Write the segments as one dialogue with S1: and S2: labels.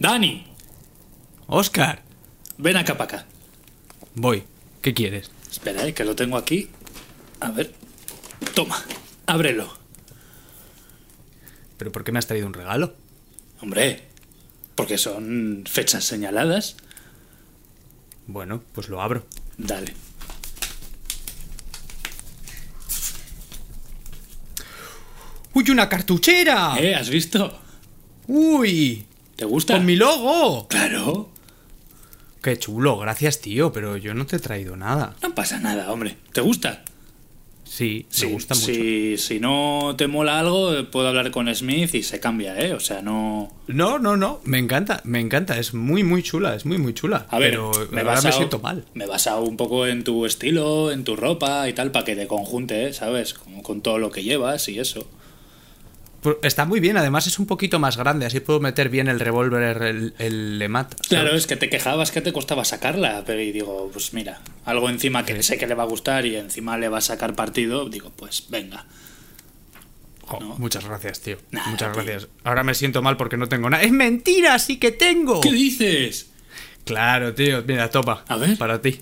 S1: Dani,
S2: Oscar,
S1: ven acá para acá.
S2: voy. ¿Qué quieres?
S1: Espera, eh, que lo tengo aquí. A ver. Toma, ábrelo.
S2: ¿Pero por qué me has traído un regalo?
S1: Hombre, porque son fechas señaladas.
S2: Bueno, pues lo abro.
S1: Dale.
S2: ¡Uy, una cartuchera!
S1: ¿Eh? ¿Has visto?
S2: ¡Uy!
S1: ¿Te gusta?
S2: ¡Con mi logo!
S1: Claro.
S2: Qué chulo, gracias tío, pero yo no te he traído nada.
S1: No pasa nada, hombre. ¿Te gusta?
S2: Sí,
S1: Sí,
S2: me gusta mucho.
S1: Si, si no te mola algo, puedo hablar con Smith y se cambia, ¿eh? O sea, no...
S2: No, no, no, me encanta, me encanta, es muy, muy chula, es muy, muy chula.
S1: A ver,
S2: pero
S1: me
S2: ahora me
S1: basado-
S2: siento mal.
S1: Me he basado un poco en tu estilo, en tu ropa y tal, para que te conjunte, ¿eh? ¿sabes? Con, con todo lo que llevas y eso.
S2: Está muy bien, además es un poquito más grande, así puedo meter bien el revólver, el, el.
S1: Claro, es que te quejabas que te costaba sacarla, pero y digo, pues mira, algo encima que sé que le va a gustar y encima le va a sacar partido, digo, pues venga. No.
S2: Muchas gracias, tío.
S1: Nada,
S2: muchas
S1: tío.
S2: gracias. Ahora me siento mal porque no tengo nada. ¡Es mentira! ¡Sí que tengo!
S1: ¿Qué dices?
S2: Claro, tío. Mira, topa.
S1: A ver.
S2: Para ti.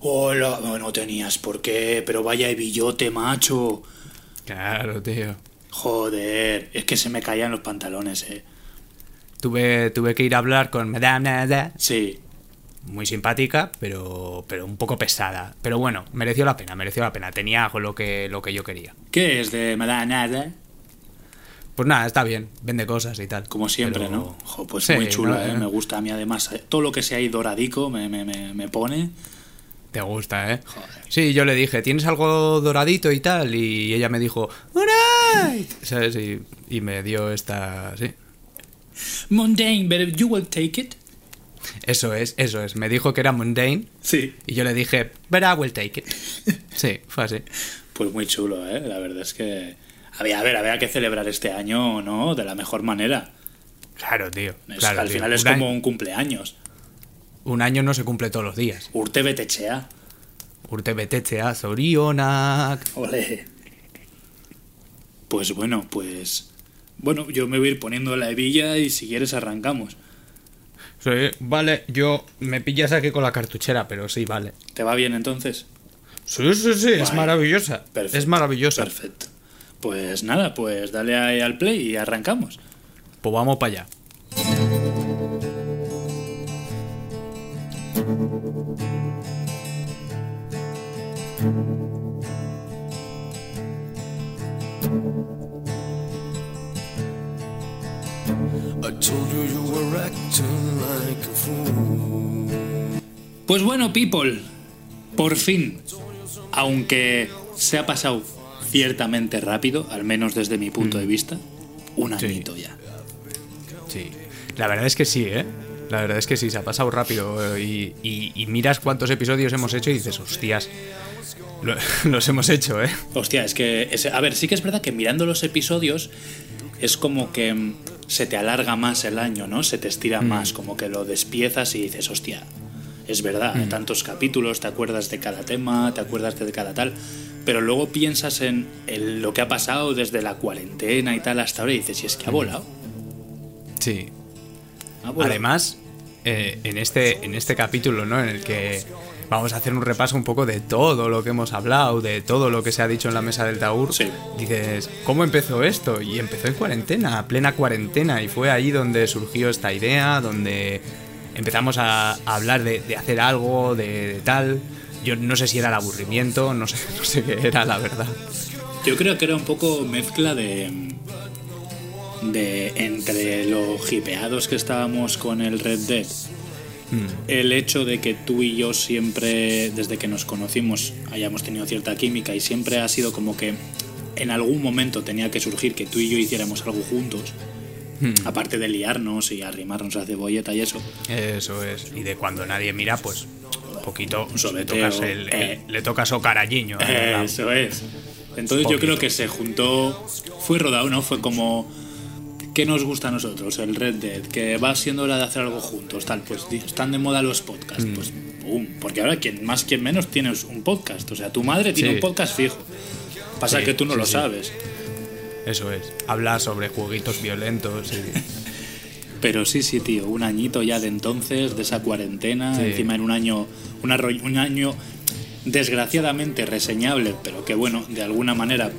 S1: Hola, no, no tenías por qué, pero vaya billote, macho.
S2: Claro, tío.
S1: Joder, es que se me caían los pantalones, eh.
S2: Tuve, tuve que ir a hablar con Madame Nada.
S1: Sí,
S2: Muy simpática, pero, pero un poco pesada. Pero bueno, mereció la pena, mereció la pena. Tenía lo que, lo que yo quería.
S1: ¿qué es de me da nada?
S2: Pues nada, está bien. Vende cosas y tal.
S1: Como siempre,
S2: Pero-
S1: ¿no? Jo, pues
S2: Sí,
S1: muy chula,
S2: no,
S1: ¿eh? Me gusta a mí además. eh, Todo lo que sea ahí doradico me, me, me, me pone.
S2: Te gusta, ¿eh?
S1: Joder.
S2: Sí, yo le dije, ¿tienes algo doradito y tal? Y ella me dijo, ¡Alright! ¿Sabes? Y, y me dio esta... Sí.
S1: Mundane, but you will take it.
S2: Eso es, eso es. Me dijo que era mundane
S1: Sí.
S2: y yo le dije, but I will take it. Sí, fue así.
S1: Pues muy chulo, ¿eh? La verdad es que. Había, a ver, había que celebrar este año, ¿no? De la mejor manera.
S2: Claro, tío.
S1: Es-
S2: claro,
S1: al
S2: tío.
S1: final es como un cumpleaños.
S2: Un año no se cumple todos los días.
S1: Urte betechea.
S2: Urte betetzea zorionak.
S1: Ole. Pues bueno, pues. Bueno, yo me voy a ir poniendo la hebilla y si quieres arrancamos.
S2: Sí, vale, yo me pillas aquí con la cartuchera, pero sí, vale.
S1: ¿Te va bien entonces?
S2: Sí, sí, sí, es maravillosa.
S1: Perfecto,
S2: Es maravillosa.
S1: Perfecto. Pues nada, pues dale ahí al play y arrancamos.
S2: Pues vamos para allá.
S1: Pues bueno, people, por fin, aunque se ha pasado ciertamente rápido, al menos desde mi punto de vista, un
S2: Mm. Sí.
S1: añito ya.
S2: Sí. La verdad es que sí, ¿eh? La verdad es que sí, se ha pasado rápido. eh, Y, y- y miras cuántos episodios hemos hecho y dices, hostias, lo- los hemos hecho, ¿eh?
S1: Hostia, es que, a ver, sí que es verdad que mirando los episodios es como que mm, se te alarga más el año, ¿no? Se te estira más, como que lo despiezas y dices, hostia, es verdad, hay tantos capítulos, te acuerdas de cada tema, te acuerdas de cada tal, pero luego piensas en el- lo que ha pasado desde la cuarentena y tal hasta ahora y dices, y es que ha volado.
S2: Sí.
S1: Ha volado".
S2: Además, eh, en, este, en este capítulo, ¿no? En el que vamos a hacer un repaso un poco de todo lo que hemos hablado, de todo lo que se ha dicho en la mesa del Taur.
S1: Sí.
S2: Dices, ¿cómo empezó esto? Y empezó en cuarentena, plena cuarentena, y fue ahí donde surgió esta idea, donde empezamos a, a hablar de, de hacer algo, de, de tal. Yo no sé si era el aburrimiento, no sé, no sé qué era, la verdad.
S1: Yo creo que era un poco mezcla de. De entre los hipeados que estábamos con el Red Dead. El hecho de que tú y yo siempre, desde que nos conocimos, hayamos tenido cierta química y siempre ha sido como que en algún momento tenía que surgir que tú y yo hiciéramos algo juntos, aparte de liarnos y arrimarnos a cebolleta y eso.
S2: Eso es. Y de cuando nadie mira, pues un poquito le
S1: sobeteo,
S2: tocas, el,
S1: eh.
S2: el- le tocas o carañiño. ¿verdad?
S1: Eso es. Entonces yo
S2: Poquito.
S1: creo que se juntó, fue rodado, ¿no? Fue como, ¿qué nos gusta a nosotros? El Red Dead, que va siendo hora de hacer algo juntos, tal, pues están de moda los podcasts,
S2: Mm.
S1: pues pum, porque ahora quien más, quien menos tienes un podcast, o sea, tu madre tiene
S2: Sí.
S1: un podcast fijo. Pasa
S2: Sí,
S1: que tú no
S2: sí,
S1: lo sabes.
S2: Eso es. Habla sobre jueguitos violentos. y-
S1: Pero sí, sí, tío, un añito ya de entonces, de esa cuarentena, encima en un año, una un año desgraciadamente reseñable, pero que bueno, de alguna manera,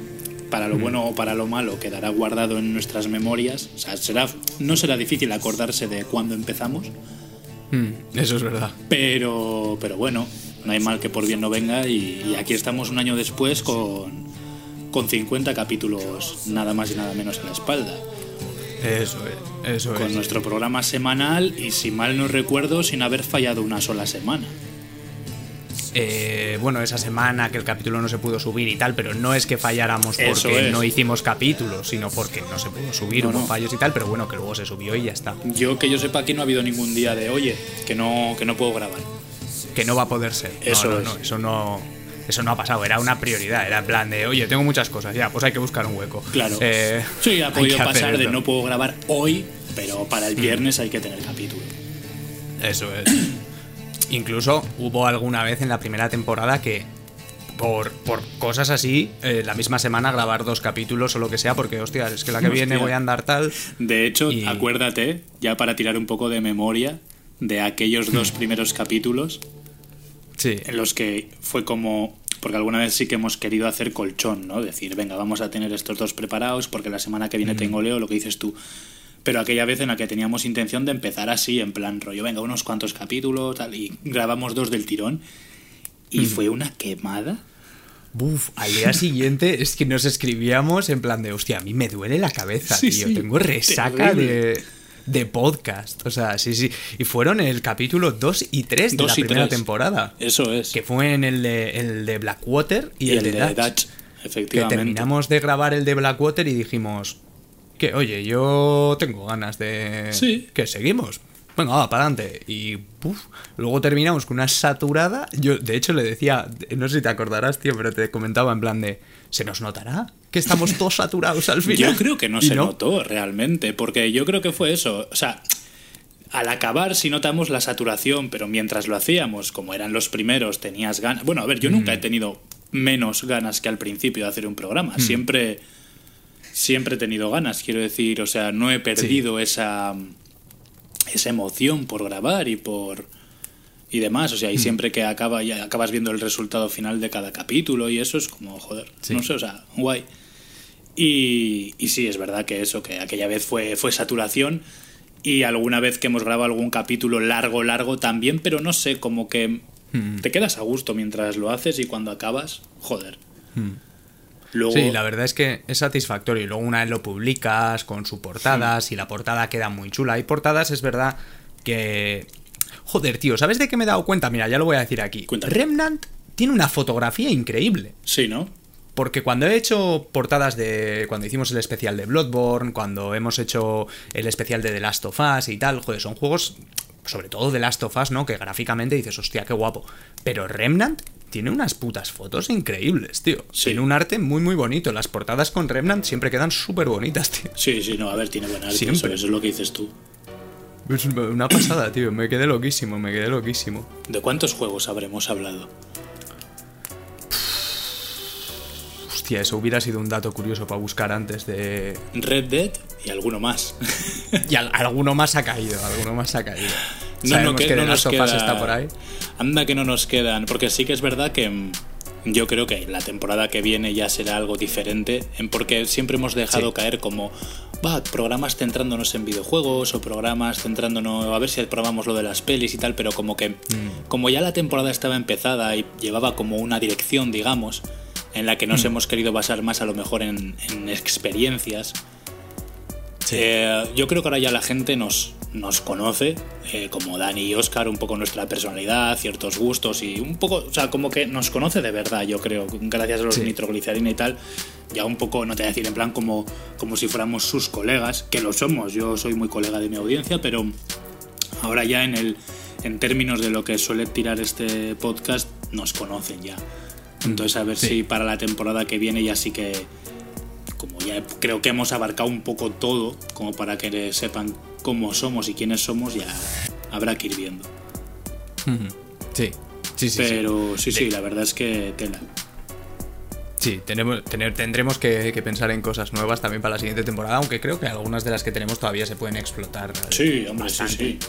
S1: para
S2: Mm.
S1: lo bueno o para lo malo, quedará guardado en nuestras memorias. O sea, será, no será difícil acordarse de cuándo empezamos,
S2: Mm, eso es verdad.
S1: pero, pero bueno, no hay mal que por bien no venga y, y aquí estamos un año después con, con 50 capítulos nada más y nada menos en la espalda.
S2: Eso es, eso
S1: Con
S2: es.
S1: nuestro programa semanal y si mal no recuerdo sin haber fallado una sola semana.
S2: Eh, bueno, esa semana que el capítulo no se pudo subir y tal, pero no es que falláramos porque
S1: es.
S2: no hicimos capítulos, sino porque no se pudo subir,
S1: No,
S2: hubo
S1: no.
S2: fallos y tal, pero bueno, que luego se subió y ya está.
S1: Yo que yo sepa aquí no ha habido ningún día de oye, que no, que no puedo grabar.
S2: Que no va a poder ser.
S1: Eso
S2: no,
S1: es.
S2: no, eso no. Eso no ha pasado, era una prioridad, era en plan de, oye, tengo muchas cosas, ya, pues hay que buscar un hueco.
S1: Claro.
S2: Eh,
S1: sí, ha podido pasar de no puedo grabar hoy, pero para el viernes hay que tener capítulo.
S2: Eso es. Incluso hubo alguna vez en la primera temporada que por, por cosas así, eh, la misma semana grabar dos capítulos o lo que sea, porque hostia, es que la que viene voy a andar tal.
S1: De hecho,
S2: Y-
S1: acuérdate, ya para tirar un poco de memoria, de aquellos dos primeros capítulos
S2: Sí.
S1: en los que fue como porque alguna vez sí que hemos querido hacer colchón, ¿no? Decir, venga, vamos a tener estos dos preparados porque la semana que viene tengo Leo, lo que dices tú. Pero aquella vez en la que teníamos intención de empezar así, en plan rollo, venga, unos cuantos capítulos, tal, y grabamos dos del tirón. Y fue una quemada.
S2: Buf, al día siguiente es que nos escribíamos en plan de, hostia, a mí me duele la cabeza,
S1: Sí,
S2: tío.
S1: sí,
S2: Tengo resaca de, de podcast. O sea, sí, sí. Y fueron el capítulo 2 y 3 de la primera
S1: tres.
S2: temporada.
S1: Eso es.
S2: Que fue en el de, el de Blackwater y,
S1: y el de
S2: Dutch.
S1: Dutch,
S2: que
S1: efectivamente.
S2: terminamos de grabar el de Blackwater y dijimos que, oye, yo tengo ganas de...
S1: Sí.
S2: Que seguimos. Venga, va, para adelante. Y luego terminamos con una saturada. Yo, de hecho, le decía, no sé si te acordarás, tío, pero te comentaba en plan de, ¿se nos notará que estamos todos saturados al final?
S1: Yo creo que no
S2: Y
S1: se notó realmente, porque yo creo que fue eso. O sea, al acabar sí notamos la saturación, pero mientras lo hacíamos, como eran los primeros, tenías ganas. Bueno, a ver, yo nunca he tenido menos ganas que al principio de hacer un programa. Siempre, siempre he tenido ganas, quiero decir. O sea, no he perdido esa, esa emoción por grabar y por y demás. O sea, y siempre que acaba, ya acabas viendo el resultado final de cada capítulo y eso es como, joder,
S2: Sí.
S1: no sé, o sea, guay. Y, y sí, es verdad que eso, que aquella vez fue, fue saturación y alguna vez que hemos grabado algún capítulo largo, largo también, pero no sé, como que te quedas a gusto mientras lo haces y cuando acabas, joder. Luego,
S2: Sí, la verdad es que es satisfactorio. Y luego una vez lo publicas con su portada, si la portada queda muy chula. Hay portadas, es verdad, que... Joder, tío, ¿sabes de qué me he dado cuenta? Mira, ya lo voy a decir aquí.
S1: Cuéntame.
S2: Remnant tiene una fotografía increíble.
S1: sí, ¿no?
S2: Porque cuando he hecho portadas de. Cuando hicimos el especial de Bloodborne, cuando hemos hecho el especial de The Last of Us y tal, joder, son juegos. Sobre todo The Last of Us, ¿no? Que gráficamente dices, hostia, qué guapo. Pero Remnant tiene unas putas fotos increíbles, tío.
S1: Sí.
S2: Tiene un arte muy, muy bonito. Las portadas con Remnant siempre quedan súper bonitas, tío.
S1: Sí, sí, no, a ver, tiene buen arte,
S2: Siempre.
S1: eso, eso es lo que dices tú.
S2: Es una pasada, tío. Me quedé loquísimo, me quedé loquísimo.
S1: ¿De cuántos juegos habremos hablado?
S2: Hostia, eso hubiera sido un dato curioso para buscar antes de.
S1: Red Dead y alguno más.
S2: Y al- alguno más ha caído, alguno más ha caído.
S1: No,
S2: Sabemos
S1: no, que
S2: que
S1: no nos queda-
S2: está por ahí.
S1: Anda que no nos quedan, porque sí que es verdad que mm, yo creo que la temporada que viene ya será algo diferente, en- porque siempre hemos dejado
S2: Sí.
S1: caer como, va, programas centrándonos en videojuegos o programas centrándonos, a ver si probamos lo de las pelis y tal, pero como que,
S2: Mm.
S1: como ya la temporada estaba empezada y llevaba como una dirección, digamos, en la que
S2: Mm.
S1: nos hemos querido basar más a lo mejor en, en experiencias, eh, yo creo que ahora ya la gente nos, nos conoce, eh, como Dani y Oscar, un poco nuestra personalidad, ciertos gustos y un poco, o sea, como que nos conoce de verdad, yo creo, gracias a los
S2: Sí.
S1: nitroglicerina y tal. Ya un poco, no te voy a decir en plan como, como si fuéramos sus colegas, que lo somos, yo soy muy colega de mi audiencia, pero ahora ya en, el, en términos de lo que suele tirar este podcast, nos conocen ya. Entonces a ver
S2: Sí.
S1: si para la temporada que viene ya sí que como ya creo que hemos abarcado un poco todo, como para que sepan cómo somos y quiénes somos, ya habrá que ir viendo.
S2: Sí, sí, sí.
S1: Pero sí, sí, la verdad es que tela.
S2: Sí, tenemos, tener- tendremos que, que pensar en cosas nuevas también para la siguiente temporada, aunque creo que algunas de las que tenemos todavía se pueden explotar. ¿no?
S1: Sí, hombre, sí,
S2: Bastante.
S1: sí.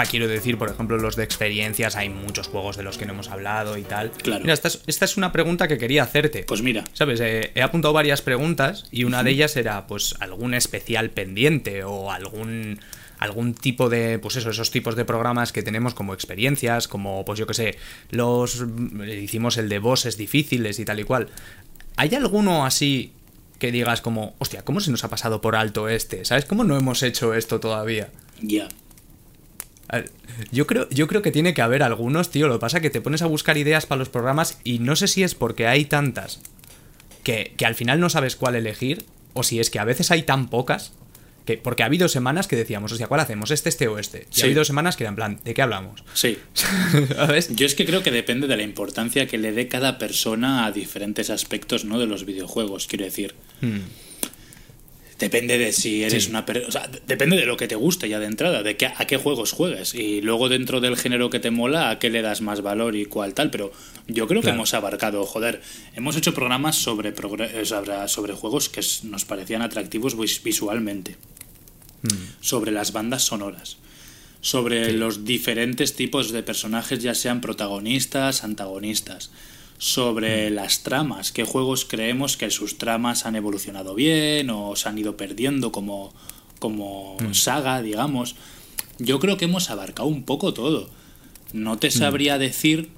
S2: Sea, quiero decir, por ejemplo, los de experiencias, hay muchos juegos de los que no hemos hablado y tal.
S1: Claro.
S2: Mira, esta es, esta es una pregunta que quería hacerte.
S1: Pues mira,
S2: ¿Sabes? Eh, he apuntado varias preguntas y una de ellas era, pues, algún especial pendiente o algún algún tipo de, pues eso, esos tipos de programas que tenemos como experiencias, como, pues yo que sé, los, hicimos el de bosses difíciles y tal y cual. ¿Hay alguno así que digas como, hostia, ¿cómo se nos ha pasado por alto este? ¿Sabes? ¿Cómo no hemos hecho esto todavía?
S1: ya.
S2: Yo creo, yo creo que tiene que haber algunos, tío. Lo que pasa es que te pones a buscar ideas para los programas y no sé si es porque hay tantas que, que al final no sabes cuál elegir o si es que a veces hay tan pocas que... Porque ha habido semanas que decíamos, o sea, ¿cuál hacemos? ¿Este, este o este? Y
S1: Sí.
S2: ha habido semanas que eran en plan, ¿de qué hablamos?
S1: Sí.
S2: ¿Sabes?
S1: Yo es que creo que depende de la importancia que le dé cada persona a diferentes aspectos ¿no? de los videojuegos, quiero decir.
S2: Hmm.
S1: Depende de si eres
S2: Sí.
S1: una persona. O sea, depende de lo que te guste ya de entrada, de qué, a qué juegos juegues. Y luego dentro del género que te mola, a qué le das más valor y cuál tal. Pero yo creo que hemos abarcado, joder, hemos hecho programas sobre, eh, sobre, juegos que nos parecían atractivos vis- visualmente. Sobre las bandas sonoras. Sobre los diferentes tipos de personajes, ya sean protagonistas, antagonistas. Sobre las tramas, qué juegos creemos que sus tramas han evolucionado bien o se han ido perdiendo como, como saga, digamos. Yo creo que hemos abarcado un poco todo. No te sabría decir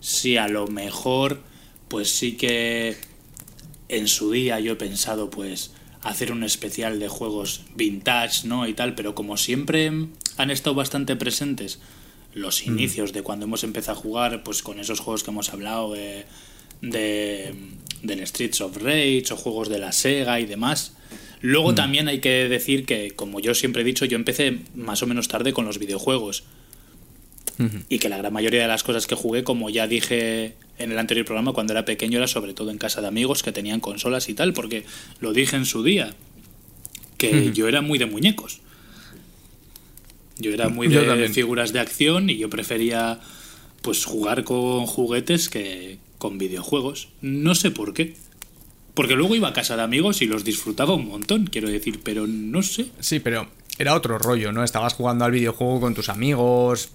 S1: si a lo mejor, pues sí que en su día yo he pensado, pues, hacer un especial de juegos vintage, ¿no? Y tal, pero como siempre han estado bastante presentes los inicios de cuando hemos empezado a jugar, pues con esos juegos que hemos hablado de, de del Streets of Rage o juegos de la Sega y demás. Luego también hay que decir que, como yo siempre he dicho, yo empecé más o menos tarde con los videojuegos. Y que la gran mayoría de las cosas que jugué, como ya dije en el anterior programa, cuando era pequeño, era sobre todo en casa de amigos que tenían consolas y tal, porque lo dije en su día, que yo era muy de muñecos. Yo era muy
S2: Yo
S1: de
S2: también.
S1: figuras de acción y yo prefería pues jugar con juguetes que con videojuegos. No sé por qué. Porque luego iba a casa de amigos y los disfrutaba un montón, quiero decir, pero no sé.
S2: Sí, pero era otro rollo, ¿no? Estabas jugando al videojuego con tus amigos.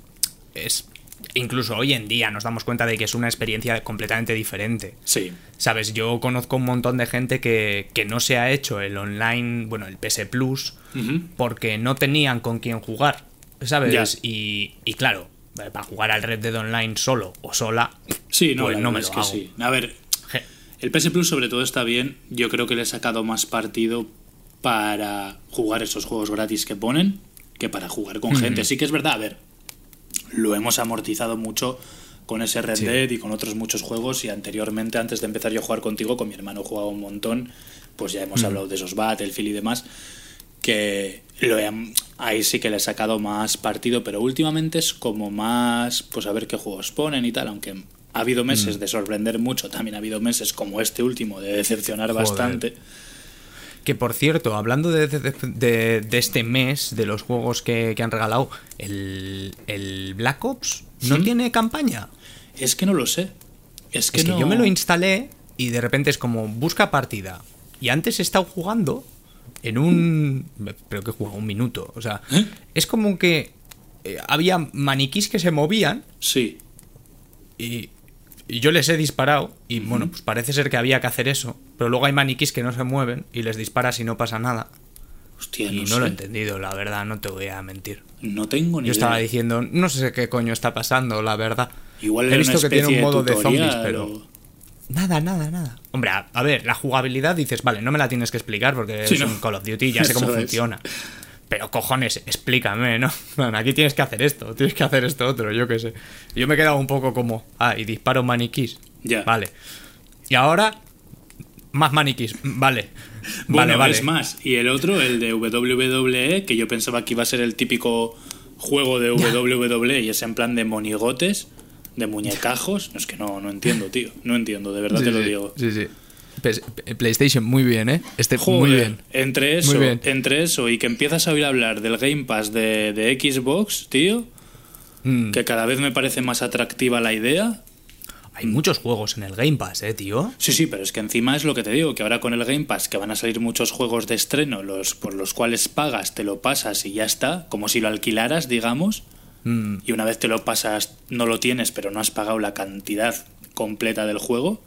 S2: Es. Incluso hoy en día nos damos cuenta de que es una experiencia completamente diferente.
S1: Sí,
S2: Sabes, yo conozco un montón de gente que, que no se ha hecho el online, bueno, el PS Plus, porque no tenían con quién jugar, ¿sabes? Y, y claro, eh, para jugar al Red Dead Online solo o sola,
S1: Sí, no,
S2: pues no me lo
S1: es que
S2: hago.
S1: sí. A ver, el PS Plus sobre todo está bien. Yo creo que le he sacado más partido para jugar esos juegos gratis que ponen que para jugar con gente. Sí que es verdad, a ver, lo hemos amortizado mucho con ese Red
S2: Sí.
S1: Dead y con otros muchos juegos y anteriormente, antes de empezar yo a jugar contigo, con mi hermano jugaba un montón, pues ya hemos hablado de esos Battlefield y demás, que lo he- ahí sí que le he sacado más partido, pero últimamente es como más, pues a ver qué juegos ponen y tal, aunque ha habido meses de sorprender mucho, también ha habido meses como este último de decepcionar
S2: Joder.
S1: bastante.
S2: Que por cierto, hablando de, de- de- de este mes, de los juegos que, que han regalado, el, el Black Ops no
S1: ¿Sí?
S2: tiene campaña.
S1: Es que no lo sé. Es que,
S2: Es que yo me lo instalé y de repente es como busca partida. Y antes he estado jugando en un. Creo que he jugado un minuto. O sea,
S1: ¿Eh?
S2: es como que eh, había maniquís que se movían
S1: Sí,
S2: y, y yo les he disparado. Y bueno, pues parece ser que había que hacer eso. Pero luego hay maniquís que no se mueven y les disparas y no pasa nada.
S1: hostia,
S2: Y
S1: no,
S2: no,
S1: sé.
S2: lo he entendido, la verdad, no te voy a mentir.
S1: No tengo ni
S2: Yo estaba diciendo, no sé qué coño está pasando, la verdad.
S1: Igual
S2: he visto que tiene un modo de
S1: tutorial
S2: zombies, pero. Nada, nada, nada. Hombre, a, a ver, la jugabilidad dices, vale, no me la tienes que explicar porque
S1: Sí,
S2: es
S1: no.
S2: un Call of Duty, ya sé cómo
S1: Eso es.
S2: funciona. Pero cojones, explícame, ¿no? Bueno, aquí tienes que hacer esto, tienes que hacer esto otro, yo qué sé. Yo me he quedado un poco como, ah, y disparo maniquís.
S1: Ya.
S2: Vale. Y ahora, más maniquís. Vale.
S1: Bueno,
S2: vale, vale.
S1: es más, y el otro, el de WWE, que yo pensaba que iba a ser el típico juego de WWE y es en plan de monigotes, de muñecajos. Es que no, no entiendo, tío. No entiendo, de verdad
S2: Sí,
S1: te lo
S2: sí,
S1: digo.
S2: Sí, sí. Pes- PlayStation, muy bien, ¿eh? Este,
S1: Joder,
S2: muy bien.
S1: Entre eso,
S2: bien.
S1: entre eso y que empiezas a oír hablar del Game Pass de, de Xbox, tío,
S2: Mm.
S1: que cada vez me parece más atractiva la idea.
S2: Hay muchos juegos en el Game Pass, eh, tío.
S1: Sí, sí, pero es que encima es lo que te digo, que ahora con el Game Pass que van a salir muchos juegos de estreno, los por los cuales pagas, te lo pasas y ya está, como si lo alquilaras, digamos,
S2: Mm,
S1: y una vez te lo pasas no lo tienes, pero no has pagado la cantidad completa del juego,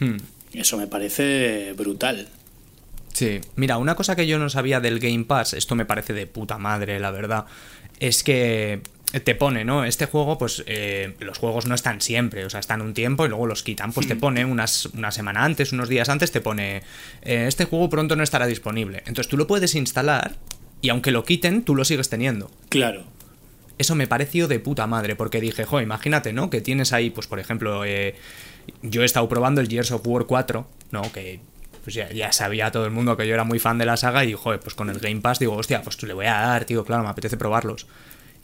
S2: hmm.
S1: eso me parece brutal.
S2: Sí, mira, una cosa que yo no sabía del Game Pass, esto me parece de puta madre, la verdad, es que te pone, ¿no? Este juego, pues eh, los juegos no están siempre, o sea, están un tiempo y luego los quitan. Pues te pone unas, una semana antes, unos días antes, te pone, eh, este juego pronto no estará disponible. Entonces tú lo puedes instalar y aunque lo quiten, tú lo sigues teniendo.
S1: Claro.
S2: Eso me pareció de puta madre, porque dije, jo, imagínate, ¿no? Que tienes ahí, pues por ejemplo, eh, yo he estado probando el Gears of War 4, ¿no? Que pues ya, ya sabía todo el mundo que yo era muy fan de la saga y, joder, pues con el Game Pass digo, hostia, pues le voy a dar, tío, claro, me apetece probarlos.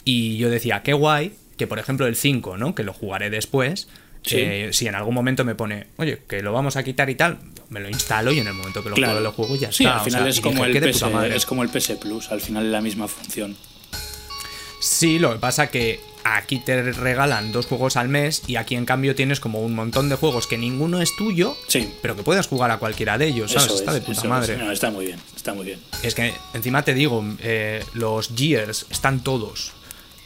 S2: Y yo decía, qué guay, que por ejemplo el 5, ¿no? Que lo jugaré después.
S1: Sí.
S2: eh, si en algún momento me pone, oye, que lo vamos a quitar y tal, me lo instalo y en el momento que lo
S1: Claro.
S2: juego, lo juego ya
S1: Sí,
S2: está.
S1: al
S2: o
S1: final
S2: sea,
S1: es como,
S2: dije,
S1: el PS, es como el PS Plus, al final es la misma función.
S2: Sí, lo que pasa que aquí te regalan dos juegos al mes y aquí en cambio tienes como un montón de juegos que ninguno es tuyo,
S1: Sí.
S2: pero que puedes jugar a cualquiera de ellos, ¿sabes?
S1: Eso
S2: está
S1: es,
S2: de puta
S1: es.
S2: madre.
S1: No, está muy bien, está muy bien.
S2: Es que encima te digo, eh, los Gears están todos.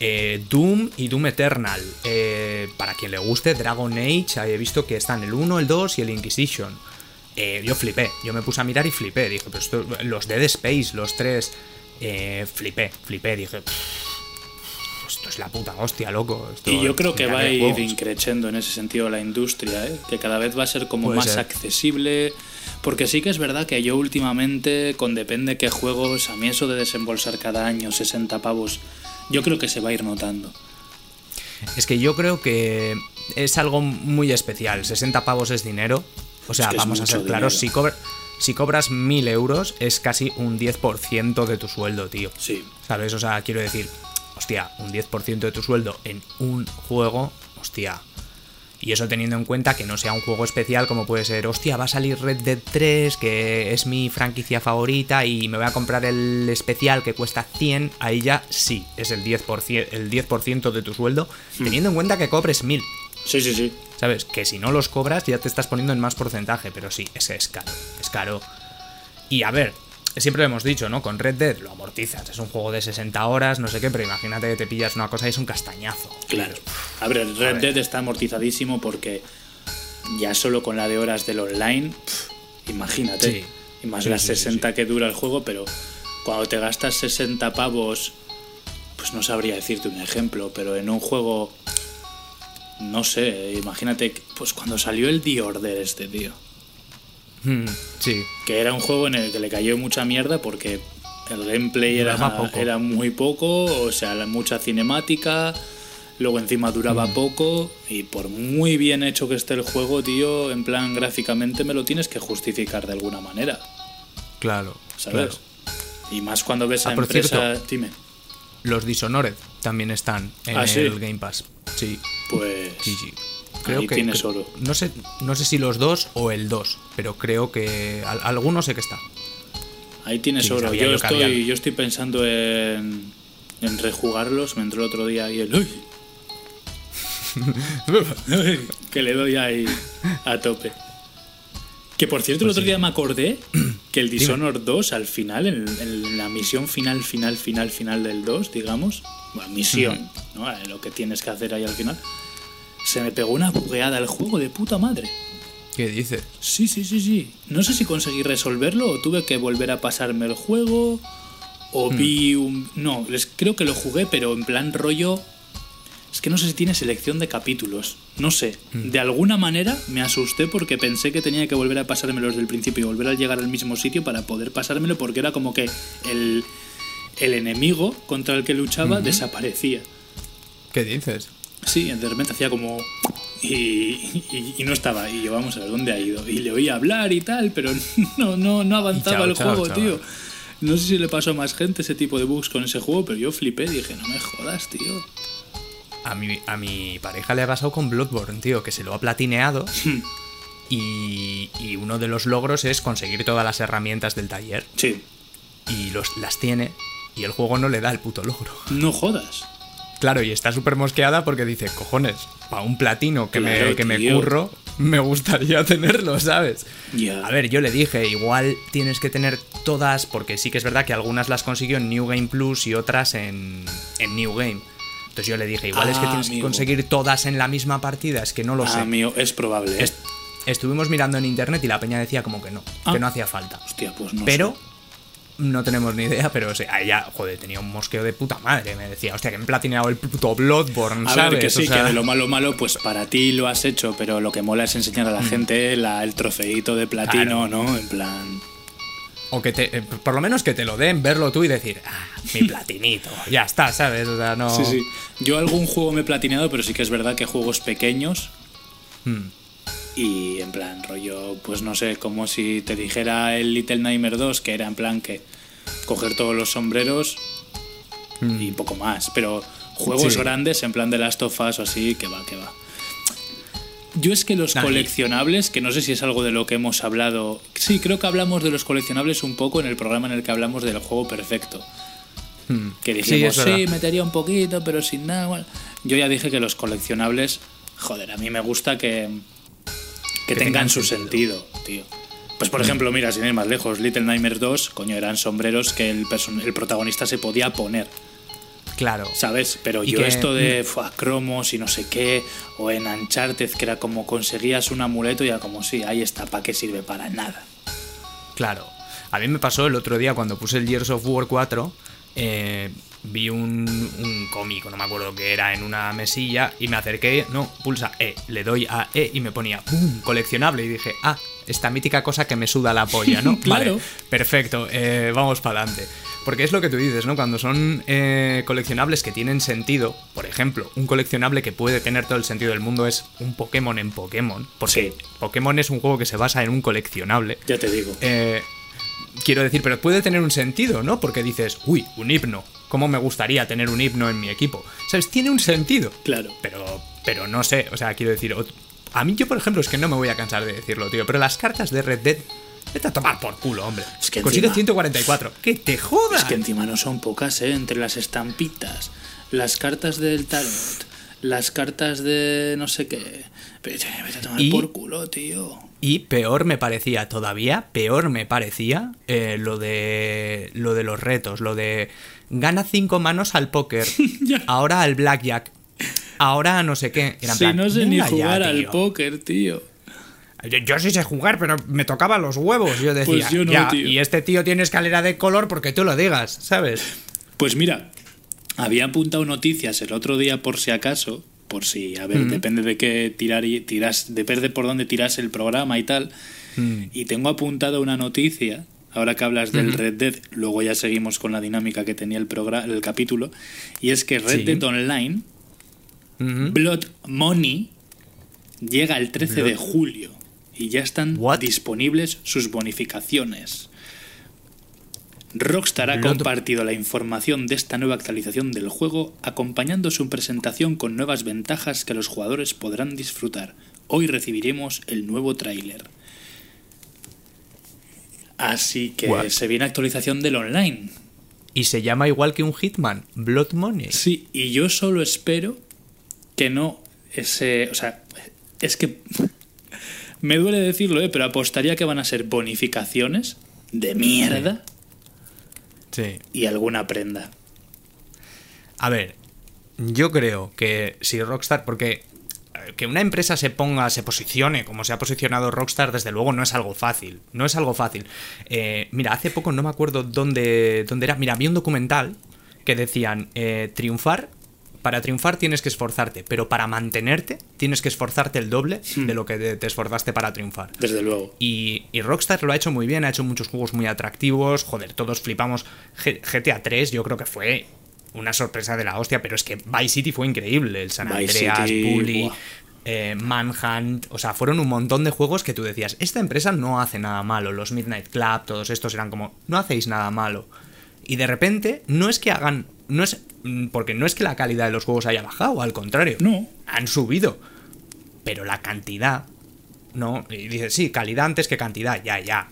S2: Eh, Doom y Doom Eternal. Eh, para quien le guste, Dragon Age, he visto que están el 1, el 2 y el Inquisition. Yo flipé, yo me puse a mirar y flipé. Dije, pero esto, los Dead Space, los tres, flipé, flipé. Dije, "Pff, esto es la puta hostia, loco. Esto
S1: Y yo creo que va a ir
S2: juegos".
S1: increciendo en ese sentido la industria, ¿eh? que cada vez va a ser como
S2: Puede
S1: más
S2: ser.
S1: accesible. Porque sí que es verdad que yo últimamente, con depende qué juegos, a mí eso de desembolsar cada año 60 pavos, yo creo que se va a ir notando.
S2: Es que yo creo que es algo muy especial. 60 pavos es dinero. O sea,
S1: Es que es
S2: vamos a ser claros, si,
S1: dinero.
S2: cobra- si cobras 1000 euros es casi un 10% de tu sueldo, tío.
S1: Sí,
S2: ¿Sabes? O sea, quiero decir, hostia, un 10% de tu sueldo en un juego, hostia. Y eso teniendo en cuenta que no sea un juego especial como puede ser, hostia, va a salir Red Dead 3, que es mi franquicia favorita y me voy a comprar el especial que cuesta 100, ahí ya sí, es el 10%, el 10 de tu sueldo, teniendo en cuenta que cobres 1000.
S1: sí, sí, sí.
S2: ¿Sabes? Que si no los cobras ya te estás poniendo en más porcentaje, pero sí, ese es caro, es caro. Y a ver, siempre lo hemos dicho, ¿no? Con Red Dead lo amortizas, es un juego de 60 horas, no sé qué, pero imagínate que te pillas una cosa y es un castañazo.
S1: Claro. A ver, Red
S2: ver.
S1: Dead está amortizadísimo porque ya solo con la de horas del online, pff, imagínate.
S2: Sí.
S1: Y más
S2: Sí,
S1: las
S2: sí, sí,
S1: 60 que dura el juego, pero cuando te gastas 60 pavos, pues no sabría decirte un ejemplo, pero en un juego, no sé, imagínate, pues cuando salió el The Order este tío,
S2: Mm, sí,
S1: que era un juego en el que le cayó mucha mierda porque el gameplay era,
S2: Duraba poco.
S1: era muy poco, o sea, mucha cinemática, luego encima duraba poco y por muy bien hecho que esté el juego, tío, en plan gráficamente me lo tienes que justificar de alguna manera,
S2: claro.
S1: ¿sabes?
S2: claro.
S1: Y más cuando ves a
S2: Ah,
S1: empresa,
S2: cierto.
S1: dime,
S2: Los Dishonored también están en
S1: Ah, ¿sí?
S2: el Game Pass. Sí,
S1: pues
S2: sí. Creo
S1: Ahí
S2: que
S1: tienes oro.
S2: No sé, no sé si los dos o el 2, pero creo que al- alguno sé que está.
S1: ahí tienes
S2: Sí,
S1: oro. Yo estoy, yo estoy pensando en, en rejugarlos, me entró el otro día y el... ¡Uy! Que le doy ahí a tope. Que por cierto, el
S2: Pues
S1: otro día me acordé que el Dishonored 2, al final, en, en la misión final, final, final, final del 2, digamos, bueno, misión, ¿no? Eh, lo que tienes que hacer ahí al final, se me pegó una bugueada el juego de puta madre.
S2: ¿Qué dices?
S1: Sí, sí, sí, sí. No sé si conseguí resolverlo o tuve que volver a pasarme el juego o vi un... No, les, creo que lo jugué, pero en plan rollo... Es que no sé si tiene selección de capítulos. No sé. De alguna manera me asusté porque pensé que tenía que volver a pasármelo desde el principio y volver a llegar al mismo sitio para poder pasármelo porque era como que el, el enemigo contra el que luchaba desaparecía.
S2: ¿Qué dices?
S1: Sí, de repente hacía como... Y, y- y no estaba. Y yo, vamos a ver dónde ha ido. Y le oía hablar y tal, pero no, no, no avanzaba
S2: chao,
S1: el
S2: chao,
S1: juego, tío. No sé si le pasó a más gente ese tipo de bugs con ese juego, pero yo flipé. Dije, no me jodas, tío.
S2: A mi, a mi pareja le ha pasado con Bloodborne, tío, que se lo ha platineado. y, y uno de los logros es conseguir todas las herramientas del taller.
S1: Sí,
S2: Y los, las tiene. Y el juego no le da el puto logro.
S1: no jodas.
S2: Claro, y está súper mosqueada porque dice, cojones, para un platino que,
S1: Claro,
S2: me, que me curro, me gustaría tenerlo, ¿sabes?
S1: Ya.
S2: A ver, yo le dije, igual tienes que tener todas, porque sí que es verdad que algunas las consiguió en New Game Plus y otras en, en New Game. Entonces yo le dije, igual es que
S1: Ah,
S2: tienes
S1: amigo.
S2: que conseguir todas en la misma partida, es que no lo sé.
S1: Ah, mío, es probable. ¿eh?
S2: Est- estuvimos mirando en internet y la peña decía como que no,
S1: Ah.
S2: que no hacía falta.
S1: Hostia, pues no
S2: Pero
S1: sé.
S2: No tenemos ni idea, pero o sea, ella, joder, tenía un mosqueo de puta madre. Me decía, hostia, que me he platinado el puto Bloodborne,
S1: A
S2: ¿sabes?
S1: ver, que
S2: O
S1: sí,
S2: sea,
S1: que de lo malo malo, pues para ti lo has hecho, pero lo que mola es enseñar a la gente la, el trofeito de platino,
S2: Mm. Claro.
S1: ¿no? En plan...
S2: O que te, eh, por lo menos que te lo den, verlo tú y decir, ah, mi platinito, ya está, ¿sabes? O sea, no.
S1: Sí, sí. Yo algún juego me he platinado, pero sí que es verdad que juegos pequeños
S2: Hmm.
S1: Y en plan rollo, pues no sé, como si te dijera el Little Nightmare 2, que era en plan que coger todos los sombreros y poco más, pero juegos.
S2: Sí.
S1: grandes en plan de Last of Us o así, que va, que va. Yo es que los coleccionables, que no sé si es algo de lo que hemos hablado, sí, creo que hablamos de los coleccionables un poco en el programa en el que hablamos del juego perfecto.
S2: Hmm.
S1: Que dijimos, sí, metería un poquito, pero sin nada. igual". Yo ya dije que los coleccionables, joder, a mí me gusta que, que,
S2: Que
S1: tengan,
S2: tengan
S1: su
S2: sentido.
S1: sentido, tío. Pues por ejemplo, mira, sin ir más lejos, Little Nightmares 2, coño, eran sombreros que el, el protagonista se podía poner,
S2: Claro.
S1: ¿sabes? Pero yo
S2: que-
S1: esto de fua, cromos y no sé qué, o en Uncharted, que era como conseguías un amuleto y era como, sí, ahí está, ¿para qué sirve? Para nada.
S2: Claro. A mí me pasó el otro día cuando puse el Gears of War 4. eh, vi un, un cómic, no me acuerdo qué era, en una mesilla y me acerqué, no, pulsa E, le doy a E y me ponía ¡pum! coleccionable y dije, ah, esta mítica cosa que me suda la polla, ¿no?
S1: Claro.
S2: Vale, perfecto, eh, vamos para adelante. Porque es lo que tú dices, ¿no? Cuando son eh, coleccionables que tienen sentido, por ejemplo, un coleccionable que puede tener todo el sentido del mundo es un Pokémon en Pokémon. Porque
S1: Sí.
S2: Pokémon es un juego que se basa en un coleccionable.
S1: Ya te digo.
S2: Eh, quiero decir, pero puede tener un sentido, ¿no? Porque dices, uy, un himno. ¿Cómo me gustaría tener un himno en mi equipo? ¿Sabes? Tiene un sentido.
S1: Claro.
S2: Pero, pero no sé, o sea, quiero decir, a mí yo, por ejemplo, es que no me voy a cansar de decirlo, tío, pero las cartas de Red Dead, vete a tomar por culo, hombre.
S1: Es que
S2: Consigue
S1: encima-
S2: 144. ¡Que te jodas!
S1: Es que encima no son pocas, ¿eh? Entre las estampitas, las cartas del tarot, las cartas de no sé qué. Vete, vete a tomar
S2: Y-
S1: por culo, tío.
S2: Y peor me parecía todavía, peor me parecía eh, lo de lo de los retos, lo de gana cinco manos al póker, ahora al blackjack, ahora a no sé qué. Era en
S1: Si
S2: plan,
S1: no sé ni
S2: "Venga ya,
S1: jugar al
S2: tío".
S1: póker, tío.
S2: Yo, yo sí sé jugar, pero me tocaba los huevos. Yo decía,
S1: Pues yo no,
S2: "Ya,
S1: tío".
S2: y este tío tiene escalera de color porque tú lo digas, ¿sabes?
S1: Pues mira, había apuntado noticias el otro día por si acaso, por si, a ver, depende de qué tirar y tiras, depende por dónde tiras el programa y tal. Y tengo apuntado una noticia, ahora que hablas del Red Dead, luego ya seguimos con la dinámica que tenía el programa, el capítulo, y es que Red
S2: Sí.
S1: Dead Online. Blood Money, llega el 13 de julio y ya están
S2: What?
S1: disponibles sus bonificaciones. Rockstar ha
S2: Blood-
S1: compartido la información de esta nueva actualización del juego, acompañando su presentación con nuevas ventajas que los jugadores podrán disfrutar. Hoy recibiremos el nuevo tráiler. Así que
S2: What?
S1: se viene actualización del online.
S2: Y se llama igual que un Hitman, Blood Money.
S1: Sí, y yo solo espero que no ese, o sea, es que me duele decirlo, ¿eh? pero apostaría que van a ser bonificaciones de mierda
S2: Sí.
S1: y alguna prenda.
S2: A ver, yo creo que si Rockstar, porque que una empresa se ponga, se posicione como se ha posicionado Rockstar, desde luego no es algo fácil. No es algo fácil. Eh, mira, hace poco no me acuerdo dónde, dónde era. Mira, vi un documental que decían eh, triunfar. Para triunfar tienes que esforzarte, pero para mantenerte tienes que esforzarte el doble de lo que te te esforzaste para triunfar.
S1: Desde luego.
S2: Y, y Rockstar lo ha hecho muy bien, ha hecho muchos juegos muy atractivos. Joder, todos flipamos. G- GTA 3 yo creo que fue una sorpresa de la hostia, pero es que Vice City fue increíble. El San
S1: Vice
S2: Andreas,
S1: City,
S2: Bully, eh, Manhunt. O sea, fueron un montón de juegos que tú decías, esta empresa no hace nada malo. Los Midnight Club, todos estos eran como, no hacéis nada malo. Y de repente, no es que hagan. No es. mm, Porque no es que la calidad de los juegos haya bajado, al contrario.
S1: No.
S2: Han subido. Pero la cantidad. No. Y dices, sí, calidad antes que cantidad, ya, ya.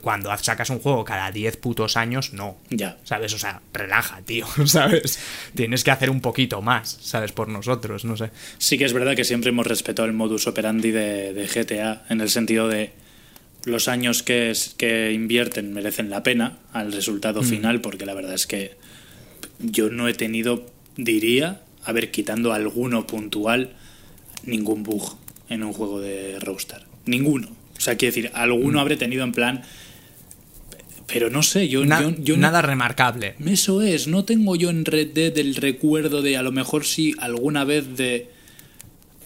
S2: Cuando sacas un juego cada 10 putos años, no.
S1: Ya.
S2: ¿Sabes? O sea, relaja, tío, ¿sabes? Tienes que hacer un poquito más, ¿sabes? Por nosotros, no sé.
S1: Sí que es verdad que siempre hemos respetado el modus operandi de, de GTA, en el sentido de los años que, es- que invierten merecen la pena al resultado final, porque la verdad es que yo no he tenido, diría, a ver, quitando alguno puntual, ningún bug en un juego de Rockstar. Ninguno. O sea, quiero decir, alguno habré tenido en plan... Pero no sé, yo,
S2: Na-
S1: yo, yo no-
S2: nada remarcable.
S1: eso es, no tengo yo en Red Dead el recuerdo de a lo mejor sí alguna vez de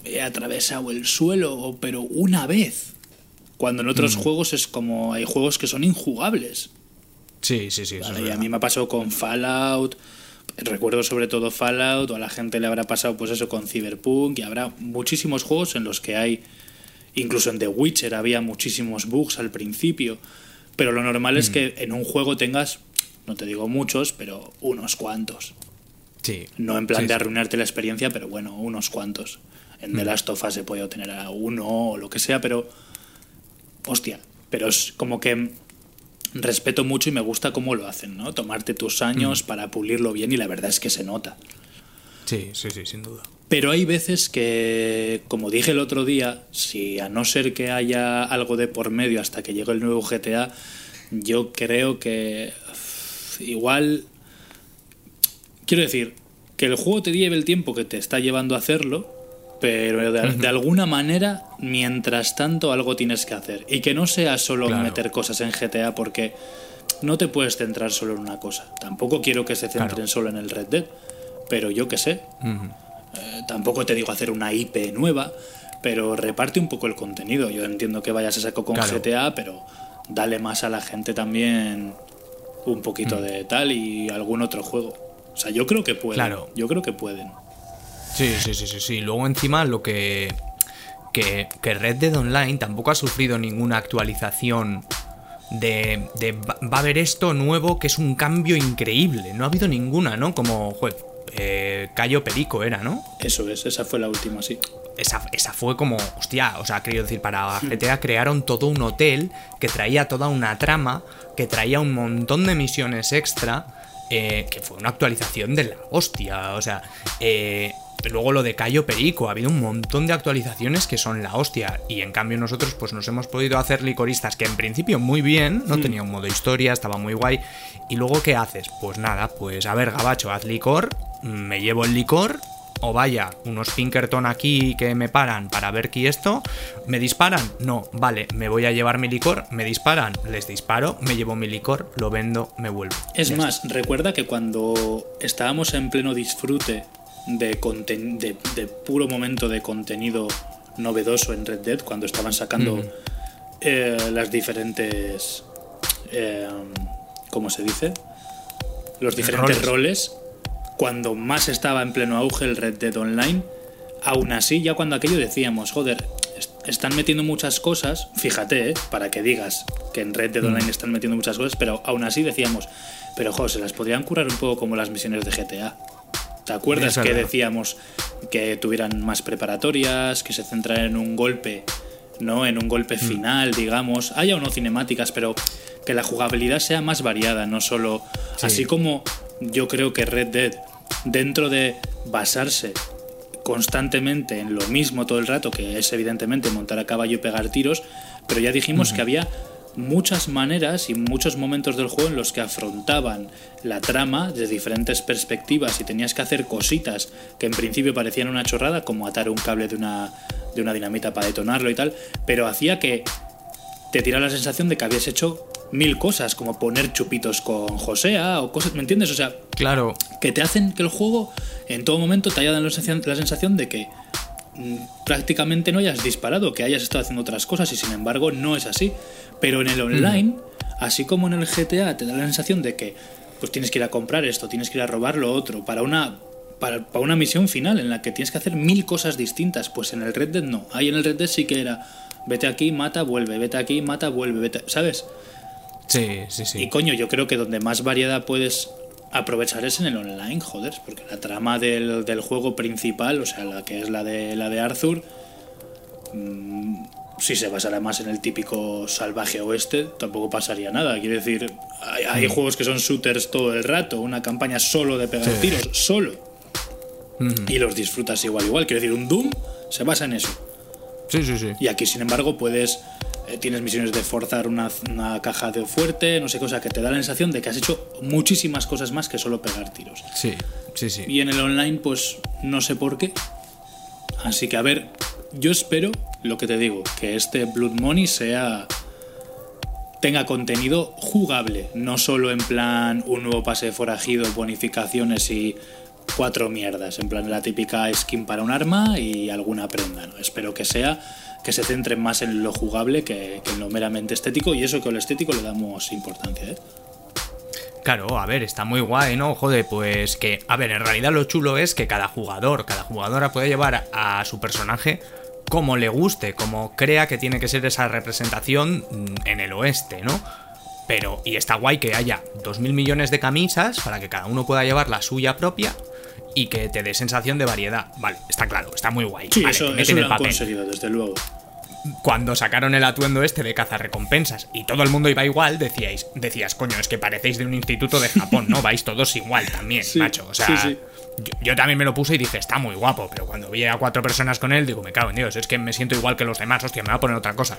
S1: he atravesado el suelo, pero una vez. Cuando en otros juegos es como hay juegos que son injugables.
S2: Sí, sí, sí.
S1: ¿vale? Y a mí me ha pasado con Fallout, recuerdo sobre todo Fallout, o a la gente le habrá pasado pues eso con Cyberpunk, y habrá muchísimos juegos en los que hay, incluso en The Witcher había muchísimos bugs al principio, pero lo normal
S2: Mm.
S1: es que en un juego tengas, no te digo muchos, pero unos cuantos.
S2: Sí.
S1: No en plan
S2: Sí,
S1: de
S2: sí.
S1: arruinarte la experiencia, pero bueno, unos cuantos. En The Last of Us se puede obtener a uno o lo que sea, pero. Hostia. Pero es como que respeto mucho y me gusta cómo lo hacen, ¿no? Tomarte tus años para pulirlo bien y la verdad es que se nota.
S2: Sí, sí, sí, sin duda.
S1: Pero hay veces que, como dije el otro día, si a no ser que haya algo de por medio hasta que llegue el nuevo GTA, yo creo que igual... Quiero decir, que el juego te lleve el tiempo que te está llevando a hacerlo, pero de, de alguna manera, mientras tanto, algo tienes que hacer. Y que no sea solo
S2: Claro.
S1: meter cosas en GTA porque no te puedes centrar solo en una cosa. Tampoco quiero que se centren
S2: Claro.
S1: solo en el Red Dead, pero yo qué sé. Eh, tampoco te digo hacer una IP nueva, pero reparte un poco el contenido. Yo entiendo que vayas a saco con
S2: Claro.
S1: GTA, pero dale más a la gente también un poquito
S2: Mm.
S1: de tal y algún otro juego. O sea, yo creo que pueden.
S2: Claro.
S1: Yo creo que pueden.
S2: Sí, sí, sí, sí, sí. Luego encima lo que, que, que Red Dead Online tampoco ha sufrido ninguna actualización de, de va va a haber esto nuevo que es un cambio increíble. No ha habido ninguna, ¿no? Como, joder, eh, Cayo Perico era, ¿no?
S1: Eso es, esa fue la última, sí.
S2: Esa, esa fue como, hostia, o sea, quiero decir, para GTA crearon todo un hotel que traía toda una trama, que traía un montón de misiones extra, eh, que fue una actualización de la hostia, o sea, eh, luego lo de Cayo Perico, ha habido un montón de actualizaciones que son la hostia, y en cambio nosotros pues nos hemos podido hacer licoristas, que en principio muy bien, no tenía un modo historia, estaba muy guay, y luego ¿qué haces? Pues nada, pues a ver, Gabacho, haz licor, me llevo el licor, o vaya, unos Pinkerton aquí que me paran para ver qué esto, ¿me disparan? No, vale, me voy a llevar mi licor, me disparan, les disparo, me llevo mi licor, lo vendo, me vuelvo.
S1: Es más, recuerda que cuando estábamos en pleno disfrute de, conten- de, de puro momento de contenido novedoso en Red Dead, cuando estaban sacando eh, las diferentes. eh, ¿Cómo se dice? Los diferentes
S2: Roles.
S1: roles. Cuando más estaba en pleno auge el Red Dead Online, aún así, ya cuando aquello decíamos, joder, est- están metiendo muchas cosas, fíjate, eh, para que digas que en Red Dead Online están metiendo muchas cosas, pero aún así decíamos, pero joder, se las podrían curar un poco como las misiones de GTA. ¿Te acuerdas que decíamos que tuvieran más preparatorias, que se centraran en un golpe, ¿no? En un golpe final, digamos. Haya o no cinemáticas, pero que la jugabilidad sea más variada, no solo.
S2: Sí.
S1: Así como yo creo que Red Dead, dentro de basarse constantemente en lo mismo todo el rato, que es evidentemente montar a caballo y pegar tiros, pero ya dijimos que había muchas maneras y muchos momentos del juego en los que afrontaban la trama de diferentes perspectivas y tenías que hacer cositas que en principio parecían una chorrada, como atar un cable de una, de una dinamita para detonarlo y tal, pero hacía que te tira la sensación de que habías hecho mil cosas, como poner chupitos con Josea o cosas, ¿me entiendes? O sea,
S2: Claro,
S1: que te hacen que el juego en todo momento te haya dado la sensación, la sensación de que prácticamente no hayas disparado, que hayas estado haciendo otras cosas y sin embargo no es así. Pero en el online, así como en el GTA, te da la sensación de que pues tienes que ir a comprar esto, tienes que ir a robar lo otro, para una, para, para una misión final en la que tienes que hacer mil cosas distintas. Pues en el Red Dead no. Ahí en el Red Dead sí que era vete aquí, mata, vuelve, vete aquí, mata, vuelve, vete, ¿sabes?
S2: sí, sí, sí.
S1: Y coño, yo creo que donde más variedad puedes aprovechar es en el online, joder, porque la trama del, del juego principal, o sea, la que es la de la de Arthur, mm, si se basara más en el típico salvaje oeste, tampoco pasaría nada. Quiere decir, hay, hay juegos que son shooters todo el rato, una campaña solo de pegar
S2: Sí.
S1: tiros, solo. Y los disfrutas igual, igual. Quiero decir, un Doom se basa en eso.
S2: Sí, sí, sí.
S1: Y aquí, sin embargo, puedes. Eh, tienes misiones de forzar una, una caja de fuerte, no sé, cosa que te da la sensación de que has hecho muchísimas cosas más que solo pegar tiros.
S2: Sí, sí, sí.
S1: Y en el online, pues no sé por qué. Así que a ver, yo espero, lo que te digo, que este Blood Money sea. tenga contenido jugable, no solo en plan un nuevo pase de forajido, bonificaciones y cuatro mierdas, en plan la típica skin para un arma y alguna prenda. ¿no? Espero que sea que se centre más en lo jugable que, que en lo meramente estético y eso que a lo estético le damos importancia. ¿eh?
S2: Claro, a ver, está muy guay, ¿no? Joder, pues que, a ver, en realidad lo chulo es que cada jugador, cada jugadora puede llevar a su personaje como le guste, como crea que tiene que ser esa representación mm, en el oeste, ¿no? Pero, y está guay que haya 2.000 millones de camisas para que cada uno pueda llevar la suya propia y que te dé sensación de variedad. Vale, está claro, está muy guay.
S1: Sí,
S2: Vale,
S1: eso, eso
S2: el
S1: lo han
S2: papel
S1: conseguido, desde luego.
S2: cuando sacaron el atuendo este de cazarrecompensas y todo el mundo iba igual, decíais, decías, coño, es que parecéis de un instituto de Japón, ¿no? Vais todos igual también,
S1: Sí,
S2: macho. O sea,
S1: sí, sí.
S2: Yo, yo también me lo puse y dije, está muy guapo, pero cuando vi a cuatro personas con él, digo, me cago en Dios, es que me siento igual que los demás, hostia, me voy a poner otra cosa.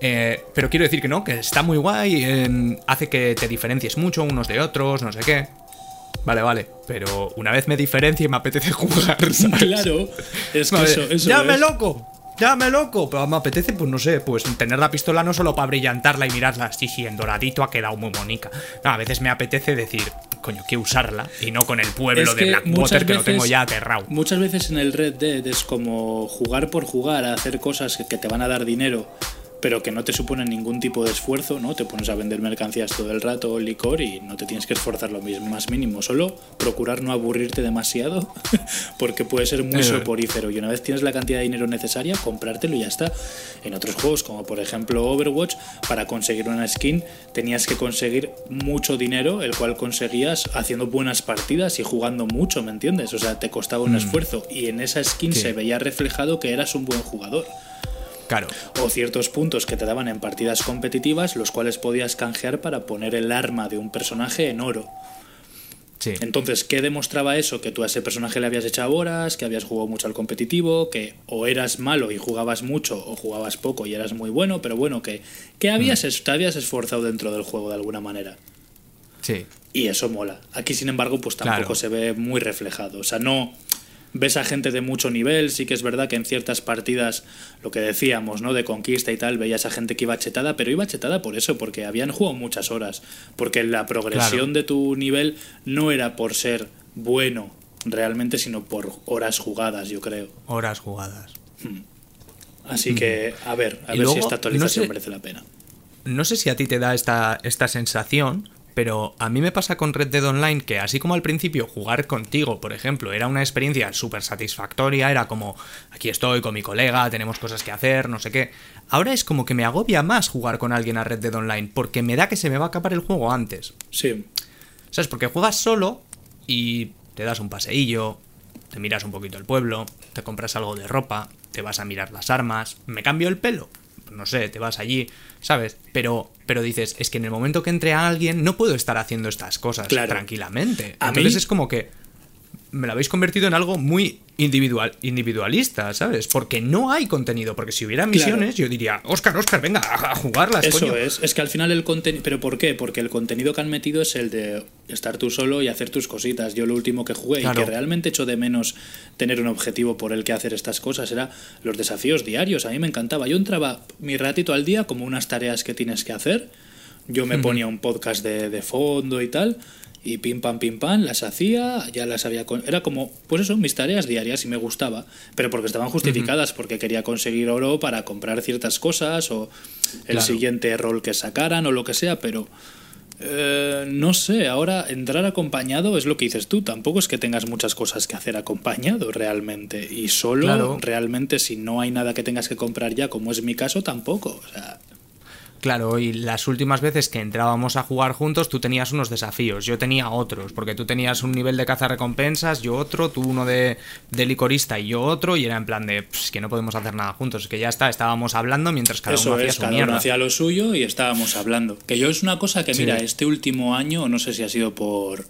S2: Eh, pero quiero decir que no, que está muy guay, eh, hace que te diferencies mucho unos de otros, no sé qué. Vale, vale, pero una vez me diferencie y me apetece jugar, ¿sabes?
S1: Claro, es que eso, eso
S2: ¡Llame
S1: es.
S2: loco! ¡Llame loco! Pero me apetece, pues no sé, pues tener la pistola no solo para brillantarla y mirarla, sí, sí, en doradito ha quedado muy bonita. No, a veces me apetece decir, coño, que usarla y no con el pueblo
S1: Es
S2: de Blackwater que lo tengo ya aterrado.
S1: Muchas veces en el Red Dead es como jugar por jugar, hacer cosas que te van a dar dinero, pero que no te suponen ningún tipo de esfuerzo, ¿no? Te pones a vender mercancías todo el rato, licor, y no te tienes que esforzar lo mismo, más mínimo. Solo procurar no aburrirte demasiado, porque puede ser muy soporífero. Y una vez tienes la cantidad de dinero necesaria, comprártelo y ya está. En otros juegos, como por ejemplo Overwatch, para conseguir una skin tenías que conseguir mucho dinero, el cual conseguías haciendo buenas partidas y jugando mucho, ¿me entiendes? O sea, te costaba un esfuerzo. Y en esa skin
S2: Sí.
S1: se veía reflejado que eras un buen jugador
S2: Claro.
S1: o ciertos puntos que te daban en partidas competitivas, los cuales podías canjear para poner el arma de un personaje en oro.
S2: Sí.
S1: Entonces, ¿qué demostraba eso? Que tú a ese personaje le habías echado horas, que habías jugado mucho al competitivo, que o eras malo y jugabas mucho, o jugabas poco y eras muy bueno, pero bueno, que, que habías, es- te habías esforzado dentro del juego de alguna manera.
S2: Sí.
S1: Y eso mola. Aquí, sin embargo, pues tampoco
S2: Claro.
S1: se ve muy reflejado. O sea, no ves a gente de mucho nivel. Sí que es verdad que en ciertas partidas, lo que decíamos, ¿no? De conquista y tal, veías a gente que iba chetada, pero iba chetada por eso, porque habían jugado muchas horas. Porque la progresión
S2: Claro.
S1: de tu nivel no era por ser bueno realmente, sino por horas jugadas, yo creo.
S2: Horas jugadas.
S1: Así que, a ver, a
S2: Y
S1: ver
S2: luego,
S1: si esta actualización
S2: no sé-
S1: merece la pena.
S2: No sé si a ti te da esta, esta sensación, pero a mí me pasa con Red Dead Online que así como al principio jugar contigo, por ejemplo, era una experiencia súper satisfactoria, era como, aquí estoy con mi colega, tenemos cosas que hacer, no sé qué. Ahora es como que me agobia más jugar con alguien a Red Dead Online, porque me da que se me va a acabar el juego antes.
S1: Sí,
S2: ¿Sabes? Porque juegas solo y te das un paseillo, te miras un poquito el pueblo, te compras algo de ropa, te vas a mirar las armas, me cambio el pelo, no sé, te vas allí, ¿sabes? Pero, pero dices, es que en el momento que entre a alguien no puedo estar haciendo estas cosas
S1: Claro.
S2: tranquilamente.
S1: A
S2: Entonces
S1: mí-
S2: es como que me lo habéis convertido en algo muy individual, individualista, ¿sabes? Porque no hay contenido, porque si hubiera misiones yo diría, Oscar, Oscar, venga, a a jugarlas,
S1: Eso
S2: coño".
S1: es, es que al final el contenido... ¿Pero por qué? Porque el contenido que han metido es el de estar tú solo y hacer tus cositas. Yo lo último que jugué
S2: Claro.
S1: y que realmente echo de menos tener un objetivo por el que hacer estas cosas era los desafíos diarios. A mí me encantaba. Yo entraba mi ratito al día como unas tareas que tienes que hacer. Yo me ponía un podcast de, de fondo y tal. Y pim pam pim pam, las hacía, ya las había... con- Era como, pues eso, mis tareas diarias y me gustaba. Pero porque estaban justificadas, porque quería conseguir oro para comprar ciertas cosas o el
S2: Claro.
S1: siguiente rol que sacaran o lo que sea, pero... eh, no sé, ahora entrar acompañado es lo que dices tú. Tampoco es que tengas muchas cosas que hacer acompañado realmente. Y solo
S2: Claro.
S1: realmente si no hay nada que tengas que comprar ya, como es mi caso, tampoco. O sea,
S2: Claro, y las últimas veces que entrábamos a jugar juntos, tú tenías unos desafíos, yo tenía otros, porque tú tenías un nivel de caza recompensas, yo otro, tú uno de, de licorista y yo otro, y era en plan de "Pss, que no podemos hacer nada juntos, que ya está, estábamos hablando mientras cada
S1: Eso
S2: uno hacía
S1: es,
S2: su
S1: cada uno
S2: mierda.
S1: hacía lo suyo y estábamos hablando. Que yo es una cosa que,
S2: Sí.
S1: mira, este último año, no sé si ha sido por.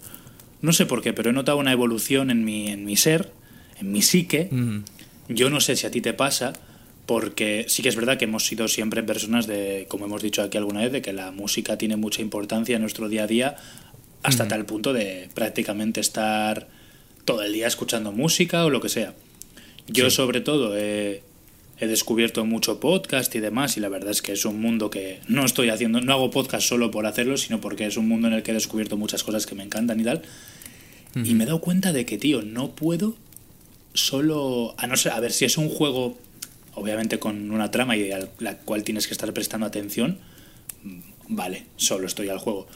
S1: No sé por qué, pero he notado una evolución en mi, en mi ser, en mi psique.
S2: Mm,
S1: Yo no sé si a ti te pasa, porque sí que es verdad que hemos sido siempre personas de, como hemos dicho aquí alguna vez, de que la música tiene mucha importancia en nuestro día a día, hasta tal punto de prácticamente estar todo el día escuchando música o lo que sea. Yo
S2: Sí.
S1: sobre todo he, he descubierto mucho podcast y demás y la verdad es que es un mundo que no estoy haciendo, no hago podcast solo por hacerlo, sino porque es un mundo en el que he descubierto muchas cosas que me encantan y tal. Y me he dado cuenta de que, tío, no puedo solo. A no ser, a ver, si es un juego, obviamente con una trama y a la cual tienes que estar prestando atención, mm, vale, solo estoy al juego.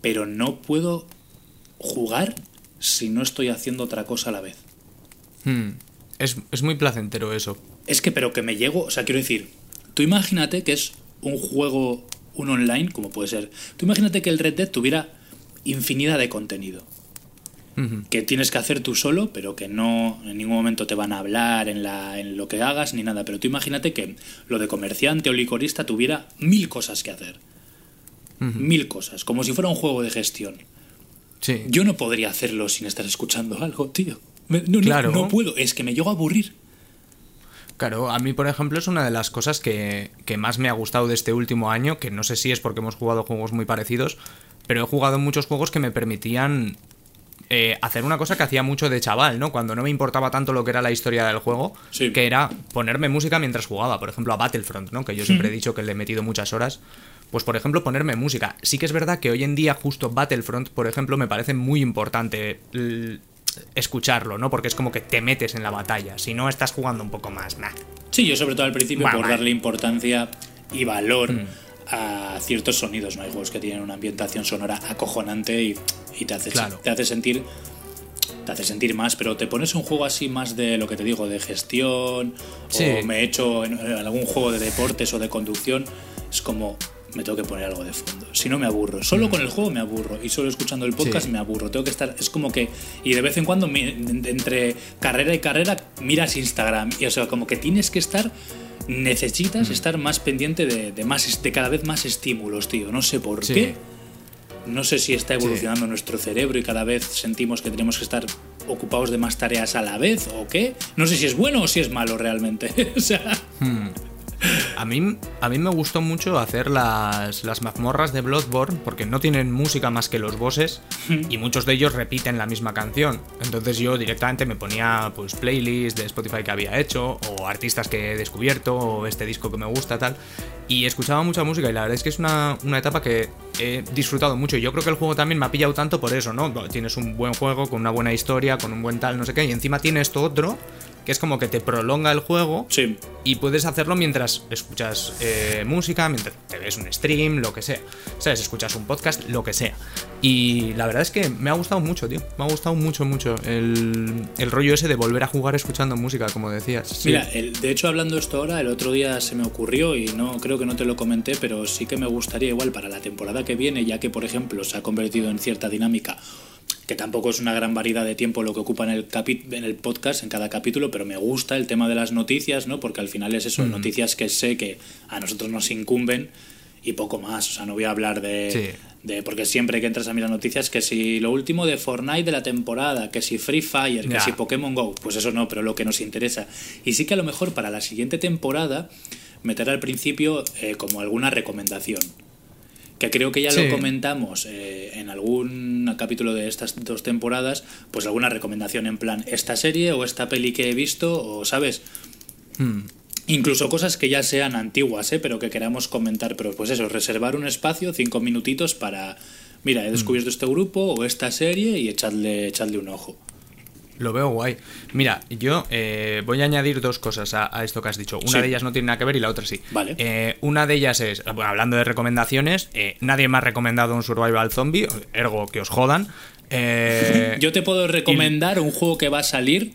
S1: Pero no puedo jugar si no estoy haciendo otra cosa a la vez.
S2: mm. Es, es muy placentero eso.
S1: Es que, pero que me llego, o sea, quiero decir, tú imagínate que es un juego, un online, como puede ser. Tú imagínate que el Red Dead tuviera infinidad de contenido. Que tienes que hacer tú solo, pero que no en ningún momento te van a hablar en, la, en lo que hagas ni nada. Pero tú imagínate que lo de comerciante o licorista tuviera mil cosas que hacer. Mil cosas, como si fuera un juego de gestión.
S2: Sí.
S1: Yo no podría hacerlo sin estar escuchando algo, tío. No-
S2: Claro.
S1: no puedo, es que me llego a aburrir.
S2: Claro, a mí, por ejemplo, es una de las cosas que, que más me ha gustado de este último año, que no sé si es porque hemos jugado juegos muy parecidos, pero he jugado muchos juegos que me permitían eh, hacer una cosa que hacía mucho de chaval, ¿no? Cuando no me importaba tanto lo que era la historia del juego,
S1: Sí.
S2: que era ponerme música mientras jugaba, por ejemplo, a Battlefront, ¿no? Que yo siempre he dicho que le he metido muchas horas. Pues, por ejemplo, ponerme música. Sí que es verdad que hoy en día, justo Battlefront, por ejemplo, me parece muy importante escucharlo, ¿no? Porque es como que te metes en la batalla. Si no, estás jugando un poco más, nah.
S1: Sí, yo sobre todo al principio por darle importancia y valor
S2: Mm.
S1: A ciertos sonidos. ¿no? Hay juegos que tienen una ambientación sonora acojonante y, y te, hace,
S2: Claro.
S1: te hace sentir te hace sentir más, pero te pones un juego así más de lo que te digo, de gestión,
S2: Sí.
S1: o me he hecho en, algún juego de deportes o de conducción, es como me tengo que poner algo de fondo. Si no me aburro, solo con el juego me aburro y solo escuchando el podcast
S2: Mm. Sí.
S1: me aburro. Tengo que estar, es como que y de vez en cuando entre carrera y carrera miras Instagram y o sea, como que tienes que estar necesitas
S2: Mm.
S1: estar más pendiente de, de más de cada vez más estímulos, tío. No sé por
S2: Sí.
S1: qué. No sé si está evolucionando nuestro cerebro y cada vez sentimos que tenemos que estar ocupados de más tareas a la vez o qué. No sé si es bueno o si es malo realmente. o sea,
S2: A mí, a mí me gustó mucho hacer las, las mazmorras de Bloodborne porque no tienen música más que los bosses y muchos de ellos repiten la misma canción. Entonces yo directamente me ponía pues playlists de Spotify que había hecho o artistas que he descubierto o este disco que me gusta tal y escuchaba mucha música y la verdad es que es una, una etapa que he disfrutado mucho y yo creo que el juego también me ha pillado tanto por eso, ¿no? Tienes un buen juego con una buena historia, con un buen tal, no sé qué y encima tiene esto otro que es como que te prolonga el juego
S1: sí.
S2: y puedes hacerlo mientras escuchas eh, música, mientras te ves un stream, lo que sea. ¿Sabes? Escuchas un podcast, lo que sea. Y la verdad es que me ha gustado mucho, tío. Me ha gustado mucho, mucho el, el rollo ese de volver a jugar escuchando música, como decías. Sí.
S1: Mira, el- de hecho hablando esto ahora, el otro día se me ocurrió y no creo que no te lo comenté, pero sí que me gustaría igual para la temporada que viene, ya que por ejemplo se ha convertido en cierta dinámica, que tampoco es una gran variedad de tiempo lo que ocupa en el, capi- en el podcast, en cada capítulo, pero me gusta el tema de las noticias, ¿no? Porque al final es eso, noticias que sé que a nosotros nos incumben y poco más. O sea, no voy a hablar de,
S2: Sí.
S1: de porque siempre que entras a mirar noticias, que si lo último de Fortnite de la temporada, que si Free Fire, que si Pokémon Go, pues eso no, pero lo que nos interesa. Y sí que a lo mejor para la siguiente temporada meter al principio eh, como alguna recomendación. Que creo que ya
S2: Sí.
S1: lo comentamos eh, en algún capítulo de estas dos temporadas, pues alguna recomendación en plan esta serie o esta peli que he visto, o sabes,
S2: Hmm.
S1: Incluso cosas que ya sean antiguas, ¿eh? pero que queramos comentar. Pero pues eso, reservar un espacio, cinco minutitos para. Mira, he descubierto este grupo o esta serie y echadle, echadle un ojo.
S2: Lo veo guay. Mira, yo eh, voy a añadir dos cosas a, a esto que has dicho. Una
S1: Sí.
S2: de ellas no tiene nada que ver y la otra sí.
S1: Vale.
S2: Eh, una de ellas es, bueno, hablando de recomendaciones, eh, nadie me ha recomendado un survival zombie, ergo que os jodan.
S1: Yo te puedo recomendar un juego que va a salir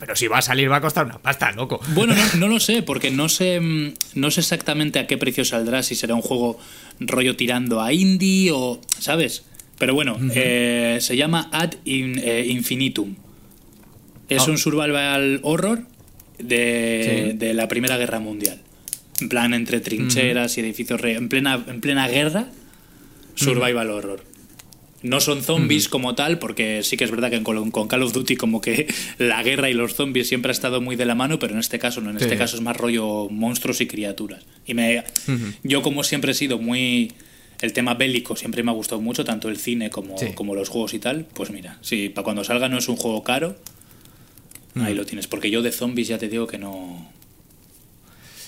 S2: Pero si va a salir va a costar una pasta, loco.
S1: Bueno, no, no lo sé, porque no sé, mm, no sé exactamente a qué precio saldrá, si será un juego rollo tirando a indie o. ¿Sabes? Pero bueno, eh, se llama Ad In- eh, Infinitum. Es
S2: Ah.
S1: un survival horror de,
S2: Sí.
S1: de la Primera Guerra Mundial. En plan, entre trincheras y edificios. re- en, plena, en plena guerra, survival horror. No son zombies como tal, porque sí que es verdad que con, con Call of Duty como que la guerra y los zombies siempre ha estado muy de la mano, pero en este caso no, en este caso es más rollo monstruos y criaturas. Y me yo como siempre he sido muy el tema bélico siempre me ha gustado mucho, tanto el cine como,
S2: Sí.
S1: como los juegos y tal, pues mira, si para cuando salga no es un juego caro, ahí lo tienes, porque yo de zombies ya te digo que no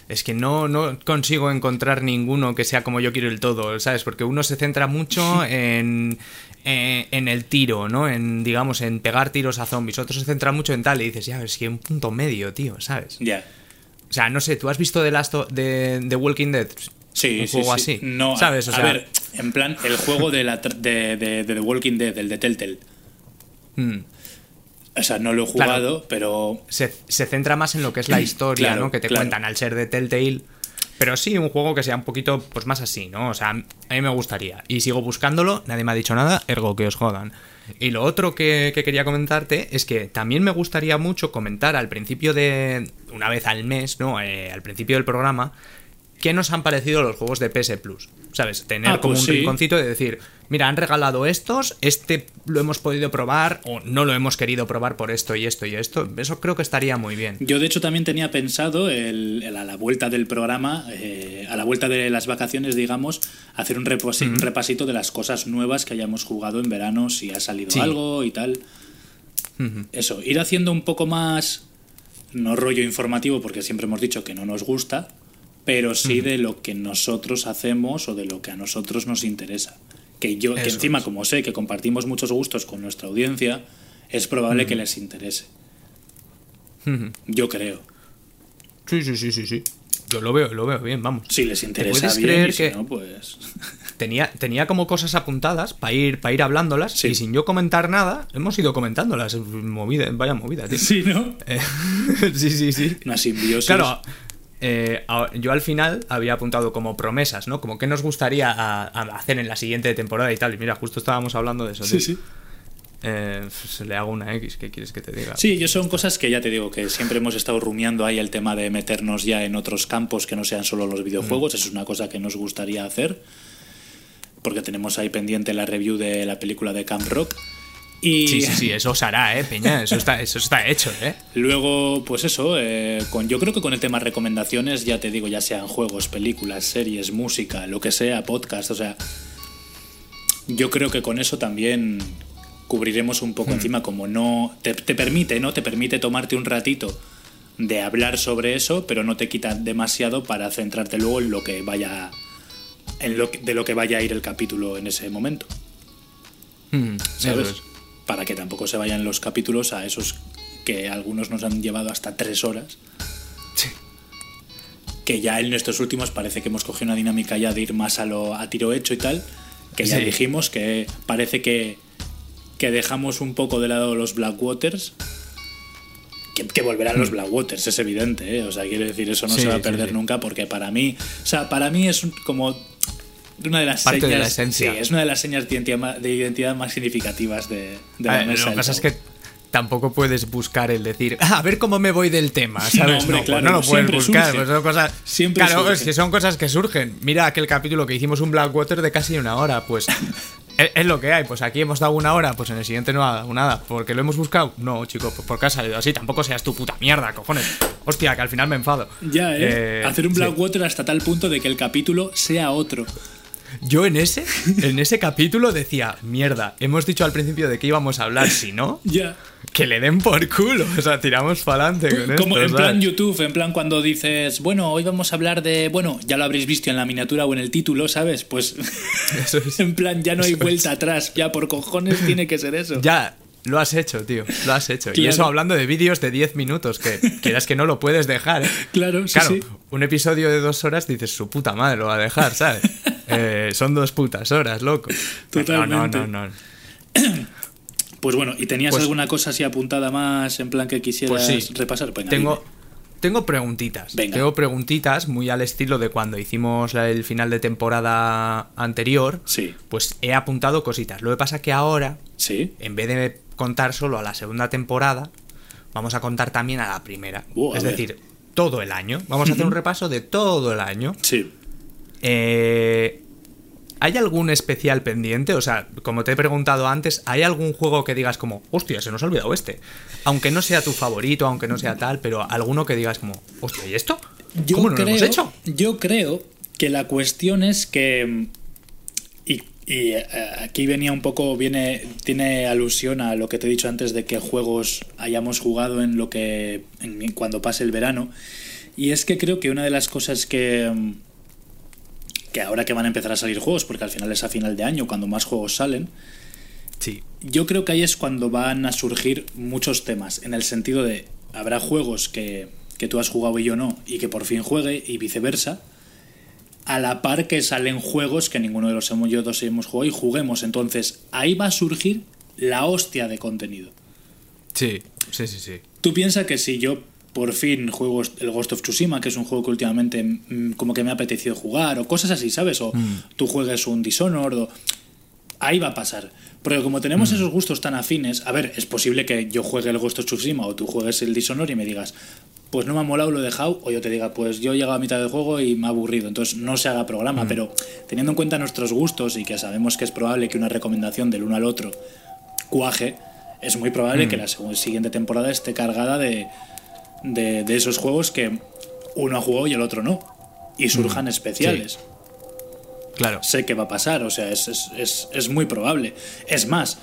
S2: Es que no, no consigo encontrar ninguno que sea como yo quiero el todo, ¿sabes? Porque uno se centra mucho en, en, en el tiro, ¿no? En, digamos, en pegar tiros a zombies. Otro se centra mucho en tal y dices, ya, es que un punto medio, tío, ¿sabes?
S1: ya.
S2: O sea, no sé, ¿tú has visto The Last of- de, de Walking Dead?
S1: Sí,
S2: un
S1: sí,
S2: juego
S1: sí.
S2: así.
S1: No,
S2: ¿sabes? O
S1: a
S2: sea,
S1: ver, en plan, el juego de, la, de, de- de The Walking Dead, el de Telltale.
S2: mm,
S1: O sea, no lo he
S2: Claro.
S1: jugado, pero
S2: se, se centra más en lo que es la historia,
S1: Claro,
S2: ¿no? Que te
S1: claro.
S2: cuentan al ser de Telltale. Pero sí, un juego que sea un poquito pues más así, ¿no? O sea, a mí me gustaría. Y sigo buscándolo, nadie me ha dicho nada, ergo que os jodan. Y lo otro que, que quería comentarte es que también me gustaría mucho comentar al principio de. una vez al mes, ¿no? Eh, al principio del programa, qué nos han parecido los juegos de PS Plus. ¿Sabes? Tener
S1: Ah,
S2: como
S1: pues
S2: un
S1: sí.
S2: rinconcito de decir, mira, han regalado estos, este lo hemos podido probar o no lo hemos querido probar por esto y esto y esto. Eso creo que estaría muy bien.
S1: yo de hecho también tenía pensado el, el a la vuelta del programa, eh, a la vuelta de las vacaciones, digamos, hacer un, repasi- un repasito de las cosas nuevas que hayamos jugado en verano, si ha salido
S2: Sí.
S1: algo y tal. Eso, ir haciendo un poco más, no rollo informativo, porque siempre hemos dicho que no nos gusta, pero sí de lo que nosotros hacemos o de lo que a nosotros nos interesa. Que yo, que encima,
S2: es.
S1: como sé que compartimos muchos gustos con nuestra audiencia, es probable que les interese. Yo creo.
S2: Sí, sí, sí, sí, sí. Yo lo veo, lo veo bien, vamos.
S1: Si les interesa
S2: puedes
S1: bien,
S2: creer
S1: y si
S2: que-
S1: no, pues.
S2: Tenía, tenía como cosas apuntadas para ir, para ir hablándolas
S1: Sí.
S2: y sin yo comentar nada, hemos ido comentándolas. Movida, vaya movida, tío.
S1: sí, ¿no?
S2: Eh, sí, sí, sí.
S1: Una simbiosis.
S2: Claro, eh, yo al final había apuntado como promesas, ¿no? Como qué nos gustaría a- a hacer en la siguiente temporada y tal. Y mira, justo estábamos hablando de eso.
S1: Sí,
S2: tío.
S1: sí.
S2: Eh, se le hago una X, ¿qué quieres que te diga?
S1: Sí, yo son cosas que ya te digo que siempre hemos estado rumiando ahí el tema de meternos ya en otros campos que no sean solo los videojuegos. Eso es una cosa que nos gustaría hacer. Porque tenemos ahí pendiente la review de la película de Camp Rock. Y
S2: Sí, sí, sí, eso se hará, ¿eh, Peña? Eso está, eso está hecho, ¿eh?
S1: luego, pues eso, eh, con, yo creo que con el tema recomendaciones, ya te digo, ya sean juegos, películas, series, música, lo que sea, podcast, o sea, yo creo que con eso también cubriremos un poco encima, como no te, te permite, ¿no? Te permite tomarte un ratito de hablar sobre eso, pero no te quita demasiado para centrarte luego en lo que vaya en lo que- de lo que vaya a ir el capítulo en ese momento,
S2: Mm,
S1: ¿sabes?
S2: eso es.
S1: Para que tampoco se vayan los capítulos a esos que algunos nos han llevado hasta tres horas.
S2: Sí.
S1: Que ya en estos últimos parece que hemos cogido una dinámica ya de ir más a lo a tiro hecho y tal. Que ya
S2: Sí.
S1: dijimos que parece que, que dejamos un poco de lado los Blackwaters. Que, que volverán los Blackwaters, es evidente, ¿eh? O sea, quiero decir, eso no.
S2: Sí,
S1: se va a perder
S2: sí.
S1: nunca porque para mí, o sea, para mí es como una de las
S2: Parte de
S1: señas,
S2: la esencia.
S1: sí, es una de las señas de identidad, de más significativas de, de la
S2: ver,
S1: mesa
S2: lo que pasa es que tampoco puedes buscar el decir, "Ah, a ver cómo me voy del tema, ¿sabes?
S1: No, hombre,
S2: pues
S1: claro,
S2: no lo puedes buscar, pues son cosas.
S1: Siempre
S2: claro,
S1: surge.
S2: que son cosas que surgen. Mira aquel capítulo que hicimos un Blackwater de casi una hora, pues. es, es lo que hay, pues aquí hemos dado una hora, pues en el siguiente no ha dado nada. ¿Porque lo hemos buscado? No, chico, pues porque ha salido así. Tampoco seas tu puta mierda, cojones. Hostia, que al final me enfado.
S1: Ya, ¿eh?
S2: Eh,
S1: Hacer un
S2: sí.
S1: Blackwater hasta tal punto de que el capítulo sea otro.
S2: Yo en ese, en ese capítulo decía, mierda, hemos dicho al principio de que íbamos a hablar, si no, que le den por culo. O sea, tiramos para adelante con
S1: Como
S2: esto,
S1: en
S2: ¿sabes?
S1: plan YouTube, en plan cuando dices, bueno, hoy vamos a hablar de. Bueno, ya lo habréis visto en la miniatura o en el título, ¿sabes? Pues.
S2: Eso es.
S1: en plan, ya no hay vuelta atrás. Ya por cojones tiene que ser eso.
S2: Ya, lo has hecho, tío. Lo has hecho. Y eso hablando de vídeos de 10 minutos, que quieras que no lo puedes dejar. ¿eh?
S1: Claro, sí,
S2: Claro,
S1: sí.
S2: un episodio de dos horas dices, su puta madre lo va a dejar, ¿sabes? Eh, son dos putas horas, loco.
S1: Totalmente.
S2: No, no, no, no.
S1: Pues bueno, ¿y tenías
S2: Pues-
S1: alguna cosa así apuntada más en plan que quisieras
S2: Pues sí.
S1: repasar? Venga,
S2: Tengo,
S1: dime.
S2: tengo preguntitas.
S1: Venga.
S2: Tengo preguntitas muy al estilo de cuando hicimos el final de temporada anterior.
S1: Sí,
S2: Pues he apuntado cositas. Lo que pasa que ahora,
S1: sí.
S2: en vez de contar solo a la segunda temporada, vamos a contar también a la primera.
S1: Uh, a
S2: es
S1: ver.
S2: decir, todo el año. Vamos a hacer un repaso de todo el año.
S1: Sí.
S2: Eh, ¿Hay algún especial pendiente? O sea, como te he preguntado antes, ¿hay algún juego que digas como, hostia, se nos ha olvidado este? Aunque no sea tu favorito, aunque no sea tal, pero alguno que digas como, hostia, ¿y esto?
S1: Yo
S2: ¿Cómo no
S1: creo,
S2: lo hemos hecho?
S1: Yo creo que la cuestión es que. Y, y, eh, aquí venía un poco, viene, tiene alusión a lo que te he dicho antes de que juegos hayamos jugado en lo que. en- cuando pase el verano. Y es que creo que una de las cosas que. Que ahora que van a empezar a salir juegos, porque al final es a final de año, cuando más juegos salen,
S2: Sí.
S1: yo creo que ahí es cuando van a surgir muchos temas, en el sentido de habrá juegos que, que tú has jugado y yo no, y que por fin juegue, y viceversa, a la par que salen juegos que ninguno de los hemos, yo dos hemos jugado y juguemos. Entonces ahí va a surgir la hostia de contenido.
S2: Sí, sí, sí, sí.
S1: Tú piensas que si yo por fin juego el Ghost of Tsushima, que es un juego que últimamente mm, como que me ha apetecido jugar, o cosas así, ¿sabes? O tú juegues un Dishonored, o... ahí va a pasar. Porque como tenemos esos gustos tan afines, a ver, es posible que yo juegue el Ghost of Tsushima o tú juegues el Dishonored y me digas, pues no me ha molado, lo he dejado, o yo te diga, pues yo he llegado a mitad del juego y me ha aburrido, entonces no se haga programa, pero teniendo en cuenta nuestros gustos y que sabemos que es probable que una recomendación del uno al otro cuaje, es muy probable que la siguiente temporada esté cargada de, de, de esos juegos que uno ha jugado y el otro no. Y surjan especiales.
S2: Claro.
S1: Sé que va a pasar, o sea, es, es, es, es muy probable. Es más,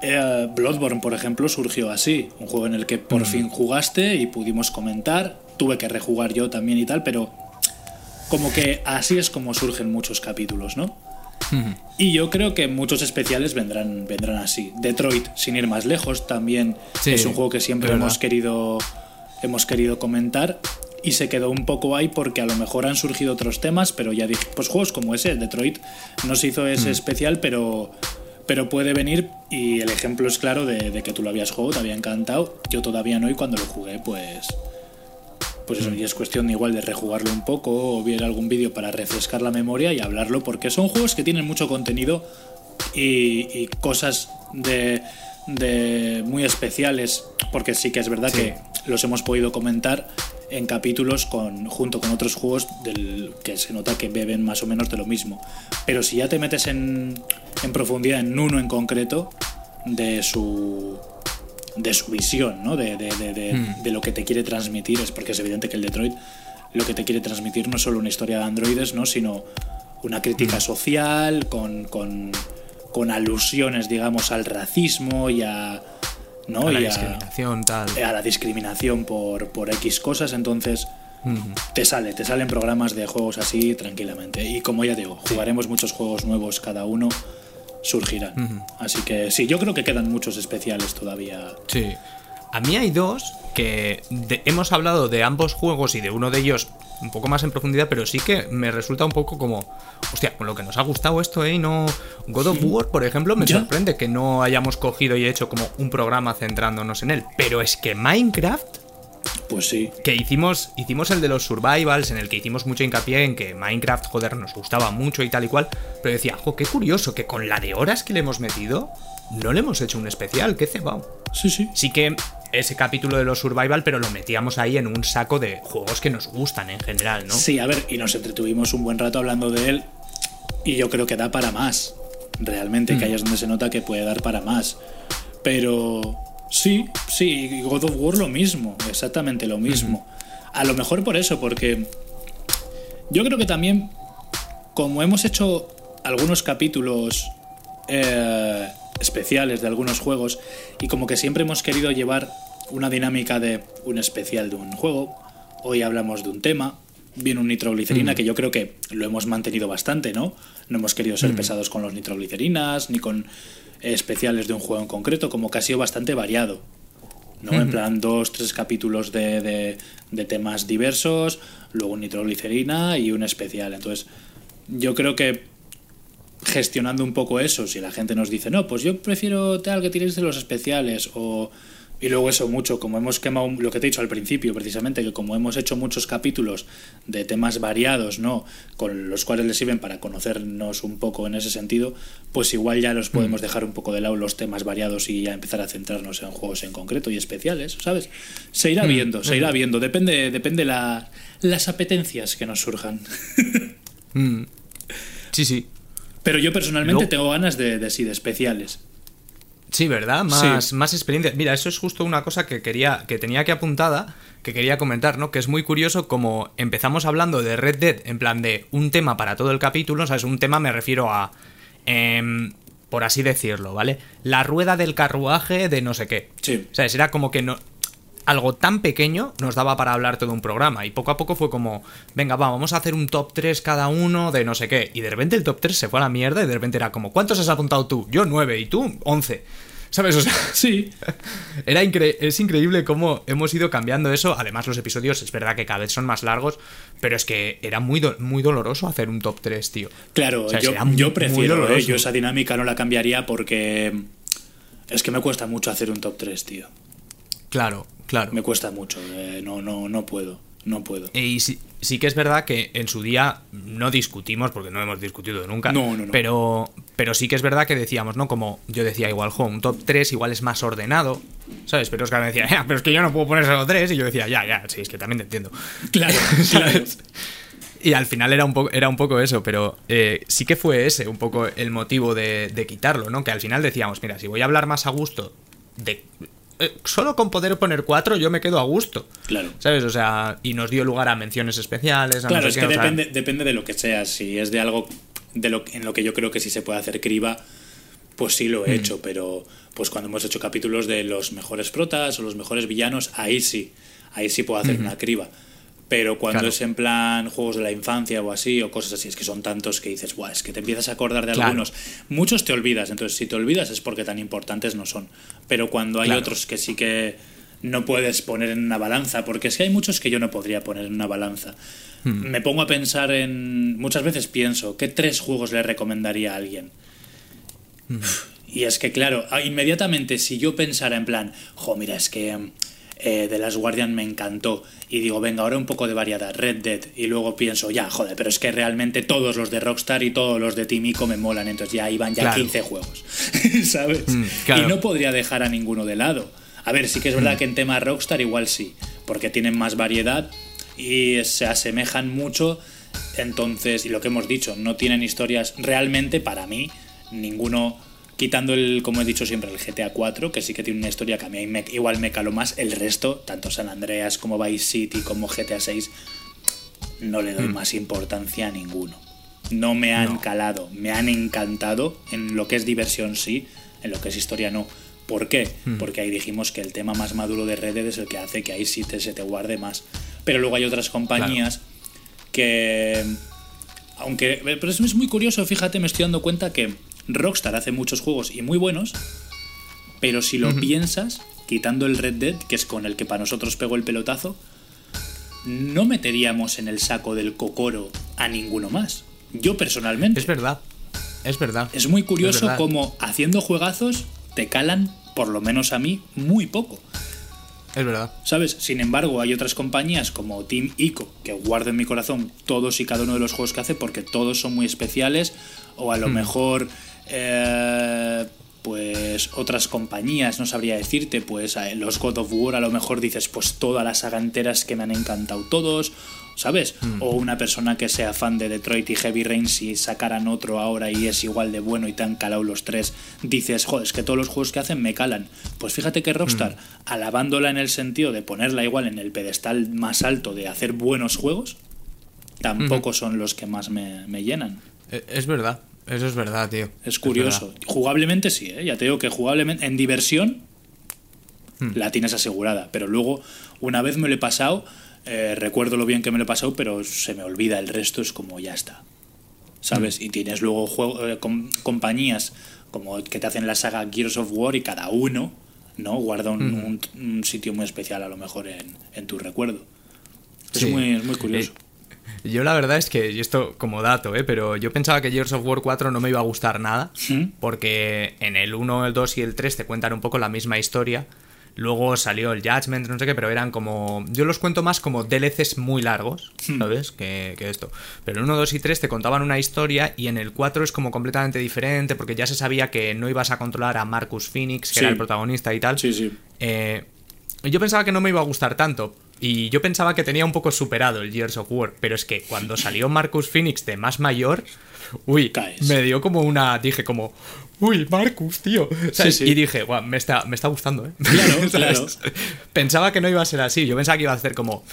S1: eh, Bloodborne, por ejemplo, surgió así. Un juego en el que por fin jugaste y pudimos comentar. Tuve que rejugar yo también y tal, pero como que así es como surgen muchos capítulos, ¿no? Y yo creo que muchos especiales vendrán, vendrán así. Detroit, sin ir más lejos, también
S2: Sí,
S1: es un juego que siempre hemos querido, hemos querido comentar y se quedó un poco ahí porque a lo mejor han surgido otros temas, pero ya dije, pues juegos como ese, Detroit, no se hizo ese especial, pero, pero puede venir y el ejemplo es claro de, de que tú lo habías jugado, te había encantado, yo todavía no y cuando lo jugué, pues... Pues eso, y es cuestión igual de rejugarlo un poco o ver algún vídeo para refrescar la memoria y hablarlo, porque son juegos que tienen mucho contenido y, y cosas de, de muy especiales, porque sí que es verdad
S2: Sí.
S1: que los hemos podido comentar en capítulos con, junto con otros juegos del, que se nota que beben más o menos de lo mismo. Pero si ya te metes en, en profundidad en uno en concreto, de su de su visión, ¿no? De, de- de- de- de lo que te quiere transmitir, es porque es evidente que el Detroit lo que te quiere transmitir no es solo una historia de androides, ¿no? Sino una crítica social, con, con, con alusiones, digamos, al racismo y a. ¿no?
S2: A la
S1: y a-
S2: discriminación, tal.
S1: a la discriminación por, por X cosas, entonces te sale, te salen programas de juegos así tranquilamente. Y como ya digo, jugaremos muchos juegos nuevos cada uno, surgirán. Así que sí, yo creo que quedan muchos especiales todavía.
S2: Sí. A mí hay dos que de- hemos hablado de ambos juegos y de uno de ellos un poco más en profundidad, pero sí que me resulta un poco como, hostia, con lo que nos ha gustado esto, ¿eh? Y No, God of War, por ejemplo, me
S1: Ya.
S2: sorprende que no hayamos cogido y hecho como un programa centrándonos en él. Pero es que Minecraft,
S1: Pues sí.
S2: que hicimos, hicimos el de los survivals, en el que hicimos mucho hincapié en que Minecraft, joder, nos gustaba mucho y tal y cual, pero decía, jo, qué curioso que con la de horas que le hemos metido, no le hemos hecho un especial, qué cebado.
S1: Sí, sí.
S2: Sí que ese capítulo de los survival, pero lo metíamos ahí en un saco de juegos que nos gustan en general, ¿no?
S1: Sí, a ver, y nos entretuvimos un buen rato hablando de él. Y yo creo que da para más. Realmente, que ahí es donde se nota que puede dar para más. Pero sí, sí, y God of War lo mismo, exactamente lo mismo. A lo mejor por eso, porque yo creo que también, como hemos hecho algunos capítulos eh, especiales de algunos juegos, y como que siempre hemos querido llevar una dinámica de un especial de un juego, hoy hablamos de un tema, viene un nitroglicerina, que yo creo que lo hemos mantenido bastante, ¿no? No hemos querido ser pesados con los nitroglicerinas, ni con especiales de un juego en concreto, como que ha sido bastante variado. ¿no? En plan, dos, tres capítulos de, de- de temas diversos, luego un nitroglicerina y un especial. Entonces, yo creo que gestionando un poco eso. Si la gente nos dice, no, pues yo prefiero tal que tiréis de los especiales o... Y luego eso mucho, como hemos quemado lo que te he dicho al principio, precisamente, que como hemos hecho muchos capítulos de temas variados, ¿no? Con los cuales les sirven para conocernos un poco en ese sentido, pues igual ya los podemos dejar un poco de lado los temas variados y ya empezar a centrarnos en juegos en concreto y especiales, ¿sabes? Se irá viendo, se irá viendo, depende, depende la, las apetencias que nos surjan.
S2: Mm. Sí, sí.
S1: Pero yo personalmente tengo ganas de, de sí, de especiales.
S2: Sí, ¿verdad? Más,
S1: Sí.
S2: más experiencia. Mira, eso es justo una cosa que quería, que tenía que apuntada, que quería comentar, ¿no? Que es muy curioso como empezamos hablando de Red Dead en plan de un tema para todo el capítulo, ¿sabes? Un tema me refiero a. em, por así decirlo, ¿vale? La rueda del carruaje de no sé qué.
S1: Sí.
S2: ¿Sabes? Era como que no. Algo tan pequeño nos daba para hablar todo un programa. Y poco a poco fue como, venga, va, vamos a hacer un top 3 cada uno de no sé qué. Y de repente el top 3 se fue a la mierda y de repente era como, ¿cuántos has apuntado tú? Yo 9 y tú 11. ¿Sabes? O sea,
S1: Sí,
S2: era incre- es increíble cómo hemos ido cambiando eso. Además, los episodios es verdad que cada vez son más largos, pero es que era muy, do- muy doloroso hacer un top 3, tío.
S1: Claro,
S2: O sea,
S1: yo,
S2: muy-
S1: prefiero, ¿eh? yo esa dinámica no la cambiaría porque es que me cuesta mucho hacer un top 3, tío.
S2: Claro, claro.
S1: Me cuesta mucho, eh, no, no, no puedo, no puedo.
S2: Y sí, sí que es verdad que en su día no discutimos, porque no hemos discutido nunca.
S1: No, no, no.
S2: Pero, pero sí que es verdad que decíamos, ¿no? Como yo decía, igual, jo, un top 3 igual es más ordenado, ¿sabes? Pero Oscar me decía, "Ya, pero es que yo no puedo poner solo 3. Y yo decía, ya, ya, sí, es que también te entiendo.
S1: Claro, claro.
S2: ¿Sabes? Y al final era un poco, era un poco eso, pero eh, sí que fue ese un poco el motivo de, de quitarlo, ¿no? Que al final decíamos, mira, si voy a hablar más a gusto de. Eh, solo con poder poner cuatro yo me quedo a gusto.
S1: Claro.
S2: ¿Sabes? O sea, y nos dio lugar a menciones especiales. A
S1: Claro,
S2: no
S1: es
S2: sé
S1: que
S2: o sea,
S1: depende, depende de lo que sea. Si es de algo de lo, en lo que yo creo que sí se puede hacer criba, pues sí lo he
S2: Mm.
S1: hecho. Pero pues cuando hemos hecho capítulos de los mejores protas o los mejores villanos, ahí sí. Ahí sí puedo hacer una criba. Pero cuando
S2: Claro.
S1: es en plan juegos de la infancia o así, o cosas así, es que son tantos que dices, Buah, es que te empiezas a acordar de
S2: Claro.
S1: algunos. Muchos te olvidas, entonces si te olvidas es porque tan importantes no son. Pero cuando hay
S2: Claro.
S1: otros que sí que no puedes poner en una balanza, porque es que hay muchos que yo no podría poner en una balanza.
S2: Hmm.
S1: Me pongo a pensar en. Muchas veces pienso, ¿qué tres juegos le recomendaría a alguien?
S2: Hmm.
S1: Y es que, claro, ah, inmediatamente si yo pensara en plan, jo, mira, es que eh, The Last Guardian me encantó, y digo, venga, ahora un poco de variedad, Red Dead, y luego pienso, ya, joder, pero es que realmente todos los de Rockstar y todos los de Team Ico me molan, entonces ya iban ya
S2: Claro.
S1: 15 juegos, ¿sabes?
S2: Mm, claro.
S1: Y no podría dejar a ninguno de lado. A ver, sí que es verdad que en tema Rockstar igual sí, porque tienen más variedad y se asemejan mucho. Entonces, y lo que hemos dicho, no tienen historias realmente para mí, ninguno, quitando el, como he dicho siempre, el GTA 4, que sí que tiene una historia que a mí me- igual me caló más, el resto, tanto San Andreas como Vice City como GTA 6, no le doy más importancia a ninguno. No me han
S2: No.
S1: calado, me han encantado en lo que es diversión sí, en lo que es historia no. ¿Por qué? Porque ahí dijimos que el tema más maduro de Red Dead es el que hace que ahí sí te, se te guarde más. Pero luego hay otras compañías que... Aunque... Pero es es muy curioso, fíjate, me estoy dando cuenta que Rockstar hace muchos juegos y muy buenos, pero si lo piensas, quitando el Red Dead, que es con el que para nosotros pegó el pelotazo, no meteríamos en el saco del cocoro a ninguno más. Yo personalmente.
S2: Es verdad. Es verdad.
S1: Es muy curioso cómo haciendo juegazos te calan, por lo menos a mí, muy poco.
S2: Es verdad.
S1: ¿Sabes? Sin embargo, hay otras compañías como Team Ico, que guardo en mi corazón todos y cada uno de los juegos que hace porque todos son muy especiales, o a lo mejor, eh, pues otras compañías, no sabría decirte, pues eh, los God of War a lo mejor dices, pues todas las saga enteras que me han encantado todos, ¿sabes?
S2: Hmm.
S1: O una persona que sea fan de Detroit y Heavy Rain, si sacaran otro ahora y es igual de bueno y te han calado los tres, dices, joder, es que todos los juegos que hacen me calan. Pues fíjate que Rockstar,
S2: Hmm.
S1: alabándola en el sentido de ponerla igual en el pedestal más alto de hacer buenos juegos, tampoco son los que más me, me llenan.
S2: E- Es verdad. Eso es verdad, tío.
S1: Es curioso. Jugablemente sí, ¿eh? ya te digo que jugablemente, en diversión
S2: Hmm.
S1: la tienes asegurada, pero luego una vez me lo he pasado, eh, recuerdo lo bien que me lo he pasado, pero se me olvida el resto, es como ya está. ¿Sabes? Y tienes luego juego- eh, com- compañías como que te hacen la saga Gears of War y cada uno no guarda un, un- un sitio muy especial a lo mejor en, en tu recuerdo. Es,
S2: Sí.
S1: muy, muy curioso.
S2: Eh, Yo la verdad es que, y esto como dato, ¿eh? pero yo pensaba que Gears of War 4 no me iba a gustar nada, porque en el 1, el 2 y el 3 te cuentan un poco la misma historia. Luego salió el Judgment, no sé qué, pero eran como. Yo los cuento más como DLCs muy largos, ¿sabes? Que, que esto. Pero en 1, 2 y 3 te contaban una historia y en el 4 es como completamente diferente, porque ya se sabía que no ibas a controlar a Marcus Phoenix, que
S1: Sí.
S2: era el protagonista y tal.
S1: Sí, sí.
S2: Eh, yo pensaba que no me iba a gustar tanto. Y yo pensaba que tenía un poco superado el Gears of War. Pero es que cuando salió Marcus Phoenix de más mayor. Uy,
S1: Caes.
S2: me dio como una. Dije como. Uy, Marcus, tío. ¿Sabes?
S1: sí.
S2: Y dije, "Guau, me está, me está gustando, ¿eh?
S1: Claro,
S2: ¿Sabes? Pensaba que no iba a ser así. Yo pensaba que iba a hacer como.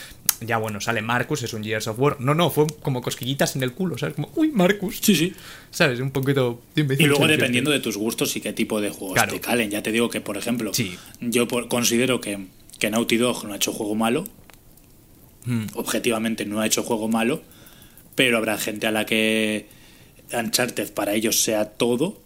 S2: Ya bueno, sale Marcus, es un Gears of War. No, no, fue como cosquillitas en el culo, ¿sabes? Como, uy, Marcus.
S1: Sí, sí.
S2: ¿Sabes? Un poquito.
S1: Y luego dependiendo de tus gustos y qué tipo de juegos
S2: Claro.
S1: te calen. Ya te digo que, por ejemplo,
S2: Sí.
S1: yo por- considero que, que Naughty Dog no ha hecho juego malo.
S2: Hmm.
S1: Objetivamente no ha hecho juego malo. Pero habrá gente a la que Uncharted para ellos sea todo.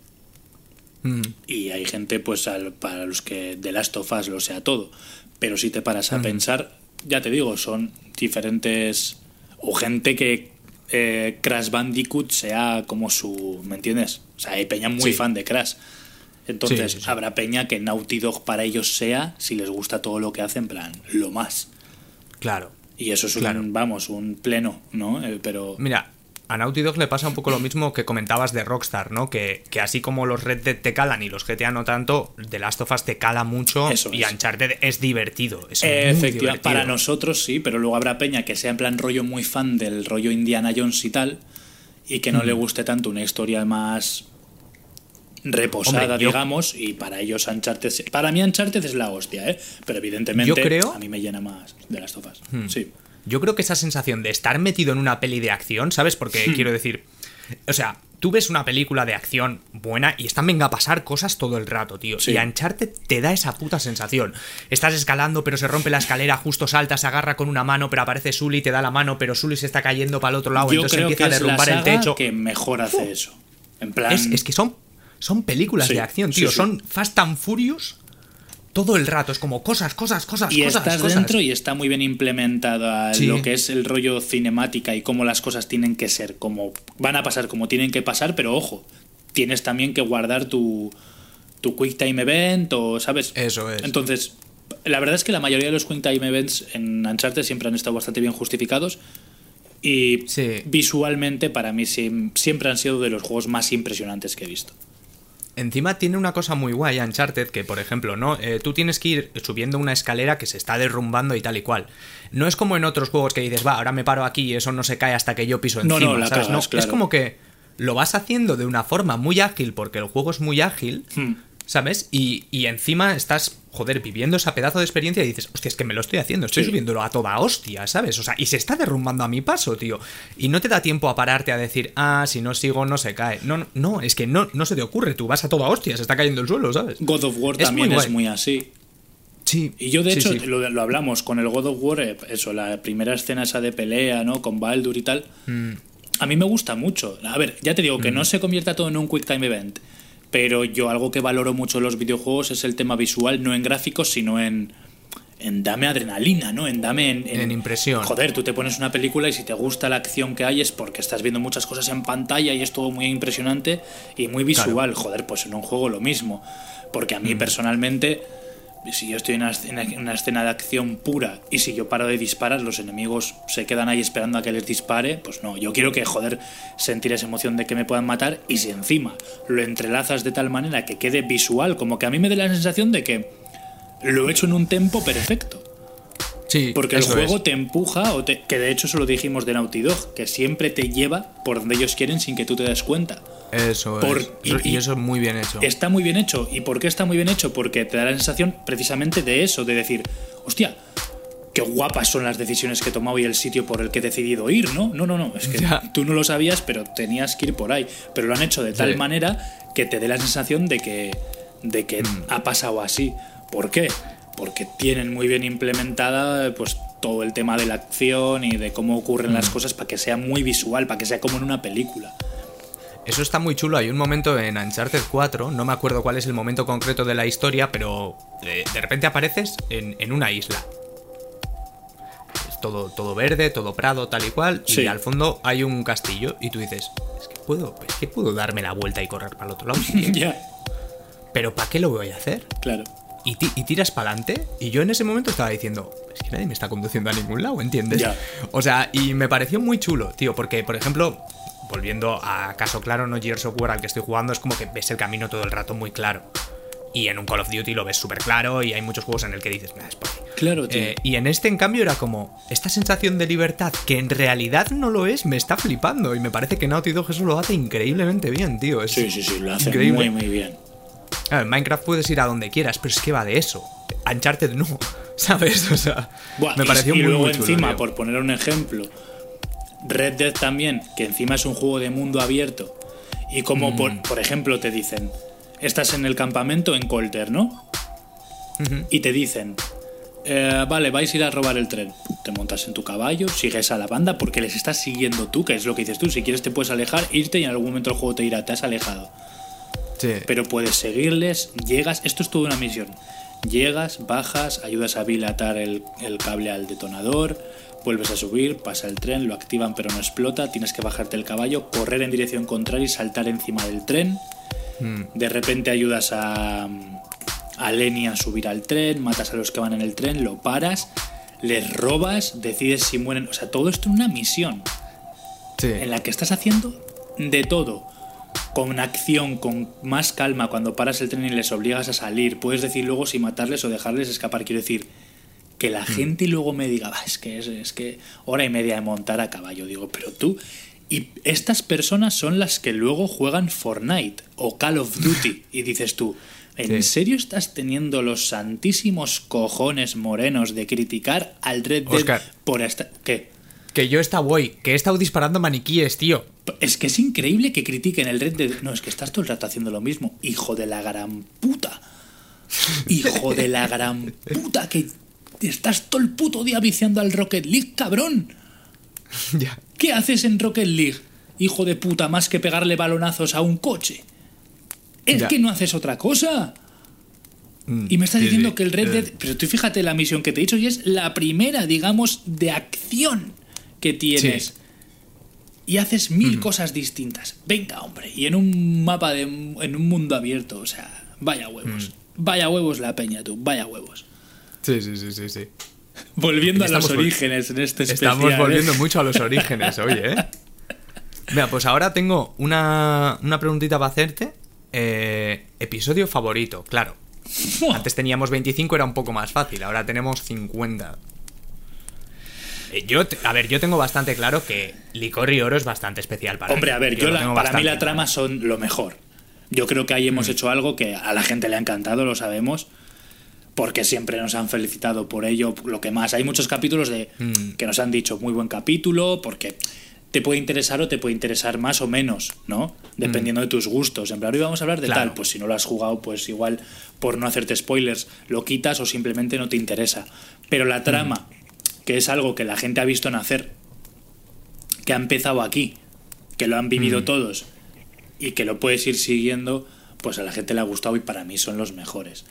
S2: Mm,
S1: Y hay gente pues al- para los que The Last of Us lo sea todo. Pero si te paras a pensar, ya te digo, son diferentes... O gente que eh, Crash Bandicoot sea como su... ¿Me entiendes? O sea, hay peña muy
S2: Sí.
S1: fan de Crash. Entonces,
S2: Sí, sí, sí.
S1: habrá peña que Naughty Dog para ellos sea, si les gusta todo lo que hacen, en plan, lo más.
S2: Claro.
S1: Y eso es un,
S2: Claro.
S1: vamos, un pleno, ¿no? Eh, pero...
S2: Mira, a Naughty Dog le pasa un poco lo mismo que comentabas de Rockstar, ¿no? Que, que así como los Red Dead te calan y los GTA no tanto, The Last of Us te cala mucho
S1: Eso
S2: y
S1: es.
S2: Uncharted es divertido. Es
S1: Efectivamente,
S2: divertido.
S1: para nosotros sí, pero luego habrá peña que sea en plan rollo muy fan del rollo Indiana Jones y tal, y que no
S2: Mm.
S1: le guste tanto una historia más reposada,
S2: Hombre, yo-
S1: digamos, y para ellos Uncharted... Para mí Uncharted es la hostia, ¿eh? Pero evidentemente
S2: Yo creo- Hmm.
S1: a mí me llena más de las tofas. Sí.
S2: Yo creo que esa sensación de estar metido en una peli de acción, ¿sabes? Porque
S1: Hmm.
S2: quiero decir, o sea, tú ves una película de acción buena y están venga a pasar cosas todo el rato, tío.
S1: Sí.
S2: Y Uncharted te da esa puta sensación. Estás escalando, pero se rompe la escalera, justo salta, se agarra con una mano, pero aparece Sully y te da la mano, pero Sully se está cayendo para el otro lado,
S1: Yo
S2: entonces
S1: creo que
S2: empieza a
S1: es la
S2: derrumbar el
S1: saga
S2: techo.
S1: que mejor hace eso. En plan...
S2: Es, es que son, son películas
S1: Sí,
S2: de acción, tío.
S1: sí.
S2: Son Fast and Furious todo el rato. Es como cosas, cosas, cosas,
S1: y
S2: cosas.
S1: estás
S2: cosas.
S1: dentro y está muy bien implementada lo que es el rollo cinemática y cómo las cosas tienen que ser, como van a pasar como tienen que pasar, pero ojo, tienes también que guardar tu, tu Quick Time Event o, ¿sabes?
S2: Eso es.
S1: Entonces, la verdad es que la mayoría de los Quick Time Events en Uncharted siempre han estado bastante bien justificados y
S2: Sí.
S1: visualmente para mí siem- siempre han sido de los juegos más impresionantes que he visto.
S2: Encima tiene una cosa muy guay Uncharted, que por ejemplo, ¿no? Eh, tú tienes que ir subiendo una escalera que se está derrumbando y tal y cual. No es como en otros juegos que dices, va, ahora me paro aquí y eso no se cae hasta que yo piso
S1: No,
S2: encima,
S1: no, la
S2: ¿sabes?
S1: cagas,
S2: Es
S1: claro.
S2: como que lo vas haciendo de una forma muy ágil, porque el juego es muy ágil,
S1: Hmm.
S2: ¿Sabes? Y, y encima estás, joder, viviendo esa pedazo de experiencia y dices, hostia, es que me lo estoy haciendo, estoy
S1: Sí.
S2: subiéndolo a toda hostia, ¿sabes? O sea, y se está derrumbando a mi paso, tío. Y no te da tiempo a pararte a decir, ah, si no sigo no se cae. No, no, no es que no, no se te ocurre, tú vas a toda hostia, se está cayendo el suelo, ¿sabes?
S1: God of War
S2: Es
S1: también
S2: muy
S1: es
S2: guay.
S1: muy así.
S2: Sí.
S1: Y yo, de
S2: sí,
S1: hecho,
S2: sí.
S1: Lo, lo hablamos con el God of War, eh, eso, la primera escena esa de pelea, ¿no? Con Baldur y tal.
S2: Mm.
S1: A mí me gusta mucho. A ver, ya te digo que no se convierta todo en un Quick Time Event. Pero yo algo que valoro mucho en los videojuegos es el tema visual, no en gráficos, sino en. En dame adrenalina, ¿no? En dame. En,
S2: En impresión.
S1: Joder, tú te pones una película y si te gusta la acción que hay es porque estás viendo muchas cosas en pantalla y es todo muy impresionante y muy visual. Joder, pues en un juego lo mismo. Porque a mí personalmente si yo estoy en una, escena, de acción pura y si yo paro de disparar, los enemigos se quedan ahí esperando a que les dispare, pues no, yo quiero que, joder, sentir esa emoción de que me puedan matar y si encima lo entrelazas de tal manera que quede visual, como que a mí me dé la sensación de que lo he hecho en un tempo perfecto.
S2: Sí,
S1: Porque el juego
S2: es.
S1: te empuja, o te- que de hecho eso lo dijimos de Naughty Dog, que siempre te lleva por donde ellos quieren sin que tú te des cuenta.
S2: Eso
S1: por-
S2: es.
S1: y-
S2: Y,
S1: y-
S2: eso es muy bien hecho.
S1: Está muy bien hecho. ¿Y por qué está muy bien hecho? Porque te da la sensación precisamente de eso, de decir, hostia, qué guapas son las decisiones que he tomado y el sitio por el que he decidido ir, ¿no? No, no, no, es que
S2: Ya.
S1: tú no lo sabías, pero tenías que ir por ahí. Pero lo han hecho de tal
S2: Sí.
S1: manera que te dé la sensación de que, de que
S2: Mm.
S1: ha pasado así. ¿Por qué? Porque tienen muy bien implementada pues todo el tema de la acción y de cómo ocurren
S2: Mm.
S1: las cosas para que sea muy visual, para que sea como en una película.
S2: Eso está muy chulo. Hay un momento en Uncharted 4, no me acuerdo cuál es el momento concreto de la historia, pero de, de repente apareces en, en una isla. todo, todo verde, todo prado, tal y cual,
S1: Sí.
S2: y al fondo hay un castillo, y tú dices, es que puedo, es que puedo darme la vuelta y correr para el otro lado, si quiero".
S1: ya,
S2: pero ¿para qué lo voy a hacer?
S1: claro.
S2: Y, ti- y tiras para adelante, y yo en ese momento estaba diciendo, es que nadie me está conduciendo a ningún lado, ¿entiendes? O sea, y me pareció muy chulo, tío, porque, por ejemplo, volviendo a caso claro, no Gears of War al que estoy jugando, es como que ves el camino todo el rato muy claro. Y en un Call of Duty lo ves súper claro y hay muchos juegos en el que dices, "Nah, es por ahí".
S1: Claro, tío.
S2: Eh, y en este, en cambio, era como esta sensación de libertad que en realidad no lo es, me está flipando. Y me parece que Naughty Dog eso lo hace increíblemente bien, tío. Es
S1: sí, sí, sí, lo hace
S2: increíble.
S1: muy, muy bien.
S2: Claro, en Minecraft puedes ir a donde quieras, pero es que va de eso. Uncharted no, ¿sabes? O sea,
S1: Buah,
S2: me
S1: y-
S2: pareció
S1: y,
S2: muy,
S1: luego
S2: muy chulo,
S1: encima,
S2: tío.
S1: por poner un ejemplo, Red Dead también, que encima es un juego de mundo abierto. Y como,
S2: Mm.
S1: por, por ejemplo, te dicen, estás en el campamento en Colter, ¿no? Y te dicen, eh, vale, vais a ir a robar el tren. Te montas en tu caballo, sigues a la banda porque les estás siguiendo tú, que es lo que dices tú. Si quieres te puedes alejar, irte y en algún momento el juego te dirá, te has alejado.
S2: Sí.
S1: Pero puedes seguirles, llegas, esto es toda una misión. Llegas, bajas, ayudas a Bill a atar el, el cable al detonador, vuelves a subir, pasa el tren, lo activan pero no explota, tienes que bajarte el caballo, correr en dirección contraria y saltar encima del tren.
S2: Mm.
S1: De repente ayudas a, a Lenny a subir al tren, matas a los que van en el tren, lo paras, les robas, decides si mueren. O sea, todo esto en una misión
S2: Sí.
S1: en la que estás haciendo de todo. Con acción, con más calma, cuando paras el tren y les obligas a salir. Puedes decir luego si matarles o dejarles escapar. Quiero decir, que la gente luego me diga, "Bah, es que es, es que hora y media de montar a caballo. Digo, pero tú. Y estas personas son las que luego juegan Fortnite o Call of Duty. Y dices tú, ¿en
S2: Sí.
S1: serio estás teniendo los santísimos cojones morenos de criticar al Red Dead por esta. ¿Qué?
S2: Que yo esta voy, que he estado disparando maniquíes, tío.
S1: Es que es increíble que critiquen el Red Dead. No, es que estás todo el rato haciendo lo mismo. Hijo de la gran puta. Hijo de la gran puta. Que estás todo el puto día viciando al Rocket League, cabrón.
S2: ya.
S1: ¿Qué haces en Rocket League? Hijo de puta, más que pegarle balonazos a un coche. Es
S2: Ya.
S1: que no haces otra cosa.
S2: Mm,
S1: Y me estás
S2: sí,
S1: diciendo
S2: sí.
S1: que el Red
S2: Eh,
S1: Dead. Pero tú fíjate la misión que te he dicho y es la primera, digamos, de acción que tienes.
S2: Sí.
S1: Y haces mil cosas distintas. Venga, hombre. Y en un mapa de. en un mundo abierto. O sea, vaya huevos. Vaya huevos la peña, tú. Vaya huevos.
S2: Sí, sí, sí, sí, sí.
S1: Volviendo a los orígenes en este especial.
S2: Estamos
S1: ¿eh?
S2: volviendo mucho a los orígenes, oye, ¿eh? Mira, pues ahora tengo una, una preguntita para hacerte. Eh, episodio favorito, claro. Antes teníamos 25, era un poco más fácil, ahora tenemos 50. Eh, Yo, a ver, yo tengo bastante claro que Licor y Oro es bastante especial para
S1: Hombre,
S2: mí.
S1: a ver, yo la- para mí la trama son lo mejor. Yo creo que ahí hemos
S2: Mm.
S1: hecho algo que a la gente le ha encantado, lo sabemos. Porque siempre nos han felicitado por ello, lo que más. Hay muchos capítulos de
S2: Mm.
S1: que nos han dicho muy buen capítulo, porque te puede interesar o te puede interesar más o menos, ¿no? Dependiendo de tus gustos. En plan, hoy vamos a hablar de
S2: Mm. Claro.
S1: tal, pues si no lo has jugado, pues igual por no hacerte spoilers lo quitas o simplemente no te interesa. Pero la trama,
S2: Mm.
S1: Que es algo que la gente ha visto nacer, que ha empezado aquí, que lo han
S2: Mm.
S1: vivido todos y que lo puedes ir siguiendo, pues a la gente le ha gustado y para mí son los mejores.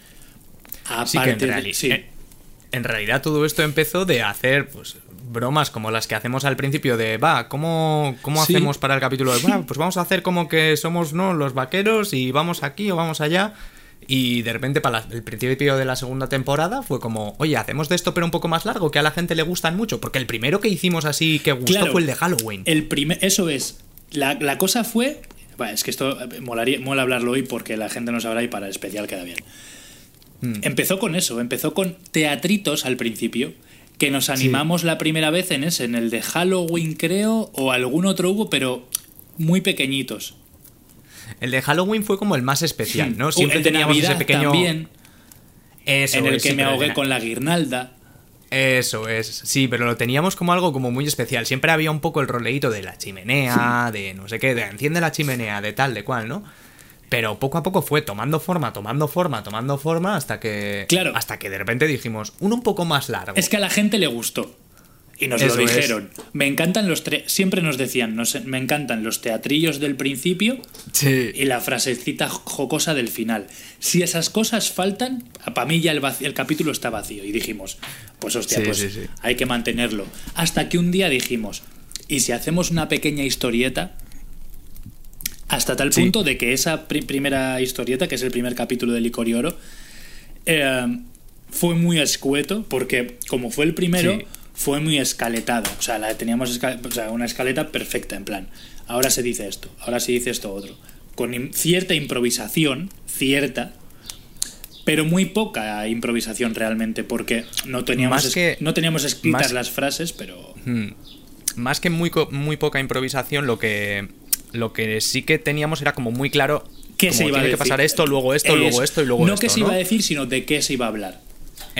S2: Sí, en,
S1: de-
S2: eh, en realidad todo esto empezó de hacer pues, bromas como las que hacemos al principio de, va, ¿cómo, cómo
S1: Sí.
S2: hacemos para el capítulo de, "Va, pues vamos a hacer como que somos no los vaqueros y vamos aquí o vamos allá? Y de repente para el principio de la segunda temporada fue como, oye, hacemos de esto pero un poco más largo, que a la gente le gustan mucho, porque el primero que hicimos así que gustó
S1: Claro.
S2: fue el de Halloween.
S1: El primer, eso es. La, la cosa fue. Bueno, es que esto eh, molaría, mola hablarlo hoy porque la gente no sabrá y para el especial queda bien.
S2: Mm.
S1: Empezó con eso, empezó con teatritos al principio, que nos animamos la primera vez en ese, en el de Halloween creo, o algún otro hubo, pero muy pequeñitos.
S2: El de Halloween fue como el más especial, ¿no?
S1: Uh,
S2: Siempre
S1: el de
S2: teníamos
S1: Navidad
S2: ese pequeño...
S1: también,
S2: Eso
S1: en el
S2: es,
S1: que
S2: sí,
S1: me ahogué con la guirnalda.
S2: Eso es, sí, pero lo teníamos como algo como muy especial. Siempre había un poco el roleíto de la chimenea, de no sé qué, de enciende la chimenea, de tal, de cual, ¿no? Pero poco a poco fue tomando forma, tomando forma, tomando forma, hasta que.
S1: Claro.
S2: Hasta que de repente dijimos, uno un poco más largo.
S1: Es que a la gente le gustó. Y nos
S2: Eso
S1: lo
S2: es.
S1: dijeron. Me encantan los tre- siempre nos decían, no sé, me encantan los teatrillos del principio
S2: Sí.
S1: y la frasecita jocosa del final. Si esas cosas faltan, para mí ya el, capítulo está vacío. Y dijimos, pues hostia,
S2: Sí,
S1: pues
S2: sí, sí.
S1: hay que mantenerlo. Hasta que un día dijimos, ¿y si hacemos una pequeña historieta? Hasta tal
S2: Sí.
S1: punto de que esa pri- primera historieta, que es el primer capítulo de Licor y Oro, eh, fue muy escueto, porque como fue el primero,
S2: Sí.
S1: Fue muy escaletada. O sea, la teníamos esca- o sea, una escaleta perfecta, en plan. Ahora se dice esto, ahora se dice esto otro. Con cierta improvisación, cierta, pero muy poca improvisación realmente, porque no teníamos,
S2: Más
S1: es-
S2: que-
S1: no teníamos escritas
S2: más-
S1: las frases, pero.
S2: Mm. Más que muy, muy poca improvisación, lo que, lo que sí que teníamos era como muy claro
S1: ¿Qué
S2: como
S1: se iba a decir?
S2: que pasar esto, luego esto, luego esto y luego
S1: no
S2: esto.
S1: que se
S2: ¿no?
S1: iba a decir, sino de qué se iba a hablar.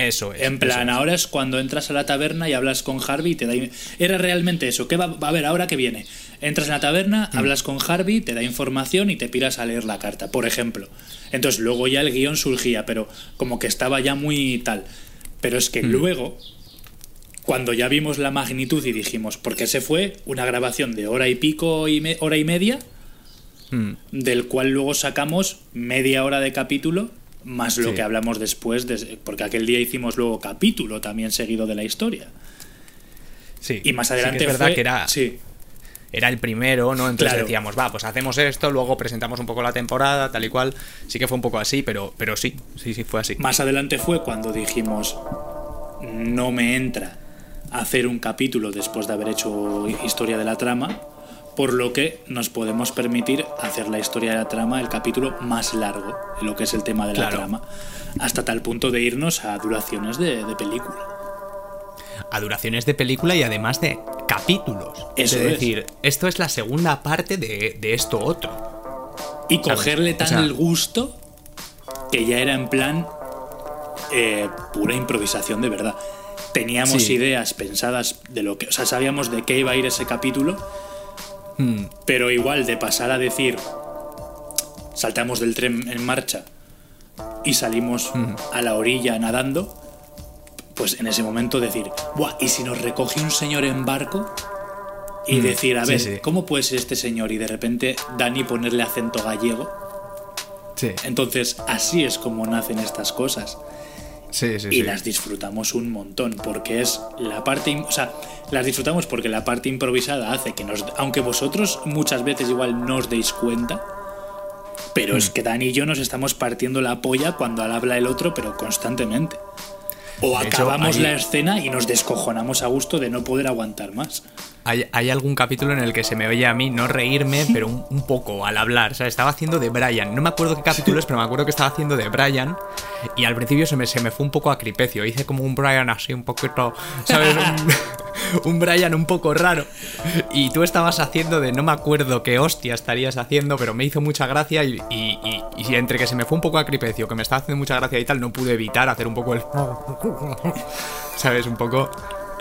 S2: Eso es.
S1: En plan,
S2: es.
S1: ahora es cuando entras a la taberna y hablas con Harvey y te da... Era realmente eso. ¿Qué va, a ver ahora que viene? Entras en la taberna,
S2: Mm.
S1: hablas con Harvey, te da información y te piras a leer la carta, por ejemplo. Entonces luego ya el guion surgía, pero como que estaba ya muy tal. Pero es que
S2: Mm.
S1: luego, cuando ya vimos la magnitud y dijimos, porque se fue una grabación de hora y pico y me- hora y media,
S2: Mm.
S1: del cual luego sacamos media hora de capítulo más lo que hablamos después, de- porque aquel día hicimos luego capítulo también seguido de la historia.
S2: Sí.
S1: Y más
S2: Sí que
S1: adelante
S2: es verdad
S1: fue-
S2: que era,
S1: sí,
S2: era el primero, ¿no? Entonces
S1: Claro.
S2: decíamos, va, pues hacemos esto, luego presentamos un poco la temporada, tal y cual. Sí que fue un poco así, pero, pero sí, sí, sí, fue así.
S1: más adelante fue cuando dijimos no me entra hacer un capítulo después de haber hecho historia de la trama, por lo que nos podemos permitir hacer la historia de la trama el capítulo más largo, lo que es el tema de la
S2: Claro.
S1: trama, hasta tal punto de irnos a duraciones de, de película.
S2: a duraciones de película y además de capítulos.
S1: Eso
S2: es
S1: es.
S2: decir, esto es la segunda parte de, de esto otro.
S1: Y cogerle tan
S2: O sea-
S1: el gusto que ya era en plan eh, pura improvisación de verdad. Teníamos
S2: Sí.
S1: ideas pensadas de lo que. O sea, sabíamos de qué iba a ir ese capítulo,
S2: Mm,
S1: pero igual de pasar a decir. Saltamos del tren en marcha y salimos a la orilla nadando. Pues en ese momento decir, Buah, ¿y si nos recoge un señor en barco? Y
S2: Mm,
S1: decir, a
S2: sí,
S1: ver,
S2: sí.
S1: ¿cómo puede ser este señor? Y de repente Dani ponerle acento gallego.
S2: sí,
S1: Entonces, así es como nacen estas cosas.
S2: Sí, sí.
S1: Y
S2: sí.
S1: las disfrutamos un montón, porque es la parte. O sea, las disfrutamos porque la parte improvisada hace que nos. Aunque vosotros muchas veces igual no os deis cuenta, pero
S2: Hmm.
S1: es que Dani y yo nos estamos partiendo la polla cuando al habla el otro, pero constantemente. O
S2: De hecho,
S1: acabamos la escena y nos descojonamos a gusto de no poder aguantar más.
S2: Hay, hay algún capítulo en el que se me oye a mí no reírme, pero un, un poco al hablar. O sea, estaba haciendo de Brian. No me acuerdo qué capítulo es, pero me acuerdo que estaba haciendo de Brian. Y al principio se me, se me fue un poco a cripecio. Hice como un Brian así, un poquito. ¿Sabes? Un, Brian un poco raro. Y tú estabas haciendo de no me acuerdo qué hostia estarías haciendo, pero me hizo mucha gracia. Y, y- y- y entre que se me fue un poco a cripecio, que me estaba haciendo mucha gracia y tal, no pude evitar hacer un poco el. ¿Sabes? Un poco.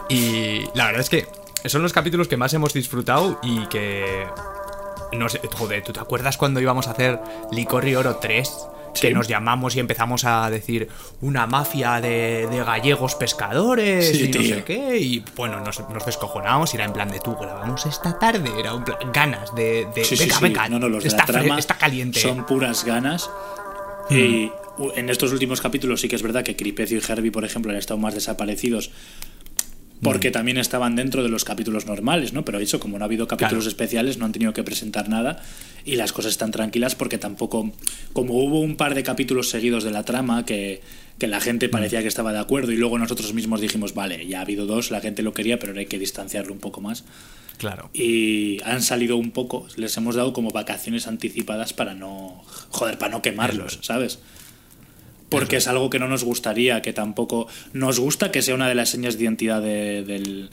S2: Y la verdad es que son los capítulos que más hemos disfrutado y que. No sé, joder, ¿tú te acuerdas cuando íbamos a hacer Licor y Oro 3? Que
S1: Sí.
S2: nos llamamos y empezamos a decir una mafia de, de gallegos pescadores
S1: Sí,
S2: y no
S1: tío.
S2: sé qué. Y bueno, nos, nos descojonábamos y era en plan de tú, grabamos esta tarde. Era un plan, ganas de. de
S1: Sí,
S2: venga,
S1: No, no, los de
S2: está,
S1: la trama
S2: está caliente.
S1: Son puras ganas. Y u- en estos últimos capítulos sí que es verdad que Cripecio y Herbie, por ejemplo, han estado más desaparecidos porque también estaban dentro de los capítulos normales, ¿no? Pero eso, como no ha habido capítulos
S2: Claro.
S1: especiales, no han tenido que presentar nada y las cosas están tranquilas porque tampoco, como hubo un par de capítulos seguidos de la trama que, que la gente parecía que estaba de acuerdo y luego nosotros mismos dijimos, vale, ya ha habido dos, la gente lo quería, pero ahora hay que distanciarlo un poco más
S2: Claro.
S1: y han salido un poco, les hemos dado como vacaciones anticipadas para no, joder, para no quemarlos. ¿sabes? Porque es algo que no nos gustaría, que tampoco nos gusta que sea una de las señas de identidad de- del,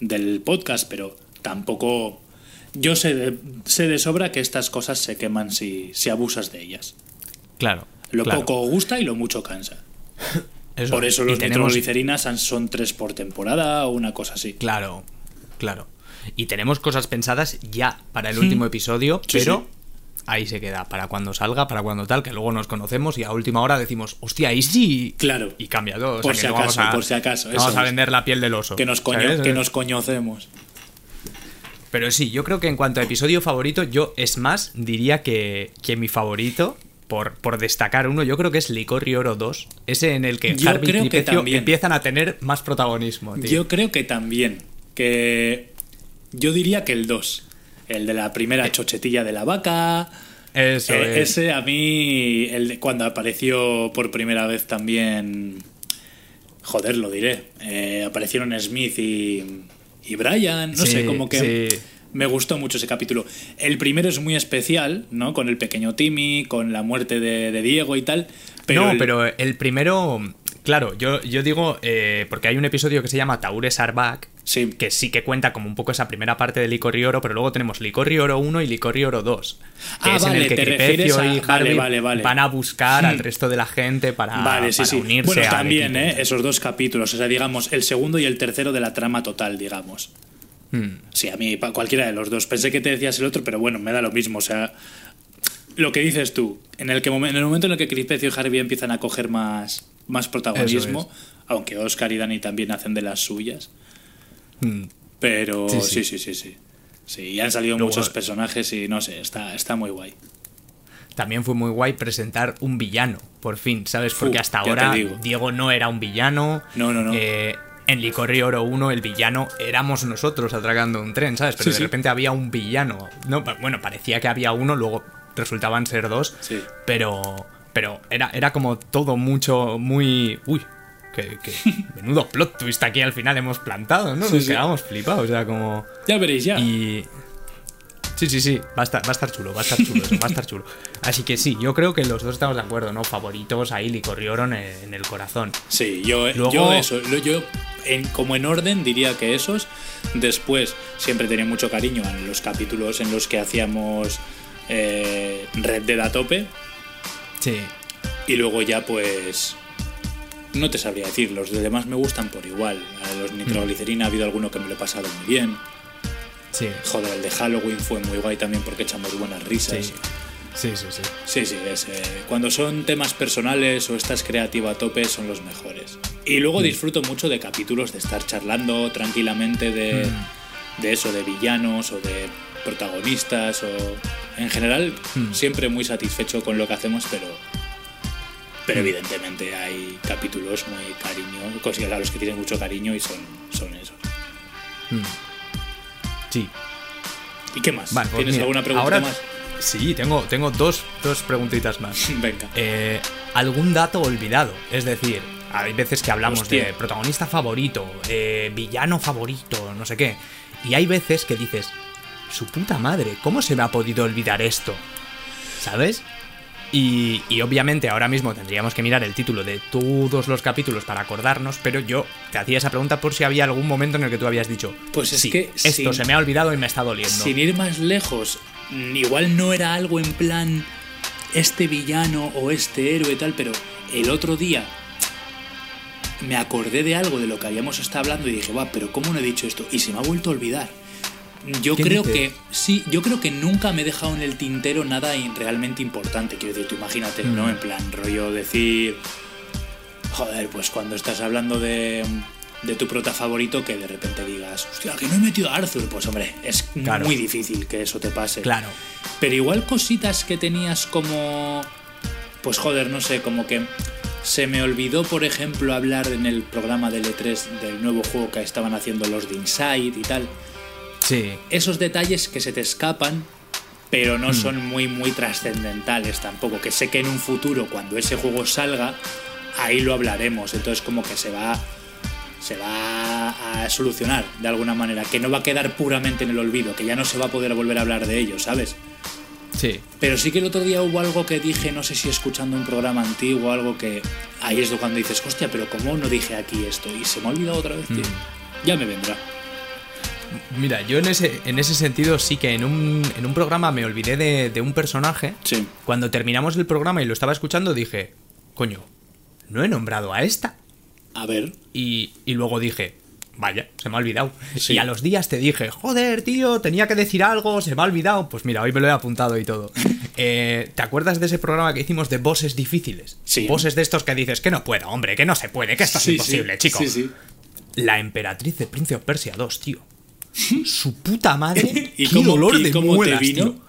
S1: del podcast, pero tampoco yo sé de, sé de sobra que estas cosas se queman si, si abusas de ellas.
S2: Claro.
S1: Lo
S2: claro.
S1: poco gusta y lo mucho cansa.
S2: Eso.
S1: Por eso los
S2: tenemos-
S1: nitroglicerinas son tres por temporada o una cosa así.
S2: Claro, claro. Y tenemos cosas pensadas ya para el último episodio,
S1: Sí,
S2: pero ahí se queda. Para cuando salga, para cuando tal, que luego nos conocemos y a última hora decimos, hostia, ahí sí.
S1: Claro.
S2: Y cambia todo. O sea,
S1: Por si
S2: no
S1: acaso,
S2: a-
S1: por si acaso,
S2: Vamos a vender la piel del oso.
S1: Que nos, coño- que nos conocemos.
S2: Pero sí, yo creo que en cuanto a episodio favorito, yo es más, diría que, que mi favorito, por, por destacar uno, yo creo que es Licor y Oro 2. Ese en el que
S1: Yo
S2: Harvey y
S1: creo que también.
S2: empiezan a tener más protagonismo. tío.
S1: Yo creo que también. Que. Yo diría que el 2. El de la primera chochetilla de la vaca.
S2: Eso
S1: Eh,
S2: es.
S1: ese a mí, el de cuando apareció por primera vez también. Joder, lo diré. eh, aparecieron Smith y, y Brian. No
S2: Sí,
S1: sé, como que.
S2: sí.
S1: Me gustó mucho ese capítulo. El primero es muy especial, ¿no? Con el pequeño Timmy, con la muerte de, de Diego y tal. Pero
S2: no,
S1: el-
S2: pero el primero, claro, yo, yo digo, eh, porque hay un episodio que se llama Taures Are Back,
S1: Sí.
S2: que sí que cuenta como un poco esa primera parte de Licor y Oro, pero luego tenemos Licor y Oro 1 y Licor y Oro 2. Que
S1: Ah,
S2: es en el que
S1: a-
S2: y Harvey
S1: vale, vale.
S2: van a buscar al resto de la gente para,
S1: Vale, sí,
S2: para
S1: sí.
S2: unirse
S1: Bueno, también. ¿eh? Esos dos capítulos, o sea, digamos, el segundo y el tercero de la trama total, digamos.
S2: Hmm.
S1: Sí, a mí, cualquiera de los dos. Pensé que te decías el otro, pero bueno, me da lo mismo. O sea, lo que dices tú, en el, que, en el momento en el que Cripecio y Harvey empiezan a coger más, más protagonismo, aunque Oscar y Dani también hacen de las suyas.
S2: Hmm.
S1: Pero
S2: Sí,
S1: sí,
S2: sí.
S1: sí, sí, y han salido
S2: Luego-
S1: muchos personajes y no sé, está, está muy guay.
S2: También fue muy guay presentar un villano, por fin, ¿sabes? Porque hasta ahora. Diego no era un villano.
S1: No, no, no.
S2: Eh, en Licor y Oro 1 el villano éramos nosotros atragando un tren, ¿sabes? Pero
S1: Sí,
S2: de
S1: sí.
S2: repente había un villano. No, bueno, parecía que había uno, luego resultaban ser dos.
S1: Sí.
S2: Pero, pero era, era como todo mucho, muy... Uy, que, que menudo plot twist aquí al final hemos plantado, ¿no?
S1: Sí,
S2: Nos
S1: sí.
S2: quedamos flipados, o sea, como...
S1: Ya veréis, ya.
S2: Y. Sí, sí, sí, va a estar, va a estar chulo, va a estar chulo, eso, va a estar chulo. Así que sí, yo creo que los dos estamos de acuerdo, ¿no? Favoritos ahí, Licorrioron en, en el corazón.
S1: Sí, yo,
S2: Luego-
S1: yo eso, yo en, como en orden diría que esos. Después siempre tenía mucho cariño a los capítulos en los que hacíamos eh, Red Dead a tope.
S2: Sí.
S1: Y luego ya pues... No te sabría decir, los demás me gustan por igual. A los nitroglicerina ha habido alguno que me lo he pasado muy bien.
S2: Sí.
S1: Joder, el de Halloween fue muy guay también porque echamos buenas risas.
S2: Sí. Sí, sí, sí.
S1: Sí, sí, es, eh, cuando son temas personales o estás creativo a tope son los mejores. Y luego disfruto mucho de capítulos de estar charlando tranquilamente de, de eso, de villanos o de protagonistas o en general
S2: Mm.
S1: siempre muy satisfecho con lo que hacemos, pero pero evidentemente hay capítulos muy cariño, cosas a los que tienes mucho cariño y son, son esos.
S2: Mm. Sí.
S1: ¿Y qué más?
S2: Vale, pues
S1: ¿Tienes
S2: mira,
S1: alguna pregunta
S2: ahora-
S1: más?
S2: Sí, tengo, tengo dos, dos preguntitas más.
S1: Venga.
S2: Eh, ¿Algún dato olvidado? Es decir, hay veces que hablamos
S1: Hostia.
S2: de protagonista favorito, eh, villano favorito, no sé qué. Y hay veces que dices, su puta madre, ¿cómo se me ha podido olvidar esto? ¿Sabes? Y, y obviamente ahora mismo tendríamos que mirar el título de todos los capítulos para acordarnos, pero yo te hacía esa pregunta por si había algún momento en el que tú habías dicho,
S1: Pues es
S2: "Sí,
S1: que
S2: esto
S1: sin-
S2: se me ha olvidado y me está doliendo.
S1: Sin ir más lejos, mm, igual no era algo en plan este villano o este héroe y tal, pero el otro día me acordé de algo de lo que habíamos estado hablando y dije, va, pero ¿cómo no he dicho esto? Y se me ha vuelto a olvidar. Yo
S2: ¿Qué
S1: creo que sí, yo creo que nunca me he dejado en el tintero nada realmente importante. Quiero decir, tú imagínate, ¿no?
S2: Mm.
S1: En plan, rollo decir, joder, pues cuando estás hablando de, de tu prota favorito, que de repente digas, hostia, que no he metido a Arthur. Pues hombre, es
S2: Claro.
S1: muy difícil que eso te pase.
S2: Claro.
S1: Pero igual cositas que tenías como. Pues joder, no sé, como que. Se me olvidó, por ejemplo, hablar en el programa del E3 del nuevo juego que estaban haciendo los de Inside y tal.
S2: Sí.
S1: Esos detalles que se te escapan, pero
S2: Hmm.
S1: no son muy, muy trascendentales tampoco. Que sé que en un futuro, cuando ese juego salga, ahí lo hablaremos. Entonces, como que se va. Se va a solucionar de alguna manera. Que no va a quedar puramente en el olvido. Que ya no se va a poder volver a hablar de ello, ¿sabes?
S2: Sí.
S1: Pero sí que el otro día hubo algo que dije, no sé si escuchando un programa antiguo, algo que ahí es cuando dices, hostia, pero ¿cómo no dije aquí esto? Y se me ha olvidado otra vez, tío.
S2: Mm.
S1: Ya me vendrá.
S2: Mira, yo en ese, en ese sentido sí que en un, en un programa me olvidé de, de un personaje.
S1: Sí.
S2: Cuando terminamos el programa y lo estaba escuchando dije, coño, no he nombrado a esta.
S1: A ver.
S2: Y, y luego dije, vaya, se me ha olvidado.
S1: Sí.
S2: Y a los días te dije, joder, tío, tenía que decir algo, se me ha olvidado. Pues mira, hoy me lo he apuntado y todo. Eh, ¿Te acuerdas de ese programa que hicimos de bosses difíciles?
S1: Sí.
S2: Bosses de estos que dices que no puedo, hombre, que no se puede, que esto es
S1: Sí,
S2: imposible,
S1: sí,
S2: chico.
S1: Sí, sí.
S2: La emperatriz de Prince of Persia 2, tío. Su puta madre.
S1: ¿Y
S2: qué
S1: cómo,
S2: dolor
S1: y
S2: de
S1: cómo
S2: muelas,
S1: te vino?
S2: tío.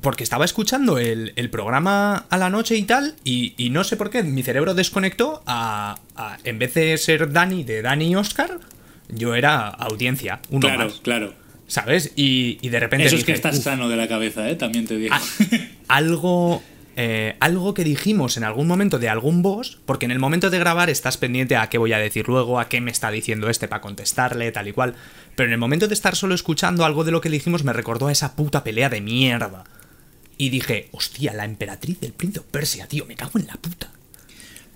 S2: Porque estaba escuchando el, el programa a la noche y tal, y, y no sé por qué, mi cerebro desconectó a, a- En vez de ser Dani de Dani y Oscar, yo era audiencia, uno
S1: Claro,
S2: más.
S1: claro.
S2: ¿Sabes? Y, y de repente.
S1: Eso es que estás
S2: "Uf,
S1: sano de la cabeza, ¿eh? También te digo.
S2: algo. eh, algo que dijimos en algún momento de algún boss, porque en el momento de grabar estás pendiente a qué voy a decir luego, a qué me está diciendo este para contestarle, tal y cual. Pero en el momento de estar solo escuchando algo de lo que dijimos me recordó a esa puta pelea de mierda. Y dije, hostia, la emperatriz del príncipe Persia, tío, me cago en la puta.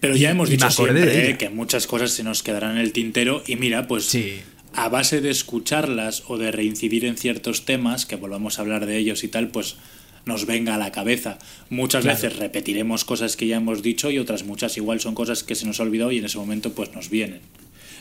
S1: Pero ya hemos
S2: y
S1: dicho siempre ¿eh? que muchas cosas se nos quedarán en el tintero y mira, pues
S2: Sí.
S1: a base de escucharlas o de reincidir en ciertos temas, que volvamos a hablar de ellos y tal, pues nos venga a la cabeza. Muchas
S2: Claro.
S1: veces repetiremos cosas que ya hemos dicho y otras muchas igual son cosas que se nos ha olvidado y en ese momento pues nos vienen.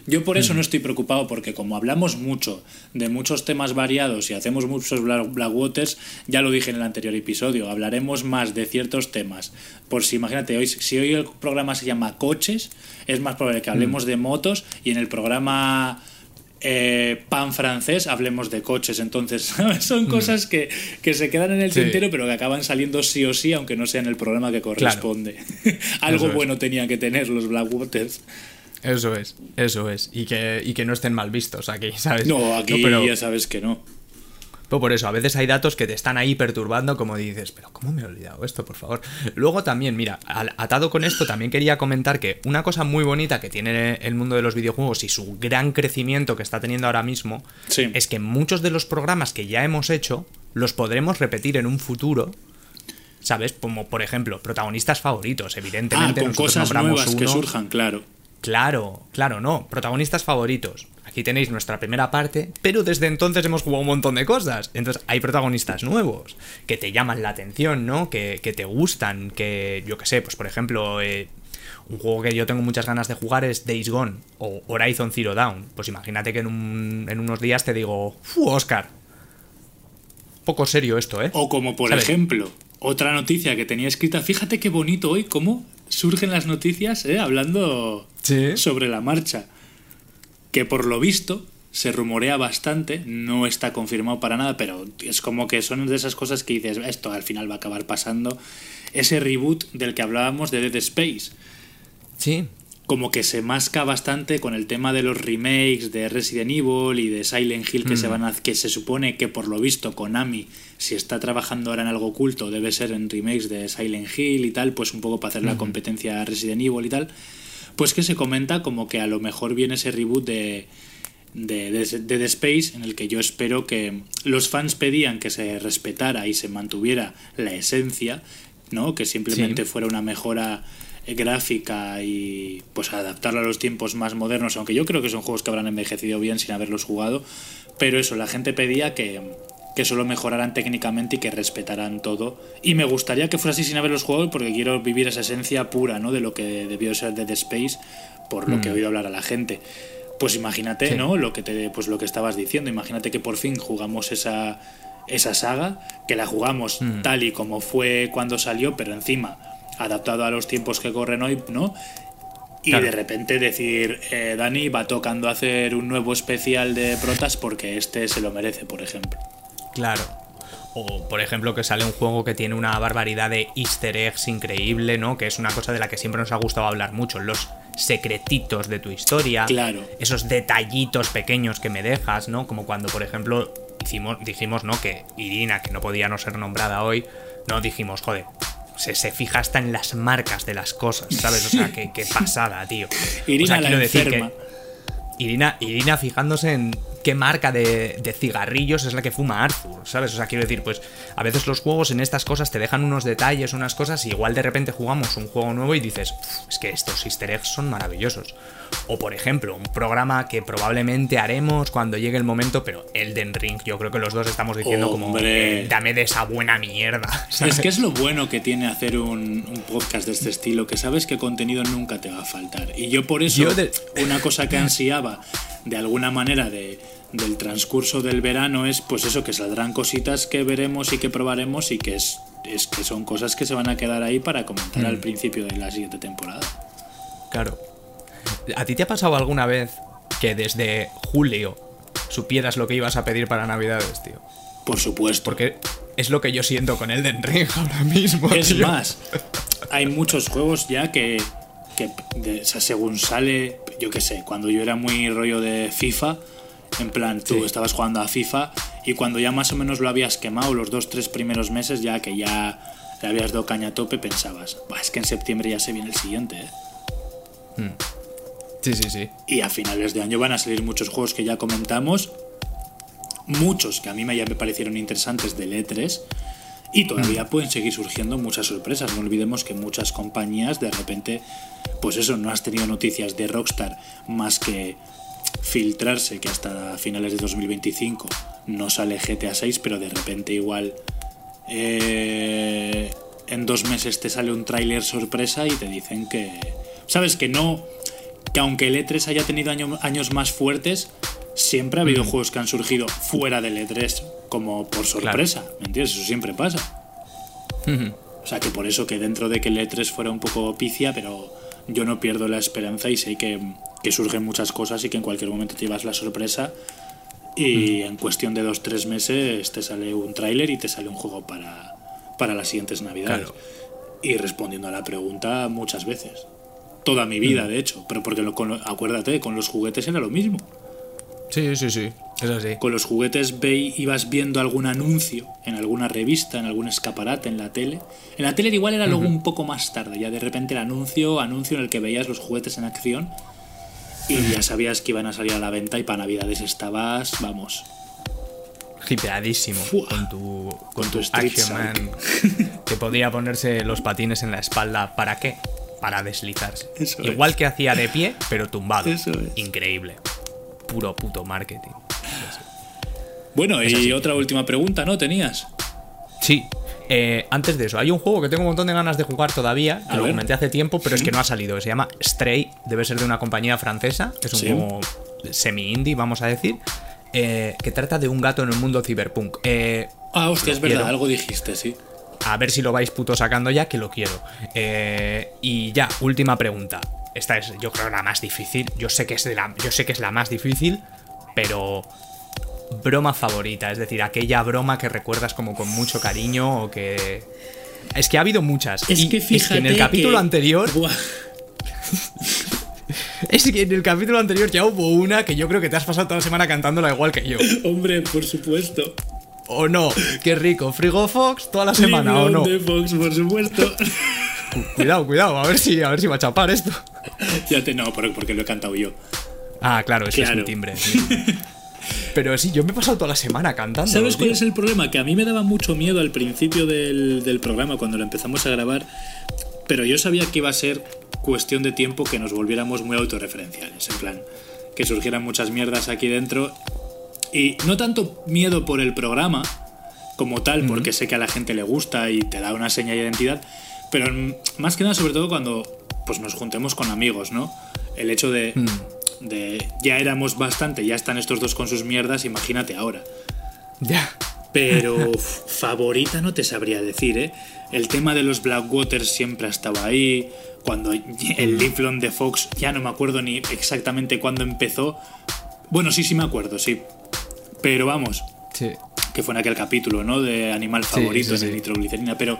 S1: Yo por
S2: Mm.
S1: eso no estoy preocupado porque como hablamos mucho de muchos temas variados y hacemos muchos Black Black Waters, ya lo dije en el anterior episodio, hablaremos más de ciertos temas. Por si imagínate, hoy, si hoy el programa se llama coches, es más probable que
S2: Mm.
S1: hablemos de motos y en el programa eh, pan francés hablemos de coches. Entonces, son cosas que, que se quedan en el
S2: Mm. Sí.
S1: tintero pero que acaban saliendo sí o sí, aunque no sea en el programa que corresponde. Algo
S2: es.
S1: bueno tenía que tener los Black Waters.
S2: Eso es, eso es. Y que, y que no estén mal vistos aquí, ¿sabes?
S1: No, aquí
S2: pero-
S1: ya sabes que no.
S2: Pero por eso, a veces hay datos que te están ahí perturbando, como dices, pero ¿cómo me he olvidado esto, por favor? Luego también, mira, atado con esto, también quería comentar que una cosa muy bonita que tiene el mundo de los videojuegos y su gran crecimiento que está teniendo ahora mismo
S1: Sí.
S2: es que muchos de los programas que ya hemos hecho los podremos repetir en un futuro. ¿Sabes? Como por ejemplo, protagonistas favoritos,
S1: Ah,
S2: evidentemente.
S1: con
S2: nosotros
S1: cosas nuevas que surjan, claro.
S2: Claro, claro, no. Protagonistas favoritos. Aquí tenéis nuestra primera parte, pero desde entonces hemos jugado un montón de cosas. Entonces hay protagonistas nuevos que te llaman la atención, ¿no? Que, que te gustan, que yo qué sé, pues por ejemplo, eh, un juego que yo tengo muchas ganas de jugar es Days Gone o Horizon Zero Dawn. Pues imagínate que en, un- en unos días te digo, ¡Fu, Oscar! Poco serio esto, ¿eh?
S1: O como por
S2: ¿Sabes?
S1: ejemplo, otra noticia que tenía escrita, fíjate qué bonito hoy, cómo surgen las noticias, ¿eh? hablando
S2: Sí.
S1: sobre la marcha. Que por lo visto se rumorea bastante, no está confirmado para nada, pero es como que son de esas cosas que dices, esto al final va a acabar pasando. Ese reboot del que hablábamos de Dead Space.
S2: Sí.
S1: Como que se masca bastante con el tema de los remakes de Resident Evil y de Silent Hill que se van a, que se supone que por lo visto Konami si está trabajando ahora en algo oculto debe ser en remakes de Silent Hill y tal pues un poco para hacer la competencia a Resident Evil y tal. Pues que se comenta como que a lo mejor viene ese reboot de de, de, de Dead Space en el que yo espero que los fans pedían que se respetara y se mantuviera la esencia no que simplemente
S2: Sí.
S1: fuera una mejora gráfica y pues adaptarlo a los tiempos más modernos, aunque yo creo que son juegos que habrán envejecido bien sin haberlos jugado, pero eso, la gente pedía que, que solo mejoraran técnicamente y que respetaran todo. Y me gustaría que fuera así sin haberlos jugado porque quiero vivir esa esencia pura, ¿no? De lo que debió ser Dead Space, por lo que he oído hablar a la gente. Pues imagínate,
S2: Sí.
S1: ¿no? Lo que te, pues lo que estabas diciendo. Imagínate que por fin jugamos esa, esa saga, que la jugamos tal y como fue cuando salió, pero encima adaptado a los tiempos que corren hoy, ¿no? Y
S2: Claro.
S1: de repente decir, eh, Dani va tocando hacer un nuevo especial de protas porque este se lo merece, por ejemplo.
S2: Claro. O, por ejemplo, que sale un juego que tiene una barbaridad de easter eggs increíble, ¿no? Que es una cosa de la que siempre nos ha gustado hablar mucho. Los secretitos de tu historia.
S1: Claro.
S2: Esos detallitos pequeños que me dejas, ¿no? Como cuando, por ejemplo, hicimos, dijimos, ¿no? Que Irina, que no podía no ser nombrada hoy, no dijimos, joder. Se, se fija hasta en las marcas de las cosas, ¿sabes? O sea, qué, qué pasada, tío.
S1: Irina
S2: o sea,
S1: la
S2: decir que Irina, Irina fijándose en qué marca de, de cigarrillos es la que fuma Arthur, ¿sabes? O sea, quiero decir, pues a veces los juegos en estas cosas te dejan unos detalles, unas cosas, y igual de repente jugamos un juego nuevo y dices, "Uf, es que estos easter eggs son maravillosos. O por ejemplo, un programa que probablemente haremos cuando llegue el momento, pero Elden Ring, yo creo que los dos estamos diciendo como,
S1: Hombre.
S2: "Eh, dame de esa buena mierda.
S1: Es que es lo bueno que tiene hacer un, un podcast de este estilo, que sabes que contenido nunca te va a faltar. Y yo por eso,
S2: Yo de-
S1: una cosa que ansiaba de alguna manera de, del transcurso del verano es pues eso, que saldrán cositas que veremos y que probaremos y que es es que son cosas que se van a quedar ahí para comentar al principio de la siguiente temporada.
S2: Claro. ¿A ti te ha pasado alguna vez que desde julio supieras lo que ibas a pedir para Navidades, tío?
S1: Por supuesto.
S2: Porque es lo que yo siento con Elden Ring ahora mismo.
S1: Es
S2: tío.
S1: más, hay muchos juegos ya que, que de- o sea, según sale, yo qué sé, cuando yo era muy rollo de FIFA, en plan, tú
S2: Sí.
S1: estabas jugando a FIFA y cuando ya más o menos lo habías quemado los dos, tres primeros meses, ya que ya le habías dado caña a tope, pensabas, "Buah, es que en septiembre ya se viene el siguiente, ¿eh?".
S2: Sí, sí, sí.
S1: Y a finales de año van a salir muchos juegos que ya comentamos. Muchos que a mí ya me parecieron interesantes del E3. Y todavía pueden seguir surgiendo muchas sorpresas. No olvidemos que muchas compañías de repente, pues eso, no has tenido noticias de Rockstar más que filtrarse que hasta finales de 2025 no sale GTA 6, pero de repente igual eh, en dos meses te sale un tráiler sorpresa y te dicen que... Sabes que no... Que aunque el E3 haya tenido año- años más fuertes, siempre ha habido juegos que han surgido fuera del E3 como por sorpresa. ¿Me entiendes? Eso siempre pasa. O sea que por eso que dentro de que el E3 fuera un poco picia, pero yo no pierdo la esperanza y sé que, que surgen muchas cosas y que en cualquier momento te llevas la sorpresa y en cuestión de dos tres meses te sale un tráiler y te sale un juego para, para las siguientes navidades.
S2: Claro.
S1: Y respondiendo a la pregunta muchas veces. Toda mi vida, de hecho. Pero porque lo- con acuérdate, con los juguetes era lo mismo.
S2: Sí, sí, sí. Es así.
S1: Con los juguetes ve, ibas viendo algún anuncio en alguna revista, en algún escaparate, en la tele. En la tele igual era luego un poco más tarde, ya de repente el anuncio, anuncio en el que veías los juguetes en acción y ya sabías que iban a salir a la venta y para Navidades estabas, vamos,
S2: Hipeadísimo.
S1: Fua.
S2: Con tu, con
S1: tu
S2: Action Man. Que podía ponerse los patines en la espalda. ¿Para qué? Para deslizarse.
S1: Eso es.
S2: Igual que hacía de pie, pero tumbado.
S1: Eso es.
S2: Increíble. Puro puto marketing.
S1: Bueno, y
S2: así.
S1: otra última pregunta, ¿no? ¿Tenías?
S2: Sí. eh, antes de eso, hay un juego que tengo un montón de ganas de jugar todavía, que
S1: A
S2: lo
S1: ver.
S2: comenté hace tiempo, pero es que no ha salido. Se llama Stray, debe ser de una compañía francesa, es un
S1: Sí.
S2: juego semi-indie, vamos a decir, eh, que trata de un gato en el mundo cyberpunk. Eh,
S1: Ah, hostia, es verdad,
S2: quiero.
S1: algo dijiste, sí.
S2: a ver si lo vais puto sacando ya, que lo quiero. Eh, y ya, última pregunta. Esta es, yo creo, la más difícil. Yo sé que es, de la, yo sé que es la más difícil, pero broma favorita, es decir, aquella broma que recuerdas como con mucho cariño o que... Es que ha habido muchas.
S1: Es
S2: y
S1: que fíjate
S2: en el capítulo
S1: que-
S2: anterior... Es que en el capítulo anterior ya hubo una que yo creo que te has pasado toda la semana cantándola igual que yo.
S1: Hombre, por supuesto.
S2: ¿O no? Qué rico. Frigo Fox toda la semana, ¿o no?
S1: de Fox, por supuesto.
S2: Cuidado, cuidado, a ver si, a ver si va a chapar esto.
S1: ya te no, por- porque lo he cantado yo.
S2: Ah, claro, ese es mi timbre. Pero sí, yo me he pasado toda la semana cantando.
S1: ¿Sabes cuál
S2: tío.
S1: es el problema? Que a mí me daba mucho miedo al principio del, del programa, cuando lo empezamos a grabar, pero yo sabía que iba a ser cuestión de tiempo que nos volviéramos muy autorreferenciales, en plan, que surgieran muchas mierdas aquí dentro. Y no tanto miedo por el programa como tal, porque sé que a la gente le gusta y te da una seña de identidad, pero mm, más que nada sobre todo cuando pues nos juntemos con amigos, ¿no? El hecho de, de ya éramos bastante, ya están estos dos con sus mierdas, imagínate ahora.
S2: Ya.
S1: Pero favorita no te sabría decir, ¿eh? El tema de los Blackwater siempre ha estado ahí. Cuando el Lifelong de Fox, ya no me acuerdo ni exactamente cuándo empezó. Bueno, sí, sí me acuerdo, sí. Pero vamos,
S2: Sí.
S1: Que fue en aquel capítulo, ¿no? De animal
S2: Sí,
S1: favorito
S2: sí,
S1: en el
S2: sí.
S1: nitroglicerina. Pero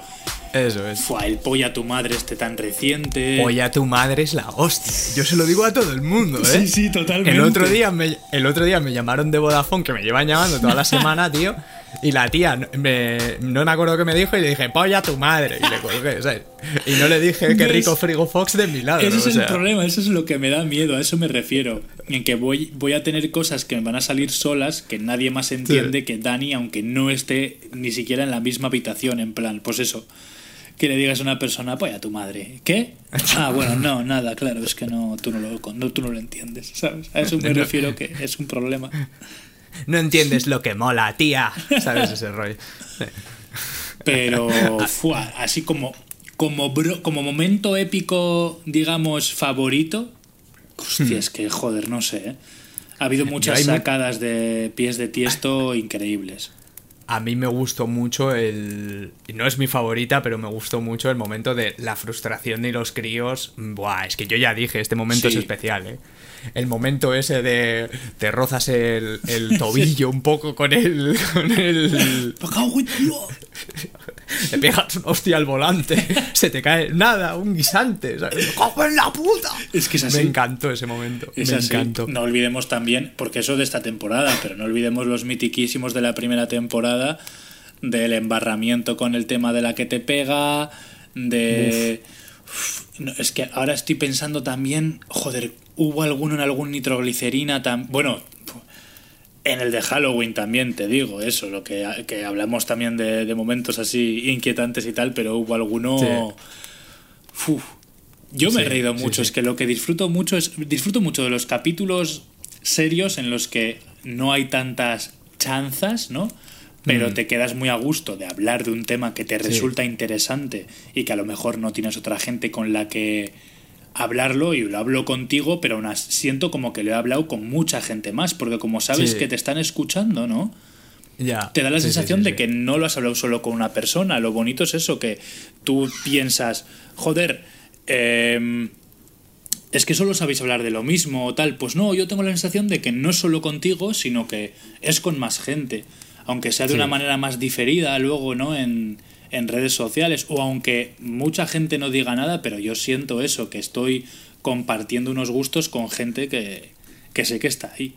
S2: Eso es.
S1: fue el polla tu madre este tan reciente.
S2: Oye, a tu madre es la hostia. Yo se lo digo a todo el mundo, ¿eh?
S1: Sí, sí, totalmente.
S2: El otro día me, el otro día me llamaron de Vodafone, que me llevan llamando toda la semana, tío. Y la tía no me, no me acuerdo qué me dijo y le dije, polla tu madre. Y le colgué, ¿sabes? Y no le dije qué
S1: ¿Ves?
S2: rico frigo Fox de mi lado.
S1: Ese es
S2: o
S1: el
S2: sea,
S1: problema, eso es lo que me da miedo, a eso me refiero. En que voy, voy a tener cosas que me van a salir solas, que nadie más entiende que Dani, aunque no esté ni siquiera en la misma habitación, en plan, pues eso. Que le digas a una persona, pues a tu madre. ¿Qué? Ah, bueno, no, nada, claro, es que no, tú no lo, no, tú no lo entiendes, ¿sabes? A eso me
S2: No.
S1: refiero que es un problema.
S2: No entiendes lo que mola, tía. ¿Sabes ese rollo?
S1: Pero fue así como, como, bro- como momento épico, digamos, favorito. Hostia, es que joder, no sé. ¿eh? Ha habido muchas sacadas de pies de tiesto increíbles.
S2: A mí me gustó mucho el. No es mi favorita, pero me gustó mucho el momento de la frustración de los críos. Buah, es que yo ya dije, este momento
S1: Sí.
S2: es especial, ¿eh? El momento ese de. Te rozas el, el tobillo un poco con el. Con el. Te pegas una hostia al volante. Se te cae nada, un guisante. ¿sabes? ¡Me cago en la puta!
S1: Es que es así.
S2: Me encantó ese momento.
S1: Es
S2: me
S1: así.
S2: encantó.
S1: No olvidemos también, porque eso de esta temporada, pero no olvidemos los mitiquísimos de la primera temporada, del embarramiento con el tema de la que te pega, de... Uf, no, es que ahora estoy pensando también, joder, hubo alguno en algún nitroglicerina, tam... bueno, en el de Halloween también te digo eso, lo que, que hablamos también de, de momentos así inquietantes y tal, pero hubo alguno...
S2: Sí.
S1: Uf. Yo me he reído mucho,
S2: sí.
S1: es que lo que disfruto mucho es disfruto mucho de los capítulos serios en los que no hay tantas chanzas, ¿no? Pero
S2: Mm.
S1: te quedas muy a gusto de hablar de un tema que te resulta interesante y que a lo mejor no tienes otra gente con la que hablarlo y lo hablo contigo, pero aún así siento como que lo he hablado con mucha gente más, porque como sabes
S2: Sí.
S1: que te están escuchando, ¿no?
S2: Ya.
S1: te da la
S2: Sí,
S1: sensación
S2: sí,
S1: de que no lo has hablado solo con una persona. Lo bonito es eso, que tú piensas, joder, eh, es que solo sabéis hablar de lo mismo o tal. Pues no, yo tengo la sensación de que no es solo contigo, sino que es con más gente. Aunque sea de una manera más diferida luego, ¿no? En, en redes sociales. O aunque mucha gente no diga nada, pero yo siento eso, que estoy compartiendo unos gustos con gente que, que sé que está ahí.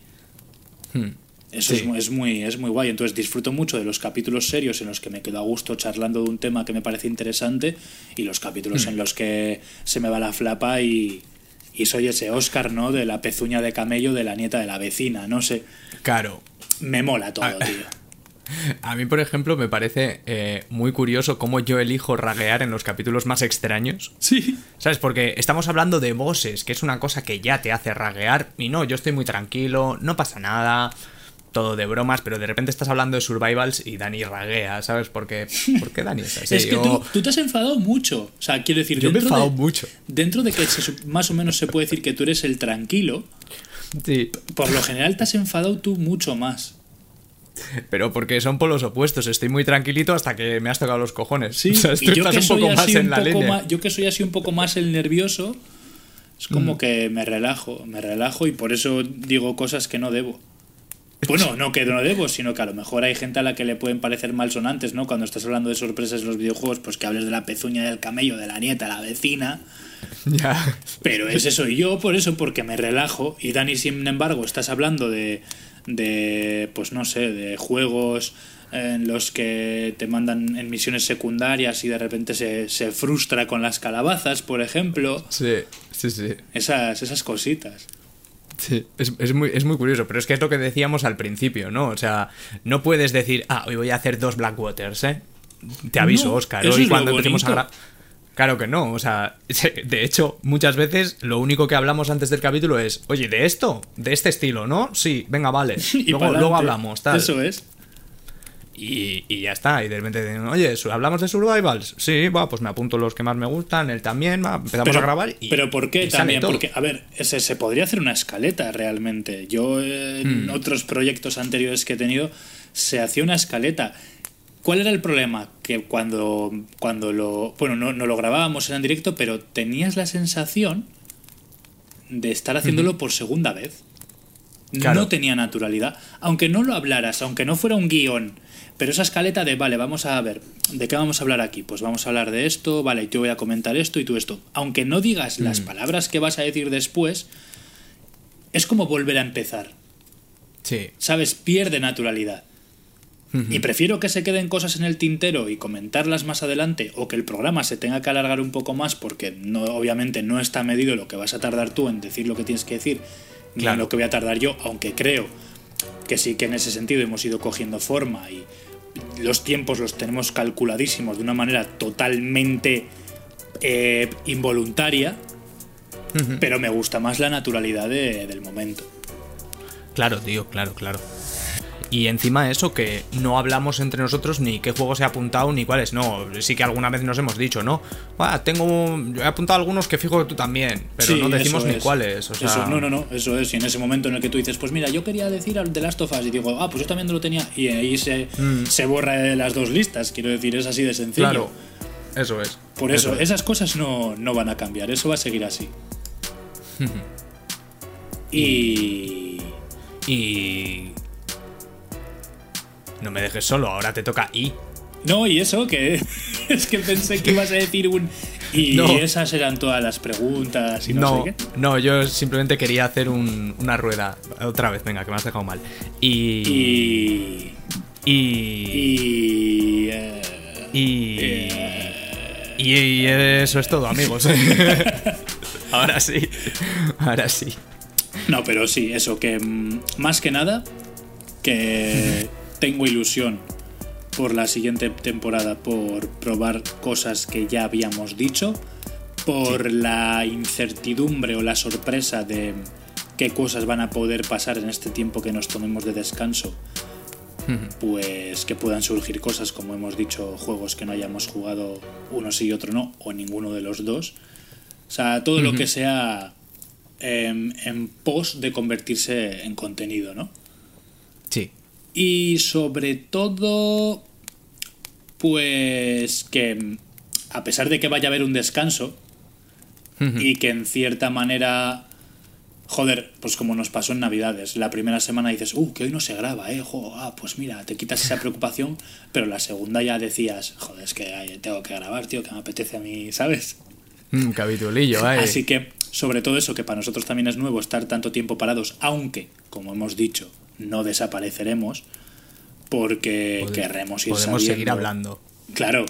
S2: Hmm.
S1: Eso
S2: Sí.
S1: es, mu- es muy, es muy guay. Entonces disfruto mucho de los capítulos serios en los que me quedo a gusto charlando de un tema que me parece interesante y los capítulos en los que se me va la flapa y, y soy ese Oscar, ¿no? De la pezuña de camello de la nieta de la vecina. No sé.
S2: Claro.
S1: Me mola todo,
S2: Ah.
S1: tío.
S2: A mí, por ejemplo, me parece eh, muy curioso cómo yo elijo raguear en los capítulos más extraños.
S1: Sí.
S2: ¿Sabes? Porque estamos hablando de bosses, que es una cosa que ya te hace raguear. Y no, yo estoy muy tranquilo, no pasa nada, todo de bromas, pero de repente estás hablando de survivals y Dani raguea, ¿sabes? Porque, ¿Por qué Dani es así?
S1: es que tú, tú te has enfadado mucho. O sea, quiero decir,
S2: Yo me he
S1: dentro
S2: enfadado
S1: de-
S2: mucho.
S1: Dentro de que se más o menos se puede decir que tú eres el tranquilo,
S2: Sí,
S1: por lo general te has enfadado tú mucho más.
S2: Pero porque son polos opuestos. Estoy muy tranquilito hasta que me has tocado los cojones.
S1: Sí,
S2: O sea, tú
S1: y yo que,
S2: un
S1: soy
S2: poco más
S1: así
S2: en
S1: un
S2: la
S1: poco más, yo que soy así un poco más el nervioso, es como
S2: Mm.
S1: que me relajo, me relajo y por eso digo cosas que no debo. Bueno, no que no debo, sino que a lo mejor hay gente a la que le pueden parecer malsonantes, ¿no? Cuando estás hablando de sorpresas en los videojuegos, pues que hables de la pezuña del camello, de la nieta, la vecina.
S2: Ya.
S1: Pero ese soy yo, por eso, porque me relajo. Y Dani, sin embargo, estás hablando de, de pues no sé, de juegos en los que te mandan en misiones secundarias y de repente se, se frustra con las calabazas, por ejemplo.
S2: Sí, sí, sí.
S1: Esas, esas cositas.
S2: Sí, es, es muy, es muy curioso, pero es que es lo que decíamos al principio, ¿no? O sea, no puedes decir, ah, hoy voy a hacer dos Blackwaters, ¿eh? Te aviso,
S1: No,
S2: Oscar, hoy cuando empecemos a grabar... Claro que no, o sea, de hecho, muchas veces lo único que hablamos antes del capítulo es, oye, ¿de esto? ¿De este estilo, no? Sí, venga, vale.
S1: Y
S2: Luego, hablamos, tal.
S1: Eso es.
S2: Y, y ya está, y de repente, dicen, oye, ¿su- ¿hablamos de survivals? Sí, va, pues me apunto los que más me gustan, él también, va, empezamos a grabar y...
S1: pero ¿por qué
S2: y
S1: también? Porque, a ver, se, se podría hacer una escaleta realmente. Yo en
S2: Hmm.
S1: otros proyectos anteriores que he tenido se hacía una escaleta. ¿Cuál era el problema? Que cuando, cuando lo... Bueno, no, no lo grabábamos en directo, pero tenías la sensación de estar haciéndolo por segunda vez.
S2: Claro.
S1: No tenía naturalidad. Aunque no lo hablaras, aunque no fuera un guion, pero esa escaleta de, vale, vamos a ver, ¿de qué vamos a hablar aquí? Pues vamos a hablar de esto, vale, yo voy a comentar esto y tú esto. Aunque no digas las palabras que vas a decir después, es como volver a empezar.
S2: Sí,
S1: ¿Sabes? Pierde naturalidad. Y prefiero que se queden cosas en el tintero y comentarlas más adelante o que el programa se tenga que alargar un poco más porque no, obviamente no está medido lo que vas a tardar tú en decir lo que tienes que decir ni
S2: Claro.
S1: en lo que voy a tardar yo, aunque creo que sí que en ese sentido hemos ido cogiendo forma y los tiempos los tenemos calculadísimos de una manera totalmente eh, involuntaria, pero me gusta más la naturalidad de- del momento.
S2: Claro, tío, claro, claro. Y encima eso, que no hablamos entre nosotros ni qué juego se ha apuntado ni cuáles. No, sí que alguna vez nos hemos dicho, ¿no? Ah, tengo. Yo he apuntado algunos que fijo que tú también, pero
S1: Sí,
S2: no decimos ni
S1: es.
S2: cuáles. O sea,
S1: Eso, no, no, no, eso es. Y en ese momento en el que tú dices, pues mira, yo quería decir al de Last of Us y digo, ah, pues yo también lo tenía. Y ahí se, se borra de las dos listas. Quiero decir, es así de sencillo.
S2: Mm. Claro, eso es.
S1: Por eso,
S2: es.
S1: esas cosas no, no van a cambiar, eso va a seguir así. y.
S2: Y. No me dejes solo, ahora te toca I.
S1: No, y eso, que es que pensé que ibas a decir un. Y
S2: No.
S1: esas eran todas las preguntas y no,
S2: No,
S1: sé qué.
S2: no, yo simplemente quería hacer un- una rueda. Otra vez, venga, que me has dejado mal. Y.
S1: Y.
S2: Y.
S1: Y. eh,
S2: Y.
S1: eh,
S2: Y, y eso es todo, amigos. ahora sí. Ahora sí.
S1: No, pero sí, eso, que mm, más que nada, que tengo ilusión por la siguiente temporada, por probar cosas que ya habíamos dicho, por la incertidumbre o la sorpresa de qué cosas van a poder pasar en este tiempo que nos tomemos de descanso. Pues que puedan surgir cosas, como hemos dicho, juegos que no hayamos jugado uno sí y otro no, o ninguno de los dos. O sea, todo lo que sea em, en pos de convertirse en contenido, ¿no? Y sobre todo, pues que mm, a pesar de que vaya a haber un descanso y que en cierta manera, joder, pues como nos pasó en Navidades, la primera semana dices, uh, que hoy no se graba, eh, jo, ah, pues mira, te quitas esa preocupación, pero la segunda ya decías, joder, es que tengo que grabar, tío, que me apetece a mí, ¿sabes?
S2: Un capitulillo, ¿eh?
S1: Así que, sobre todo eso, que para nosotros también es nuevo estar tanto tiempo parados, aunque, como hemos dicho, no desapareceremos, porque
S2: Pode-
S1: querremos ir
S2: Podemos
S1: sabiendo-
S2: seguir hablando.
S1: Claro,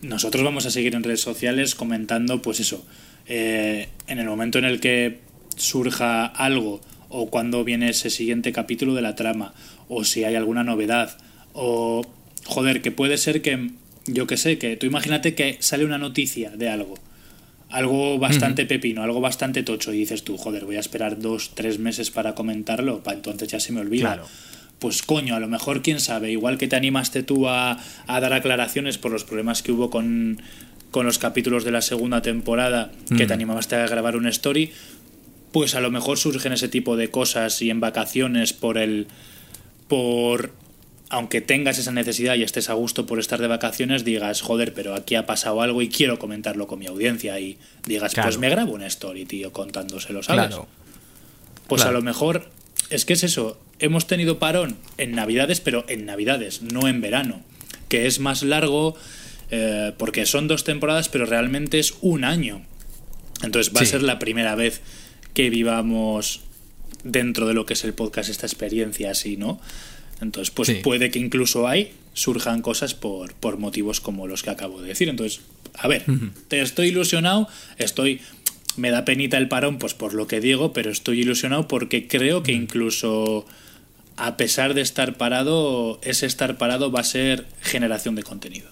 S1: nosotros vamos a seguir en redes sociales comentando, pues eso, eh, en el momento en el que surja algo, o cuando viene ese siguiente capítulo de la trama, o si hay alguna novedad, o joder, que puede ser que, yo que sé, que tú imagínate que sale una noticia de algo, algo bastante pepino, algo bastante tocho, y dices tú, joder, voy a esperar dos, tres meses para comentarlo, para entonces ya se me olvida.
S2: Claro.
S1: Pues coño, a lo mejor, quién sabe, igual que te animaste tú a, a dar aclaraciones por los problemas que hubo con, con los capítulos de la segunda temporada, que te animaste a grabar una story, pues a lo mejor surgen ese tipo de cosas y en vacaciones por el... por... aunque tengas esa necesidad y estés a gusto por estar de vacaciones, digas, joder, pero aquí ha pasado algo y quiero comentarlo con mi audiencia y digas,
S2: Claro.
S1: pues me grabo una story, tío, contándoselo, ¿sabes?
S2: Claro.
S1: Pues
S2: Claro.
S1: a lo mejor es que es eso. Hemos tenido parón en Navidades, pero en Navidades, no en verano. Que es más largo eh, porque son dos temporadas, pero realmente es un año. Entonces va a ser la primera vez que vivamos dentro de lo que es el podcast esta experiencia así, ¿no? Entonces, pues
S2: Sí.
S1: puede que incluso ahí surjan cosas por, por motivos como los que acabo de decir. Entonces, a ver, te estoy ilusionado, estoy. Me da penita el parón, pues por lo que digo, pero estoy ilusionado porque creo que incluso a pesar de estar parado, ese estar parado va a ser generación de contenido.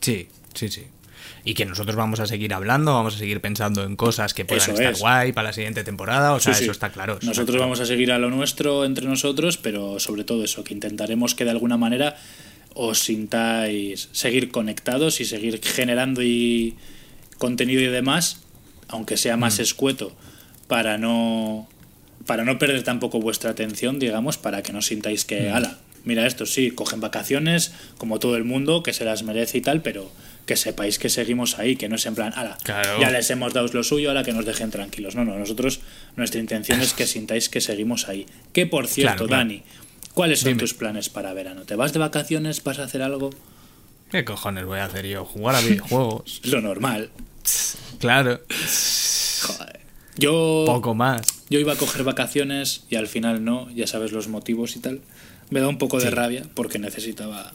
S2: Sí, sí, sí. Y que nosotros vamos a seguir hablando, vamos a seguir pensando en cosas que puedan
S1: Eso
S2: estar
S1: es.
S2: guay para la siguiente temporada. O sea,
S1: Sí, sí.
S2: eso está claro. eso
S1: Nosotros
S2: está
S1: vamos a seguir a lo nuestro entre nosotros, pero sobre todo eso, que intentaremos que de alguna manera os sintáis seguir conectados y seguir generando y contenido y demás, aunque sea más
S2: Mm.
S1: escueto, para no para no perder tampoco vuestra atención, digamos, para que no sintáis que,
S2: Mm.
S1: ala, mira esto, sí, cogen vacaciones, como todo el mundo, que se las merece y tal, pero que sepáis que seguimos ahí, que no es en plan, ala,
S2: Claro.
S1: ya les hemos dado lo suyo, ahora que nos dejen tranquilos. No, no, nosotros, nuestra intención es que sintáis que seguimos ahí. Que por cierto,
S2: Claro, claro.
S1: Dani, ¿cuáles son
S2: Dime.
S1: tus planes para verano? ¿Te vas de vacaciones? ¿Vas a hacer algo?
S2: ¿Qué cojones voy a hacer yo? Jugar a videojuegos.
S1: Lo normal.
S2: claro.
S1: Joder. Yo,
S2: Poco más.
S1: yo iba a coger vacaciones y al final no, ya sabes los motivos y tal. Me da un poco de rabia porque necesitaba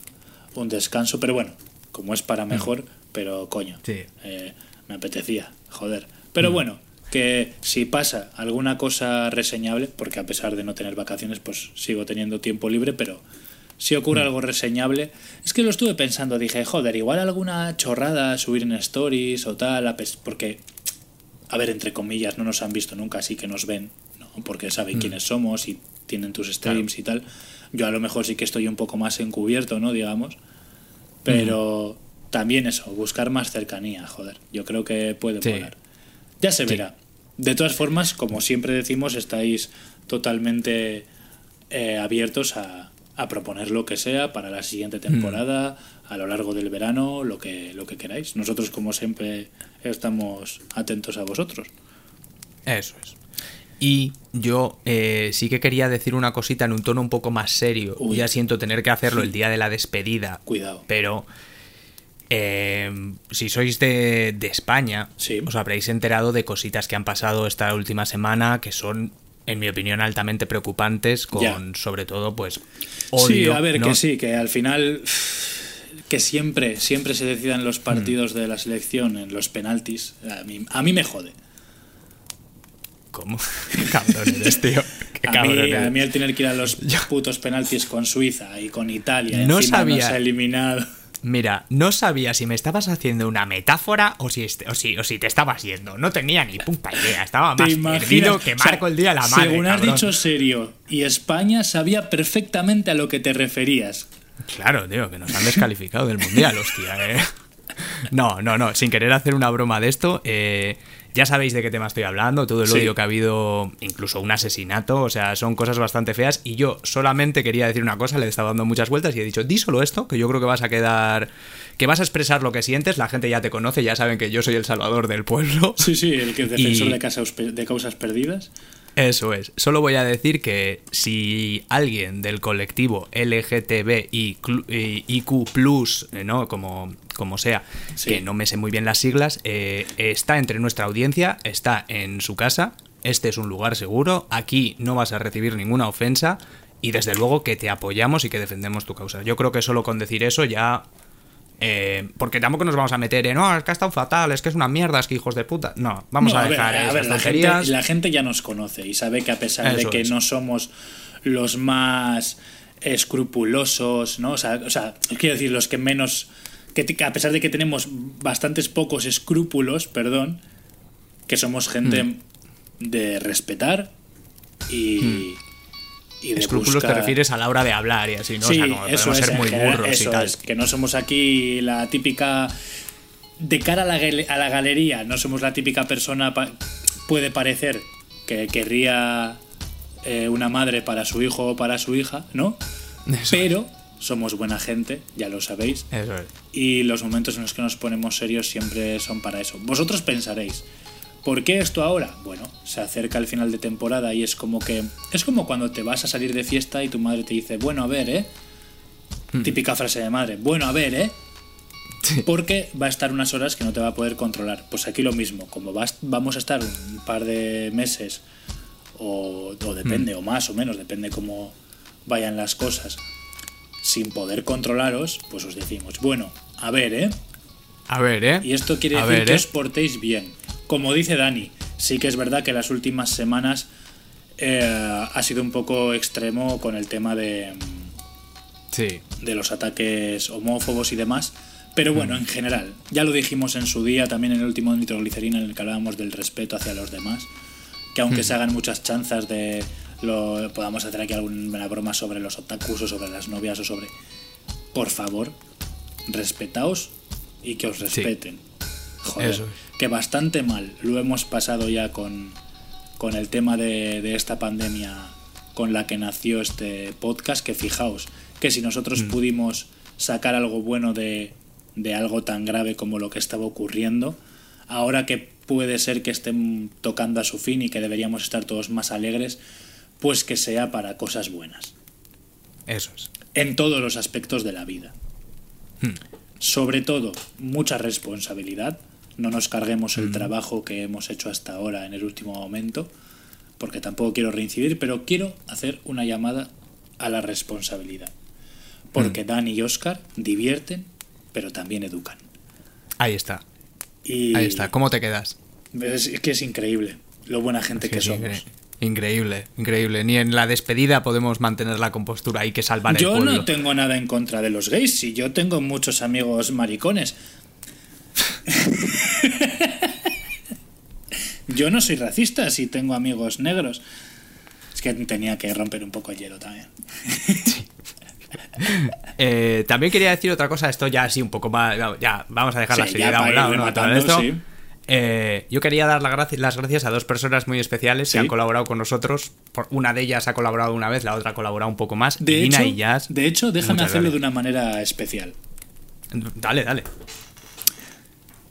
S1: un descanso, pero bueno, como es para mejor, pero coño.
S2: Sí.
S1: eh, me apetecía, joder.
S2: Mm.
S1: Pero bueno, que si pasa alguna cosa reseñable, porque a pesar de no tener vacaciones, pues sigo teniendo tiempo libre, pero si ocurre algo reseñable, es que lo estuve pensando, dije, joder, igual alguna chorrada subir en stories o tal, porque, a ver, entre comillas, no nos han visto nunca, así que nos ven, ¿no? porque
S2: Mm.
S1: saben quiénes somos y tienen tus streams y tal. Yo a lo mejor sí que estoy un poco más encubierto, ¿no? Digamos. Pero también eso, buscar más cercanía, joder. Yo creo que puede
S2: Sí.
S1: Ya se
S2: Sí.
S1: verá. De todas formas, como siempre decimos, estáis totalmente eh, abiertos a, a proponer lo que sea para la siguiente temporada, a lo largo del verano, lo que, lo que queráis. Nosotros, como siempre, estamos atentos a vosotros.
S2: Eso es. Y yo eh, sí que quería decir una cosita en un tono un poco más serio.
S1: Uy.
S2: Ya siento tener que hacerlo el día de la despedida.
S1: Cuidado.
S2: Pero eh, si sois de, de España,
S1: Sí.
S2: os habréis enterado de cositas que han pasado esta última semana que son, en mi opinión, altamente preocupantes con,
S1: Ya.
S2: sobre todo, pues,
S1: sí, a ver,
S2: ¿no?
S1: que sí, que al final que siempre, siempre se decidan los partidos
S2: Mm.
S1: de la selección en los penaltis, a mí, a mí me jode.
S2: ¿Cómo? Qué cabrón eres, tío. Qué
S1: A mí,
S2: eres.
S1: a mí el tener que ir a los putos penaltis con Suiza y con Italia,
S2: No
S1: encima
S2: sabía.
S1: nos ha eliminado.
S2: Mira, no sabía si me estabas haciendo una metáfora o si, este- o si, o si te estabas yendo. No tenía ni puta idea. Estaba
S1: ¿Te
S2: más
S1: imaginas?
S2: perdido que
S1: O sea,
S2: Marco el día de la madre.
S1: Según has
S2: cabrón.
S1: dicho serio y España sabía perfectamente a lo que te referías.
S2: Claro, tío, que nos han descalificado del mundial, hostia, eh. No, no, no, sin querer hacer una broma de esto, eh, ya sabéis de qué tema estoy hablando, todo el
S1: Sí.
S2: odio que ha habido, incluso un asesinato, o sea, son cosas bastante feas. Y yo solamente quería decir una cosa, le estaba dando muchas vueltas y he dicho, di solo esto, que yo creo que vas a quedar. que vas a expresar lo que sientes, la gente ya te conoce, ya saben que yo soy el salvador del pueblo.
S1: Sí, sí, el que es defensor
S2: Y-
S1: de, causas, de causas perdidas.
S2: Eso es. Solo voy a decir que si alguien del colectivo LGTBIQ, eh, ¿no? Como, como sea,
S1: Sí.
S2: que no me sé muy bien las siglas, eh, está entre nuestra audiencia, está en su casa. Este es un lugar seguro. Aquí no vas a recibir ninguna ofensa. Y desde luego que te apoyamos y que defendemos tu causa. Yo creo que solo con decir eso ya. eh, porque tampoco nos vamos a meter en, no, es que ha estado fatal, es que es una mierda, es que hijos de puta. No, vamos
S1: No,
S2: a
S1: ver,
S2: dejar esas
S1: ver, la, gente, la gente ya nos conoce y sabe que a pesar de que
S2: es.
S1: no somos los más escrupulosos, ¿no? O sea, o sea, quiero decir, los que menos. Que, a pesar de que tenemos bastantes pocos escrúpulos, perdón, que somos gente
S2: Mm.
S1: de respetar y. y de
S2: Escrúpulos
S1: buscar-
S2: te refieres a la hora de hablar y así, ¿no?
S1: Sí,
S2: o sea, como
S1: eso
S2: podemos
S1: es,
S2: ser muy
S1: general,
S2: burros y
S1: eso
S2: tal.
S1: es, que no somos aquí la típica de cara a la, a la galería, no somos la típica persona pa- puede parecer que querría eh, una madre para su hijo o para su hija, ¿no?
S2: Eso,
S1: Pero somos buena gente, ya lo sabéis,
S2: eso es.
S1: y los momentos en los que nos ponemos serios siempre son para eso. Vosotros pensaréis, ¿por qué esto ahora? Bueno, se acerca el final de temporada y es como que es como cuando te vas a salir de fiesta y tu madre te dice, "Bueno, a ver, ¿eh?" Típica frase de madre, "Bueno, a ver, ¿eh?"
S2: Sí.
S1: Porque va a estar unas horas que no te va a poder controlar. Pues aquí lo mismo, como vas, vamos a estar un par de meses, o, o depende, o más o menos, depende cómo vayan las cosas, sin poder controlaros, pues os decimos, bueno, a ver, ¿eh?
S2: A ver, ¿eh?
S1: Y esto quiere
S2: A
S1: decir
S2: ver,
S1: que
S2: ¿eh?
S1: os portéis bien. Como dice Dani, sí que es verdad que las últimas semanas eh, ha sido un poco extremo con el tema de,
S2: Sí.
S1: de los ataques homófobos y demás. Pero bueno, en general, ya lo dijimos en su día, también en el último nitroglicerina, en el que hablábamos del respeto hacia los demás. Que aunque se hagan muchas chanzas de. Lo, podamos hacer aquí alguna broma sobre los otakus o sobre las novias o sobre. Por favor, respetaos y que os respeten. Joder,
S2: Eso es.
S1: que bastante mal lo hemos pasado ya con, con el tema de, de esta pandemia con la que nació este podcast, que fijaos que si nosotros pudimos sacar algo bueno de, de algo tan grave como lo que estaba ocurriendo, ahora que puede ser que estén tocando a su fin y que deberíamos estar todos más alegres, pues que sea para cosas buenas,
S2: Eso es.
S1: en todos los aspectos de la vida. Sobre todo, mucha responsabilidad. No nos carguemos el trabajo que hemos hecho hasta ahora en el último momento, porque tampoco quiero reincidir, pero quiero hacer una llamada a la responsabilidad. Porque Dan y Oscar divierten, pero también educan.
S2: Ahí está.
S1: Y
S2: Ahí está. ¿Cómo te quedas?
S1: Es, que es increíble lo buena gente que somos.
S2: Increíble, increíble. Ni en la despedida podemos mantener la compostura. Hay que salvar el
S1: Yo
S2: pueblo.
S1: no tengo nada en contra de los gays, si yo tengo muchos amigos maricones. yo no soy racista si tengo amigos negros. Es que tenía que romper un poco el hielo también.
S2: Eh, también quería decir otra cosa, esto ya así un poco más. Ya, vamos a dejar la
S1: Sí,
S2: seriedad a un lado, ¿no? Todo esto.
S1: sí.
S2: Eh, yo quería dar las gracias, las gracias a dos personas muy especiales
S1: Sí.
S2: que han colaborado con nosotros. Por- Una de ellas ha colaborado una vez, la otra ha colaborado un poco más.
S1: De
S2: Irina
S1: hecho,
S2: y Jazz.
S1: de hecho, déjame
S2: Muchas
S1: hacerlo de una manera especial.
S2: Dale, dale.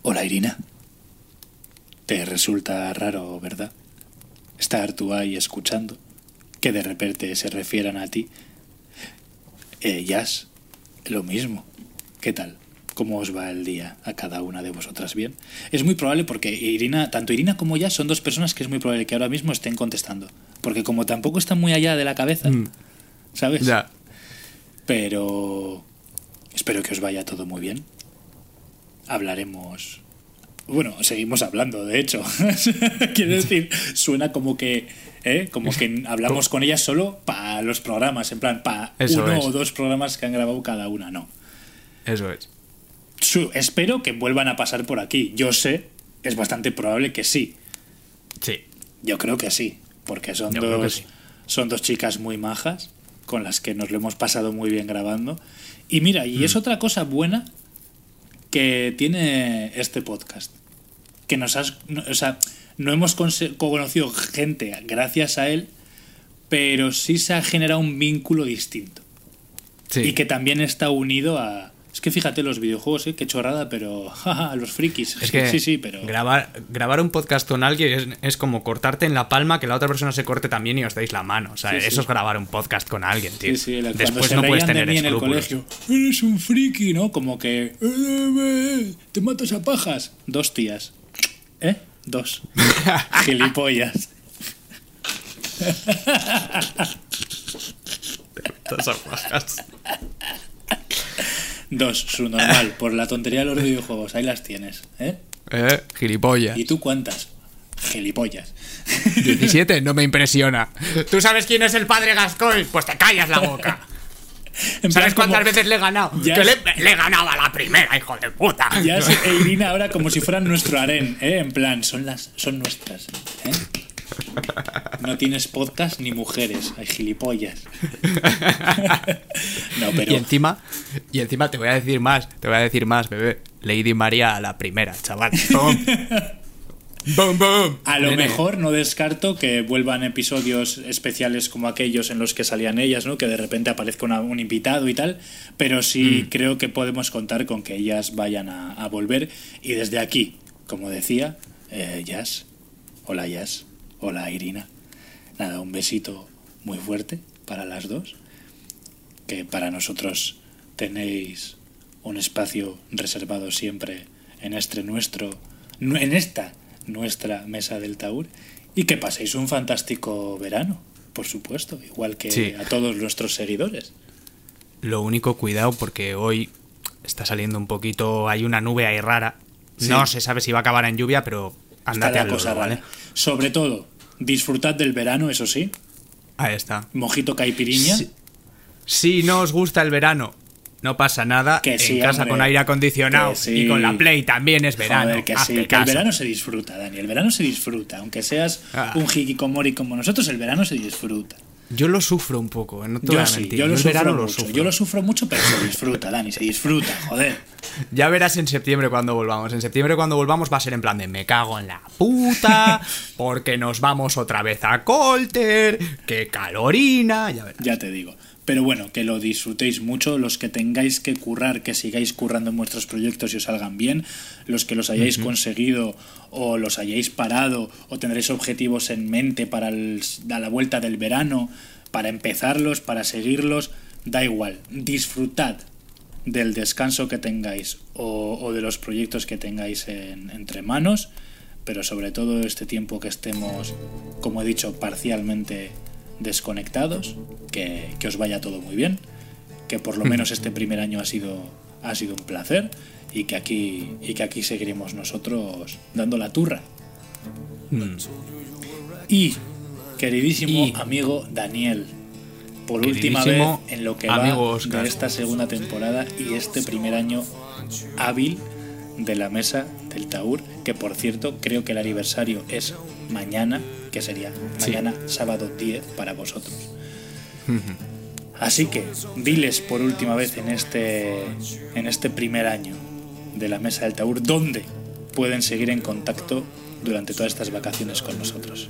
S1: Hola Irina. Te resulta raro, ¿verdad? Estar tú ahí escuchando, que de repente se refieran a ti. Eh, Jazz, lo mismo. ¿Qué tal? ¿Cómo os va el día a cada una de vosotras bien? Es muy probable porque Irina, tanto Irina como Jazz son dos personas que es muy probable que ahora mismo estén contestando. Porque como tampoco están muy allá de la cabeza,
S2: Mm.
S1: ¿sabes?
S2: Ya.
S1: Pero espero que os vaya todo muy bien. Hablaremos. Bueno, seguimos hablando, de hecho. Quiero decir, suena como que, ¿eh? como que hablamos con ellas solo para los programas, en plan, para uno
S2: es.
S1: o dos programas que han grabado cada una, no.
S2: Eso es.
S1: Su- espero que vuelvan a pasar por aquí. Yo sé, es bastante probable que sí.
S2: Sí.
S1: Yo creo que sí, porque son
S2: Yo
S1: dos
S2: sí.
S1: son dos chicas muy majas con las que nos lo hemos pasado muy bien grabando. Y mira, y
S2: Mm.
S1: es otra cosa buena que tiene este podcast, que nos has, no- o sea, no hemos conocido gente gracias a él, pero sí se ha generado un vínculo distinto
S2: Sí.
S1: y que también está unido a es que fíjate los videojuegos, ¿eh? qué chorrada, pero jaja, los frikis.
S2: Es que
S1: sí, sí, pero
S2: grabar, grabar un podcast con alguien es, es como cortarte en la palma, que la otra persona se corte también y os deis la mano. O sea,
S1: Sí, sí.
S2: eso es grabar un podcast con alguien, tío.
S1: Sí, sí, la-
S2: Después
S1: se
S2: no puedes tener
S1: en el colegio. Eres un friki, ¿no? Como que... "Eh, eh, te matas a pajas. Dos tías. ¿Eh? Dos. Gilipollas.
S2: Estas apajas.
S1: Dos, su normal. Por la tontería de los videojuegos. Ahí las tienes. ¿Eh?
S2: Eh, gilipollas.
S1: ¿Y tú cuántas? Gilipollas.
S2: 17 no me impresiona. ¿Tú sabes quién es el padre Gascoigne? Pues te callas la boca. ¿Sabes cuántas
S1: como-
S2: veces le he ganado?
S1: Ya
S2: que le, le he ganado a la primera, hijo de puta.
S1: Ya es e Irina ahora como si fueran nuestro harén, ¿eh? En plan, son las son nuestras, ¿eh? No tienes podcast ni mujeres, hay gilipollas. No, pero
S2: Y encima, y encima te voy a decir más, te voy a decir más, bebé. Lady María a la primera, chaval. ¡Bum! ¡Bum, bum!
S1: A lo
S2: Nene.
S1: mejor no descarto que vuelvan episodios especiales como aquellos en los que salían ellas, ¿no? Que de repente aparezca una- un invitado y tal. Pero sí creo que podemos contar con que ellas vayan a, a volver. Y desde aquí, como decía, eh, Jazz. Hola Jazz. Hola Irina. Nada, un besito muy fuerte para las dos. Que para nosotros tenéis un espacio reservado siempre en este nuestro, nu- en esta nuestra mesa del Taur y que paséis un fantástico verano, por supuesto, igual que
S2: Sí.
S1: a todos nuestros seguidores.
S2: Lo único, cuidado, porque hoy está saliendo un poquito. Hay una nube ahí rara.
S1: Sí.
S2: No se sabe si va a acabar en lluvia, pero andate
S1: la
S2: al
S1: cosa.
S2: ¿vale?
S1: Sobre todo, disfrutad del verano, eso sí,
S2: Ahí está.
S1: mojito caipiriña.
S2: Si no os gusta el verano, no pasa nada.
S1: Que
S2: en
S1: sí,
S2: casa
S1: hombre.
S2: con aire acondicionado
S1: sí.
S2: y con la Play también es verano.
S1: Joder, que sí, que el verano se disfruta, Dani. El verano se disfruta. Aunque seas
S2: Ah.
S1: un hikikomori como nosotros, el verano se disfruta.
S2: Yo lo sufro un poco, no te voy
S1: Yo
S2: a
S1: sí,
S2: mentir.
S1: yo lo sufro
S2: lo
S1: mucho.
S2: sufro.
S1: Yo lo sufro mucho, pero se disfruta, Dani, se disfruta, joder.
S2: Ya verás en septiembre cuando volvamos. En septiembre cuando volvamos va a ser en plan de me cago en la puta, porque nos vamos otra vez a Colter, que calorina, ya verás.
S1: Ya te digo. Pero bueno, que lo disfrutéis mucho, los que tengáis que currar, que sigáis currando en vuestros proyectos y os salgan bien, los que los hayáis conseguido o los hayáis parado o tendréis objetivos en mente para el- a la vuelta del verano, para empezarlos, para seguirlos, da igual, disfrutad del descanso que tengáis o, o de los proyectos que tengáis en- entre manos, pero sobre todo este tiempo que estemos, como he dicho, parcialmente desconectados, que, que os vaya todo muy bien, que por lo menos este primer año ha sido, ha sido un placer y que aquí, y que aquí seguiremos nosotros dando la turra. Y, queridísimo
S2: Y-
S1: amigo Daniel, por última vez en lo que va de esta segunda temporada y este primer año hábil de la mesa del Taur, que por cierto creo que el aniversario es mañana, que sería mañana sábado 10 para vosotros. Así que diles por última vez en este, en este primer año de la Mesa del Taur dónde pueden seguir en contacto durante todas estas vacaciones con nosotros.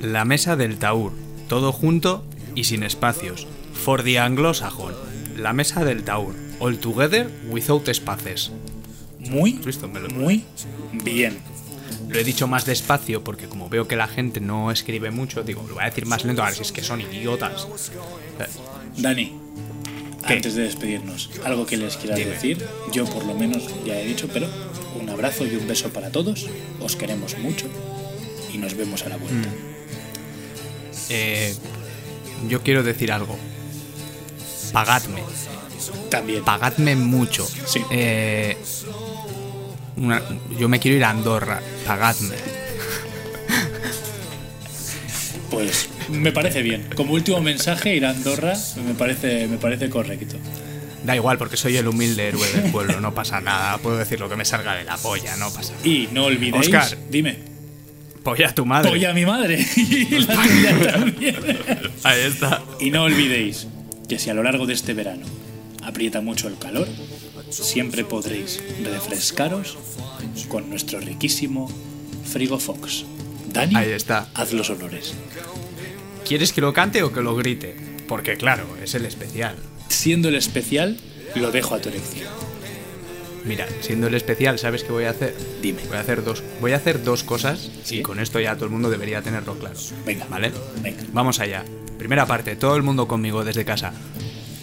S2: La mesa del Taur, todo junto y sin espacios. For the Anglo-Sajon. La mesa del Taur, all together without espaces.
S1: Muy, muy bien.
S2: Lo he dicho más despacio porque como veo que la gente no escribe mucho, digo, lo voy a decir más lento a ver si es que son idiotas.
S1: Dani,
S2: ¿Qué?
S1: antes de despedirnos, algo que les quieras
S2: Dime.
S1: decir, yo por lo menos ya he dicho, pero un abrazo y un beso para todos, os queremos mucho y nos vemos a la vuelta.
S2: Eh, yo quiero decir algo. Pagadme.
S1: También.
S2: Pagadme mucho.
S1: Sí.
S2: Eh, una- yo me quiero ir a Andorra. Pagadme.
S1: Pues me parece bien. Como último mensaje, ir a Andorra me parece, me parece correcto.
S2: Da igual porque soy el humilde héroe del pueblo. No pasa nada. Puedo decir lo que me salga de la polla. No pasa nada.
S1: Y no olvidéis,
S2: Oscar.
S1: dime,
S2: Polla tu madre.
S1: polla a mi madre y la tuya también.
S2: Ahí está.
S1: Y no olvidéis que si a lo largo de este verano aprieta mucho el calor, siempre podréis refrescaros con nuestro riquísimo Frigo Fox. Dani,
S2: Ahí está.
S1: haz los honores.
S2: ¿Quieres que lo cante o que lo grite? Porque claro, es el especial.
S1: Siendo el especial, lo dejo a tu elección.
S2: Mira, siendo el especial, ¿sabes qué voy a hacer?
S1: Dime.
S2: Voy a hacer dos, voy a hacer dos cosas
S1: Sí.
S2: y con esto ya todo el mundo debería tenerlo claro.
S1: Venga,
S2: ¿Vale?
S1: venga.
S2: Vamos allá. Primera parte, todo el mundo conmigo desde casa.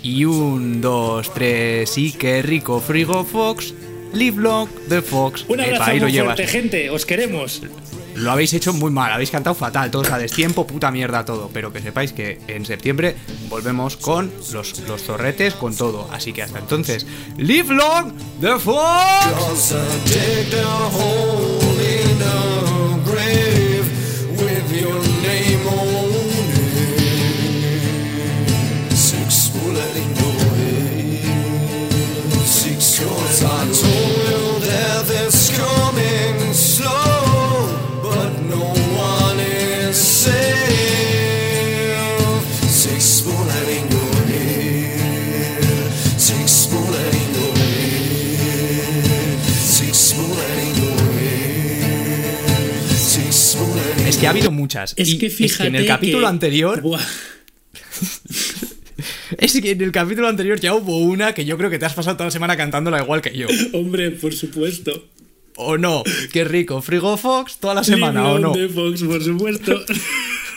S2: Y un, dos, tres, y qué rico frigo Fox. Live long the Fox.
S1: Un
S2: Epa,
S1: abrazo
S2: ahí lo llevas.
S1: gente. Os queremos.
S2: Lo habéis hecho muy mal, habéis cantado fatal, todos a destiempo, puta mierda todo. Pero que sepáis que en septiembre volvemos con los, los zorretes, con todo. Así que hasta entonces, live long the Fox. Que ha habido muchas.
S1: Es
S2: y
S1: que fíjate
S2: en el capítulo
S1: que-
S2: anterior.
S1: Buah.
S2: Es que en el capítulo anterior ya hubo una que yo creo que te has pasado toda la semana cantándola igual que yo.
S1: Hombre, por supuesto.
S2: ¿O no? Qué rico. Frigo Fox toda la semana, ¿o no?
S1: the Fox, por supuesto.